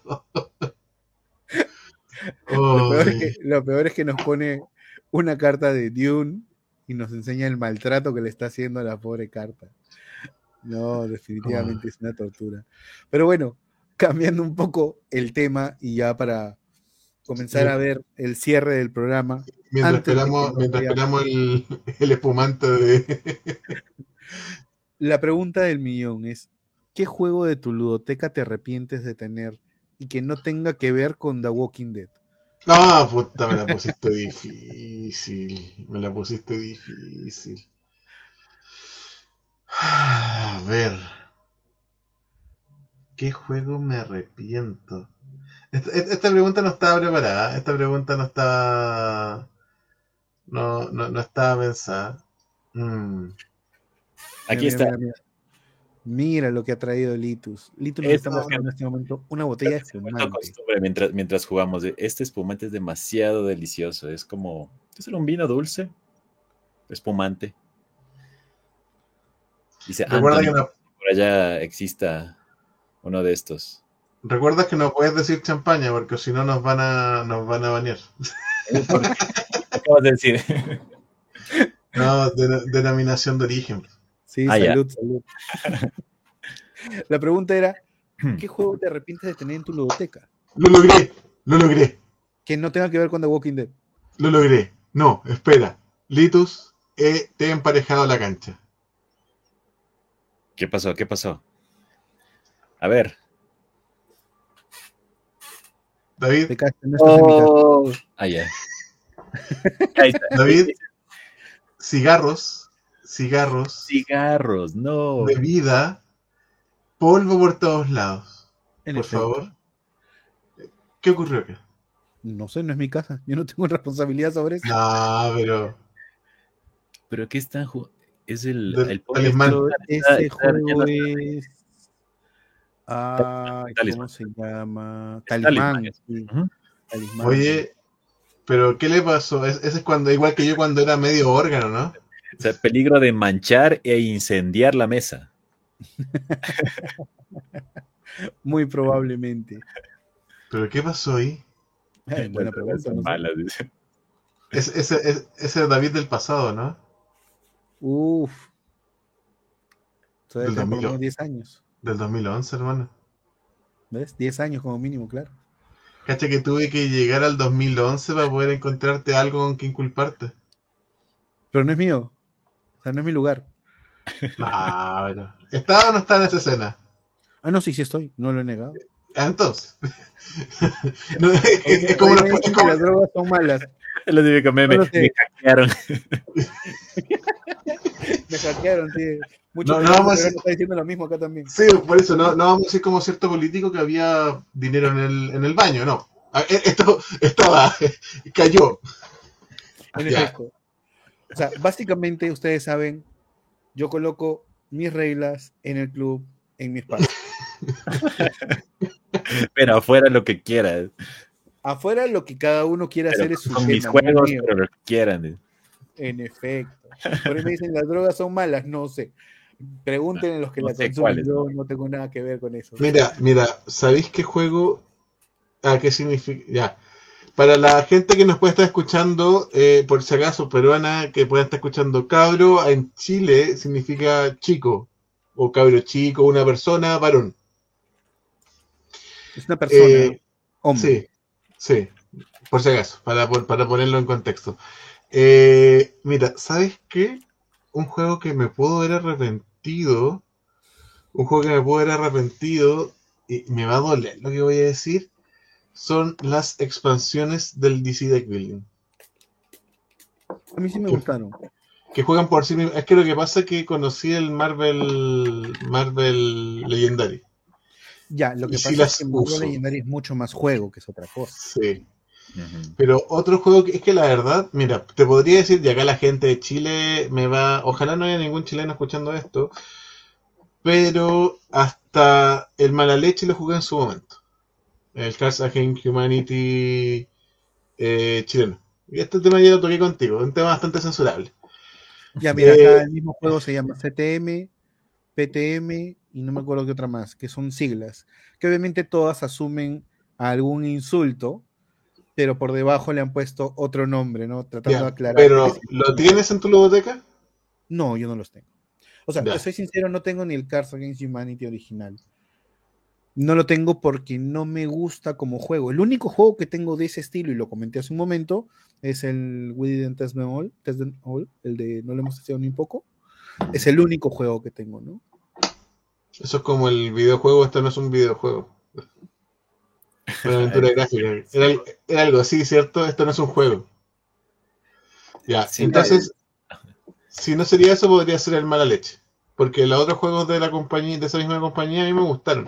Lo peor, es Ay, que, lo peor es que nos pone una carta de Dune y nos enseña el maltrato que le está haciendo a la pobre carta. No, [laughs] definitivamente es una tortura. Pero bueno, cambiando un poco el tema y ya para comenzar Sí. a ver el cierre del programa. mientras esperamos, mientras esperamos el, el espumante de. [laughs] La pregunta del millón es, ¿qué juego de tu ludoteca te arrepientes de tener y que no tenga que ver con The Walking Dead? No, puta, me la pusiste difícil. Me la pusiste difícil. A ver. ¿Qué juego me arrepiento? Esta, esta pregunta no estaba preparada. Esta pregunta no estaba. No, no, no estaba pensada. Mm. Aquí está. Mira, lo que ha traído Litus. Litus nos está mostrando en este momento una botella de espumante. costumbre mientras, mientras jugamos. de, Este espumante es demasiado delicioso. Es como. Es un vino dulce. Espumante. Dice, Recuerda que, no, por allá exista uno de estos. recuerda que no puedes decir champaña porque si no nos van a, nos van a banear. Acabas de decir. [laughs] No, de- denominación de origen. Sí, Ah, ya. salud, salud. [laughs] La pregunta era, [clears throat] ¿qué juego te arrepientes de tener en tu ludoteca? Lo logré, lo logré. Que no tenga que ver con The Walking Dead. Lo logré. No, espera. Litus, eh, te he emparejado la cancha. ¿Qué pasó? ¿Qué pasó? A ver. David, Te no. Oh. Ah, ya. Ahí [laughs] está. David, cigarros, cigarros, Cigarros, no. bebida, polvo por todos lados. En Por efecto. favor. ¿Qué ocurrió acá? No sé, no es mi casa. Yo no tengo [laughs] responsabilidad sobre eso. No, pero. Pero ¿qué están jugando? Es el, Del el talismán. Está- ese está juego lleno es. Ay, Talismán. ¿cómo se llama? Talismán, Talismán. sí. Talismán. Oye, pero ¿qué le pasó? Es- Ese es cuando, igual que yo cuando era medio órgano, ¿no? O sea, peligro de manchar e incendiar la mesa. [laughs] Muy probablemente. ¿Pero qué pasó ahí? Ay, buena pregunta. no dice. Es, ese, es, ese es David del pasado, ¿no? Uf. Eso Del tener por lo 2000. menos 10 años. Del 2011, hermano. ¿Ves? 10 años como mínimo, claro. Cacha que tuve que llegar al 2011 para poder encontrarte algo con que inculparte. Pero no es mío. Sea, no es mi lugar. Ah, bueno. ¿Está o no está en esa escena? Ah, no, sí, sí estoy. No lo he negado. Ah, Entonces. [laughs] No, es, es- es como los- es como- las drogas son malas. Lo típico meme. No. Me hackearon. [laughs] Me hackearon, sí. Mucho No, no vamos a está diciendo lo mismo acá también. Sí, por eso no, no vamos a decir como cierto político que había dinero en el, en el baño, no. Ah, eh, Esto estaba, [laughs] cayó. En Ya. O sea, básicamente ustedes saben, yo coloco mis reglas en el club, en mi espacio. [laughs] Pero afuera lo que quieras. Afuera lo que cada uno quiera Pero hacer es su con mis tema, juegos, mío. pero lo que quieran. En efecto. Por ahí me dicen, las drogas son malas, no sé. Pregúntenle a los que No la sé consumen, yo no tengo nada que ver con eso. Mira, mira, ¿sabéis qué juego? Ah, ¿qué significa? Ya. Para la gente que nos puede estar escuchando, eh, por si acaso, peruana, que pueda estar escuchando cabro, en Chile significa chico, o cabro chico, una persona, varón. Es una persona, Eh, hombre. Sí, sí, por si acaso, para, para ponerlo en contexto. Eh, mira, ¿sabes qué? Un juego que me puedo haber arrepentido, un juego que me puedo haber arrepentido, y me va a doler lo que voy a decir, son las expansiones del DC Deck Building. A mí sí me gustaron. Que juegan por sí mismos. Es que lo que pasa es que conocí el Marvel, Marvel Legendary. Ya, lo que Y sí pasa las es que Marvel. Legendary es mucho más juego que es otra cosa. Sí. Pero otro juego que es que la verdad, mira, te podría decir, y acá la gente de Chile me va, ojalá no haya ningún chileno escuchando esto, pero hasta el mala leche lo jugué en su momento. El Cards Against Humanity eh, chileno. Y este tema ya lo toqué contigo, un tema bastante censurable. Ya, mira, Eh, acá el mismo juego se llama CTM, PTM y no me acuerdo qué otra más, que son siglas, que obviamente todas asumen algún insulto, pero por debajo le han puesto otro nombre, ¿no? Tratando de aclarar. pero, ¿lo tienes en tu ludoteca? No, yo no los tengo. O sea, soy sincero, no tengo ni el Cards Against Humanity original. No lo tengo porque no me gusta como juego. El único juego que tengo de ese estilo, y lo comenté hace un momento, es el We Didn't Test Them All, Test Them All, el de No lo hemos testeado ni un poco. Es el único juego que tengo, ¿no? Eso es como el videojuego, esto no es un videojuego. Una aventura [laughs] gráfica. Era, era algo así, ¿cierto? Esto no es un juego. Ya, Sí, entonces, si no sería eso, podría ser el mala leche. Porque los otros juegos de la compañía, de esa misma compañía, a mí me gustaron.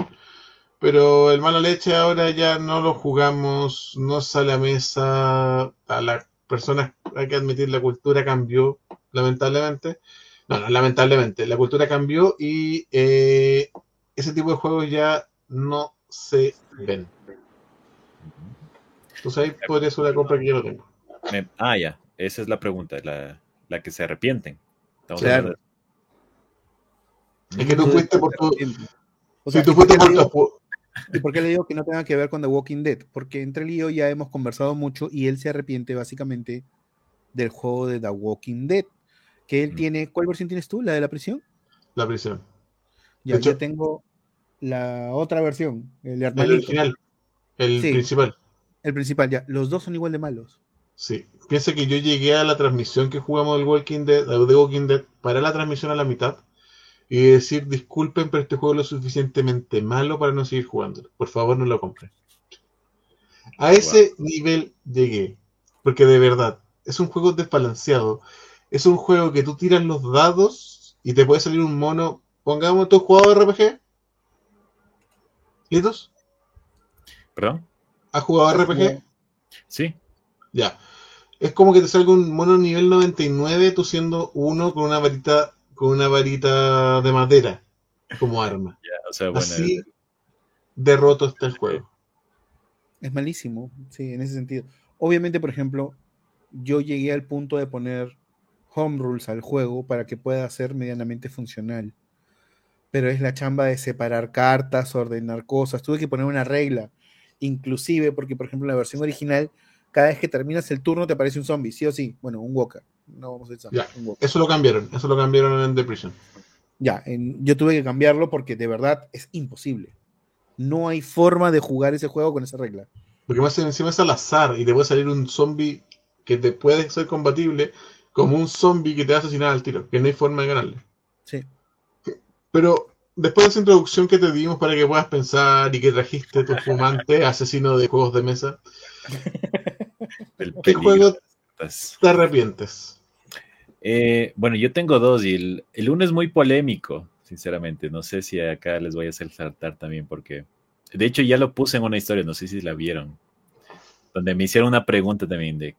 Pero el mala leche ahora ya no lo jugamos, no sale a mesa. A las personas, hay que admitir, la cultura cambió, lamentablemente. No, no, lamentablemente, la cultura cambió y eh, ese tipo de juegos ya no se ven. Entonces ahí podría ser una compra que yo no tengo. Me- ah, ya. Esa es la pregunta, la, la que se arrepienten. Estamos Claro. Es que tú fuiste por tu. O Si sea, tú ¿y por fuiste por tu. ¿Y por qué le digo que no tenga que ver con The Walking Dead? Porque entre él y yo ya hemos conversado mucho y él se arrepiente básicamente del juego de The Walking Dead. Que él Mm. tiene. ¿Cuál versión tienes tú? ¿La de la prisión? La prisión. Ya, hecho- yo tengo la otra versión, el original. El Sí. principal. el principal, ya. Los dos son igual de malos. Sí. Piensa que yo llegué a la transmisión que jugamos del Walking Dead, de Walking Dead, para la transmisión a la mitad y decir, disculpen, pero este juego es lo suficientemente malo para no seguir jugándolo. Por favor, no lo compren. A ese nivel llegué. Porque de verdad, es un juego desbalanceado. Es un juego que tú tiras los dados y te puede salir un mono. Pongamos, ¿tú has jugado RPG? ¿Litos? ¿Perdón? ¿Has jugado RPG? Sí. Ya. Es como que te salga un mono nivel 99, tú siendo uno con una varita, con una varita de madera como arma. [laughs] Ya, o sea, bueno, Así de roto está el juego. Es malísimo, sí, en ese sentido. Obviamente, por ejemplo, yo llegué al punto de poner home rules al juego para que pueda ser medianamente funcional. Pero es la chamba de separar cartas, ordenar cosas. Tuve que poner una regla, inclusive porque, por ejemplo, en la versión original, cada vez que terminas el turno te aparece un zombie, sí o sí. Bueno, un walker. No vamos a Ya. Eso lo cambiaron, eso lo cambiaron en The Prison. Ya, en- yo tuve que cambiarlo porque de verdad es imposible. No hay forma de jugar ese juego con esa regla. Porque más encima es al azar y te puede salir un zombie que te puede ser combatible como un zombie que te va a asesinar al tiro, que no hay forma de ganarle. Sí. Pero después de esa introducción que te dimos para que puedas pensar y que trajiste tu fumante [laughs] asesino de juegos de mesa, el ¿qué juego te arrepientes? Eh, bueno, yo tengo dos y el, el uno es muy polémico, sinceramente. No sé si acá les voy a hacer saltar también porque, de hecho, ya lo puse en una historia, no sé si la vieron, donde me hicieron una pregunta también de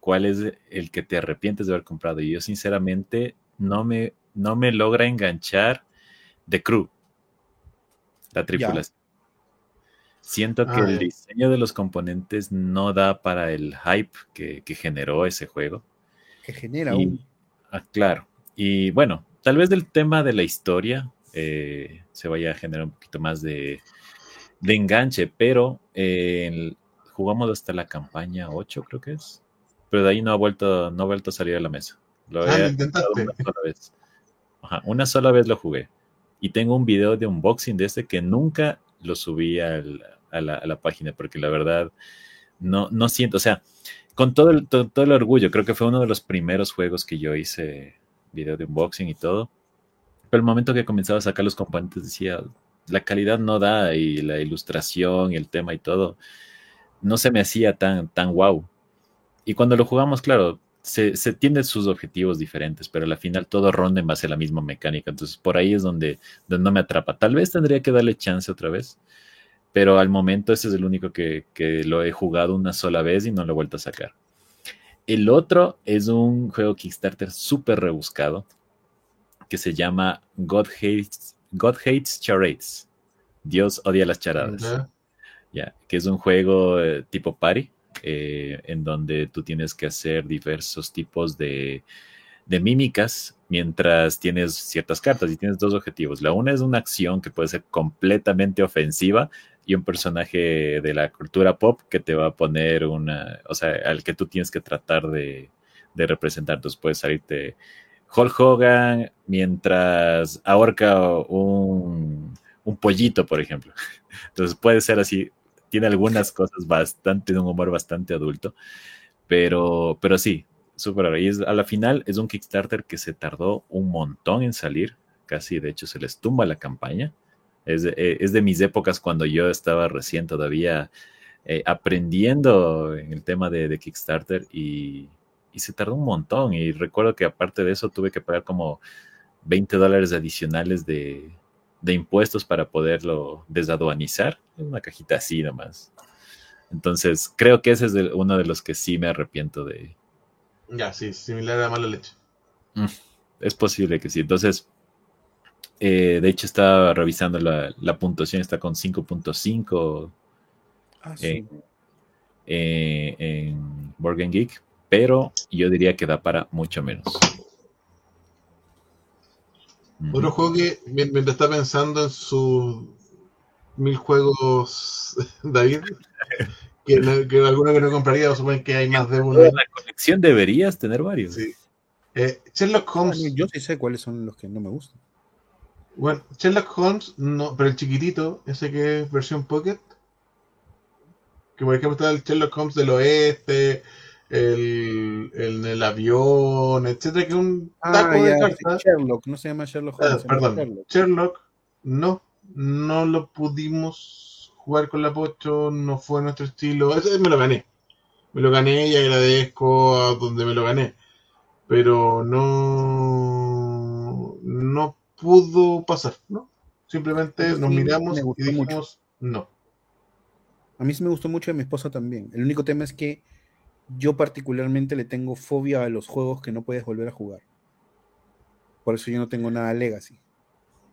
cuál es el que te arrepientes de haber comprado. Y yo, sinceramente, no me, no me logra enganchar de Crew, la tripulación. Siento que Ah, el diseño de los componentes no da para el hype que, que generó ese juego. Que genera Y- un. Ah, claro. Y bueno, tal vez del tema de la historia eh, se vaya a generar un poquito más de, de enganche, pero eh, jugamos hasta la campaña 8, creo que es. Pero de ahí no ha vuelto, no ha vuelto a salir a la mesa. Lo Ah, intentaste. una sola vez. Ajá, una sola vez lo jugué. Y tengo un video de unboxing de este que nunca lo subí al- a, la, a la página, porque la verdad no, no siento, o sea, con todo el, to- todo, el orgullo, creo que fue uno de los primeros juegos que yo hice video de unboxing y todo. Pero el momento que comenzaba a sacar los componentes decía, la calidad no da y la ilustración y el tema y todo, no se me hacía tan, tan wow. Y cuando lo jugamos, claro, se, se tienen sus objetivos diferentes, pero al final todo ronda en base a la misma mecánica. Entonces, por ahí es donde, donde no me atrapa. Tal vez tendría que darle chance otra vez, pero al momento ese es el único que, que lo he jugado una sola vez y no lo he vuelto a sacar. El otro es un juego Kickstarter súper rebuscado que se llama God Hates, God Hates Charades. Dios odia las charadas. Ya. Ya, que es un juego eh, tipo party, eh, en donde tú tienes que hacer diversos tipos de, de mímicas mientras tienes ciertas cartas y tienes dos objetivos. La una es una acción que puede ser completamente ofensiva y un personaje de la cultura pop que te va a poner una, o sea, al que tú tienes que tratar de, de representar. Entonces puede salirte Hulk Hogan mientras ahorca un, un pollito, por ejemplo. [laughs] Entonces puede ser así. Tiene algunas [laughs] cosas bastante, de un humor bastante adulto, pero, pero sí, súper raro. Y es- a la final es un Kickstarter que se tardó un montón en salir, casi de hecho se les tumba la campaña. Es de, eh, es de mis épocas cuando yo estaba recién todavía eh, aprendiendo en el tema de, de Kickstarter y, y se tardó un montón. Y recuerdo que aparte de eso tuve que pagar como 20 dólares adicionales de, de impuestos para poderlo desaduanizar. Es una cajita así nomás. Entonces, creo que ese es el- uno de los que sí me arrepiento de. Ya, sí, similar a mala leche. Es posible que sí. Entonces, eh, de hecho, estaba revisando la, la puntuación, está con 5.5 Ah, Eh, su- eh, en Board Game Geek, pero yo diría que da para mucho menos. Otro juego que, mien- mientras está pensando en sus mil juegos, [laughs] David, que, que alguno que no compraría, o suponen que hay más de uno. En la colección deberías tener varios. Sí. Eh, Sherlock Holmes, Yo sí sé cuáles son los que no me gustan. Bueno, Sherlock Holmes, no, pero el chiquitito, ese que es versión Pocket, que por ejemplo está el Sherlock Holmes del oeste, el, el, el avión, etcétera, que es un taco de Ah, ya, sí, cartas. Sherlock, no se llama Sherlock Ah, Holmes, llama perdón, Sherlock. Sherlock, no, no lo pudimos jugar con la Pocho, no fue nuestro estilo. Ese me lo gané. Me lo gané y agradezco a donde me lo gané. Pero no, no pudo pasar, ¿no? Simplemente nos miramos y dijimos mucho. no. A mí sí me gustó mucho y a mi esposa también. El único tema es que yo particularmente le tengo fobia a los juegos que no puedes volver a jugar. Por eso yo no tengo nada Legacy.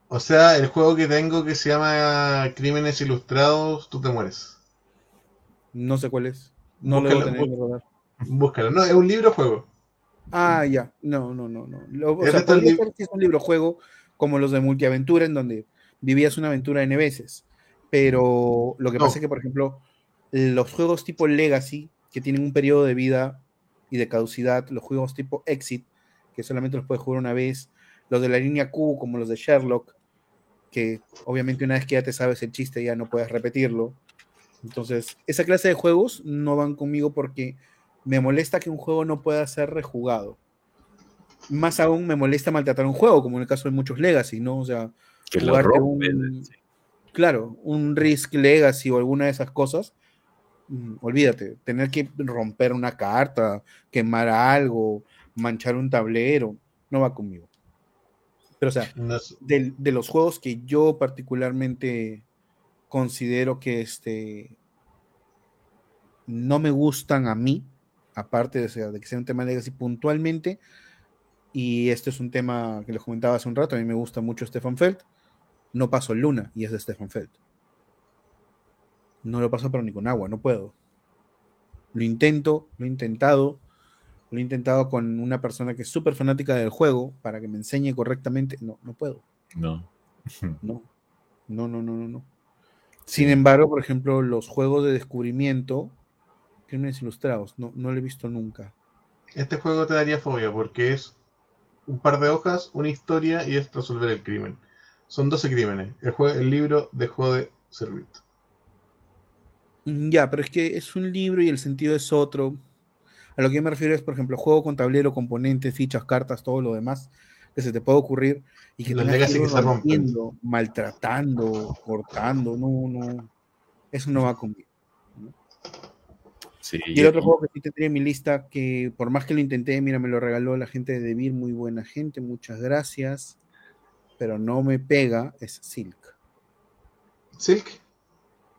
O sea, el juego que tengo que se llama Crímenes Ilustrados, tú te mueres. No sé cuál es. No lo Búscalo, debo tener que rodar. Búscalo. No, es un libro juego. Ah, ya. No, no, no, no. Lo- o sea, el ser que es un libro juego como los de multiaventura en donde vivías una aventura N veces. Pero lo que No. pasa es que, por ejemplo, los juegos tipo Legacy, que tienen un periodo de vida y de caducidad, los juegos tipo Exit, que solamente los puedes jugar una vez, los de la línea Q, como los de Sherlock, que obviamente una vez que ya te sabes el chiste ya no puedes repetirlo. Entonces, esa clase de juegos no van conmigo porque me molesta que un juego no pueda ser rejugado. Más aún me molesta maltratar un juego, como en el caso de muchos Legacy, ¿no? O sea, Que jugarte claro, un Risk Legacy o alguna de esas cosas, mm, olvídate, tener que romper una carta, quemar algo, manchar un tablero, no va conmigo. Pero, o sea, No es- del- de, los juegos que yo particularmente considero que este no me gustan a mí, aparte de, o sea, de que sea un tema legacy puntualmente, y este es un tema que les comentaba hace un rato, a mí me gusta mucho Stefan Feld, no paso Luna y es de Stefan Feld. No lo paso pero ni con agua, no puedo. Lo intento, lo he intentado, lo he intentado con una persona que es súper fanática del juego para que me enseñe correctamente, no, no puedo. No. [laughs] No, no, no, no, no. no. Sin embargo, por ejemplo, los juegos de descubrimiento, crímenes ilustrados, no, no lo he visto nunca. Este juego te daría fobia porque es un par de hojas, una historia y es resolver el crimen. Son 12 crímenes. El, jue- el libro dejó de servir. Ya, pero es que es un libro y el sentido es otro. A lo que yo me refiero es, por ejemplo, juego con tablero, componentes, fichas, cartas, todo lo demás que se te puede ocurrir y que Los tengas ir que rompen. rompiendo, maltratando, cortando, no, no. Eso no va conmigo. Sí, Y el otro juego que sí tendría en mi lista, que por más que lo intenté, mira, me lo regaló la gente de Devir, muy buena gente, muchas gracias, pero no me pega, es Silk. Silk,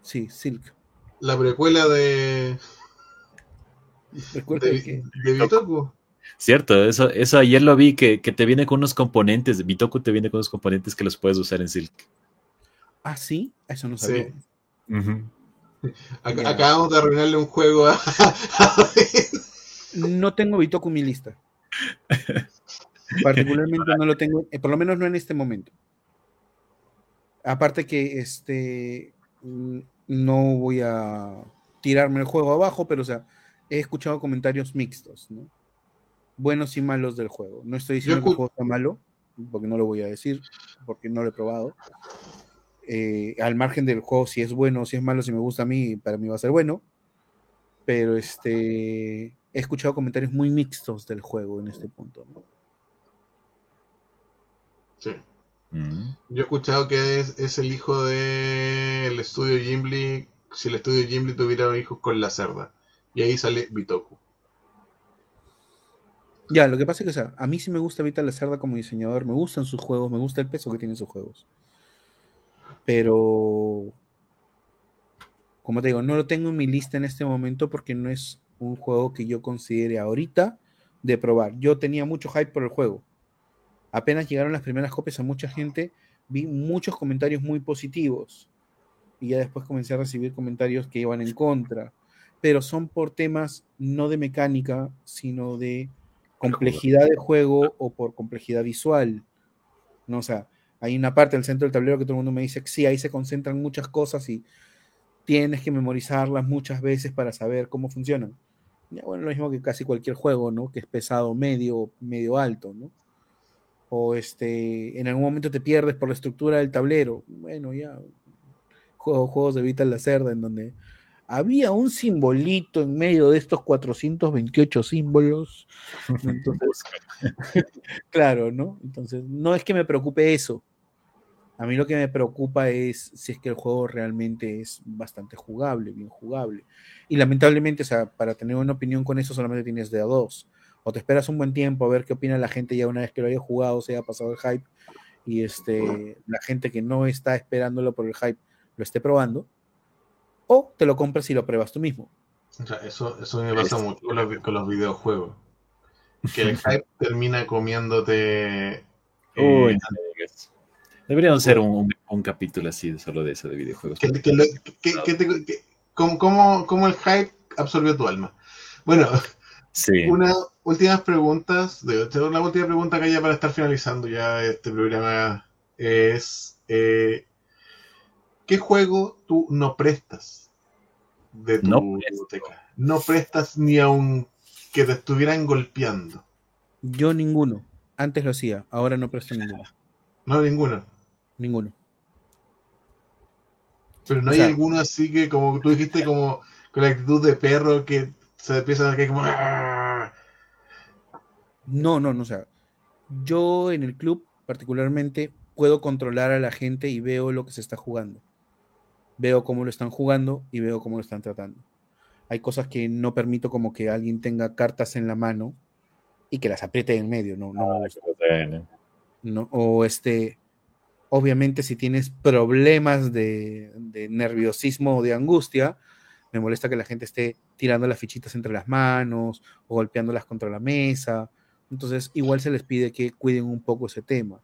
Sí, Silk. la precuela de, Recuerda de, que de Bitoku. Cierto, eso, eso ayer lo vi que, que te viene con unos componentes. Bitoku te viene con unos componentes que los puedes usar en Silk. Ah, sí, eso no Sí. sabía. Ac- Ya. Acabamos de arruinarle un juego [laughs] a. No tengo Bitoku en mi lista. Particularmente no lo tengo, eh, por lo menos no en este momento. Aparte que este mm, no voy a tirarme el juego abajo, pero o sea, he escuchado comentarios mixtos, ¿no? Buenos y malos del juego. No estoy diciendo que el juego está malo, porque no lo voy a decir, porque no lo he probado. Eh, al margen del juego, si es bueno o si es malo, si me gusta a mí, para mí va a ser bueno. Pero este he escuchado comentarios muy mixtos del juego en este punto. ¿no? Sí. Mm. Yo he escuchado que es, es el hijo del estudio Gimli. Si el estudio Gimli tuviera hijos con la cerda. Y ahí sale Bitoku. Ya, lo que pasa es que, o sea, a mí sí me gusta Vita la Cerda como diseñador, me gustan sus juegos, me gusta el peso que tienen sus juegos. Pero, como te digo, no lo tengo en mi lista en este momento porque no es un juego que yo considere ahorita de probar. Yo tenía mucho hype por el juego. Apenas llegaron las primeras copias a mucha gente, vi muchos comentarios muy positivos. Y ya después comencé a recibir comentarios que iban en contra. Pero son por temas no de mecánica, sino de complejidad de juego o por complejidad visual. ¿no? O sea, hay una parte del centro del tablero que todo el mundo me dice que sí, ahí se concentran muchas cosas y tienes que memorizarlas muchas veces para saber cómo funcionan. Ya, bueno, lo mismo que casi cualquier juego, ¿no? Que es pesado, medio, medio alto, ¿no? O este, en algún momento te pierdes por la estructura del tablero. Bueno, ya. Juego, juegos de Vital la Cerda en donde había un simbolito en medio de estos 428 símbolos. [laughs] Entonces, [laughs] claro, ¿no? Entonces, no es que me preocupe eso. A mí lo que me preocupa es si es que el juego realmente es bastante jugable, bien jugable. Y lamentablemente, o sea, para tener una opinión con eso solamente tienes de a dos. O te esperas un buen tiempo a ver qué opina la gente ya una vez que lo haya jugado, se haya pasado el hype, y este, la gente que no está esperándolo por el hype lo esté probando. O te lo compras y lo pruebas tú mismo. O sea, eso, eso me pasa Es- mucho con los, con los videojuegos. Que el [laughs] hype termina comiéndote. eh, Uy, Deberíamos hacer un, un- un capítulo así de solo de eso de videojuegos. que- que lo- que- que te- que- ¿cómo, cómo, cómo el hype absorbió tu alma? Bueno, Sí. unas últimas preguntas. Una última pregunta que ya para estar finalizando ya este programa es: eh, ¿qué juego tú no prestas de tu No biblioteca? No prestas ni aun que te estuvieran golpeando. Yo ninguno. Antes lo hacía, ahora no presto ninguno. [laughs] No, ninguno. Ninguno. Pero no O hay alguno así que, como tú dijiste, como con la actitud de perro que se empieza a caer como. "Ah". No, no, no, o sea, yo en el club particularmente puedo controlar a la gente y veo lo que se está jugando. Veo cómo lo están jugando y veo cómo lo están tratando. Hay cosas que no permito como que alguien tenga cartas en la mano y que las apriete en medio, no, no Ah, gusta. Bueno. ¿no? O este, obviamente si tienes problemas de, de nerviosismo o de angustia, me molesta que la gente esté tirando las fichitas entre las manos o golpeándolas contra la mesa. Entonces, igual se les pide que cuiden un poco ese tema.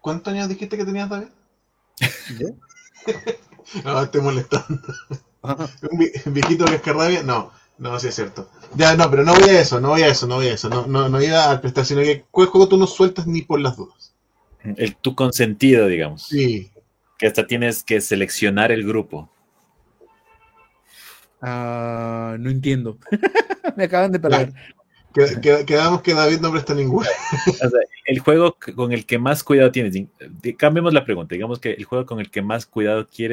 ¿Cuántos años dijiste que tenías, David? [laughs] No, estoy molestando. Ajá. ¿Un vi- viejito que escarrabia? No, no, sí es cierto. Ya, no, pero no voy a eso, no voy a eso, no voy a eso. No, no, no iba a prestar, sino que ¿cuál juego tú no sueltas ni por las dudas? El tu consentido, digamos. Sí. Que hasta tienes que seleccionar el grupo. Ah, no entiendo. [laughs] me acaban de perder. Qued- qued- Quedamos que David no presta ninguno. O sea, el juego con el que más cuidado tienes. Cambiemos la pregunta. Digamos que el juego con el que más cuidado quieres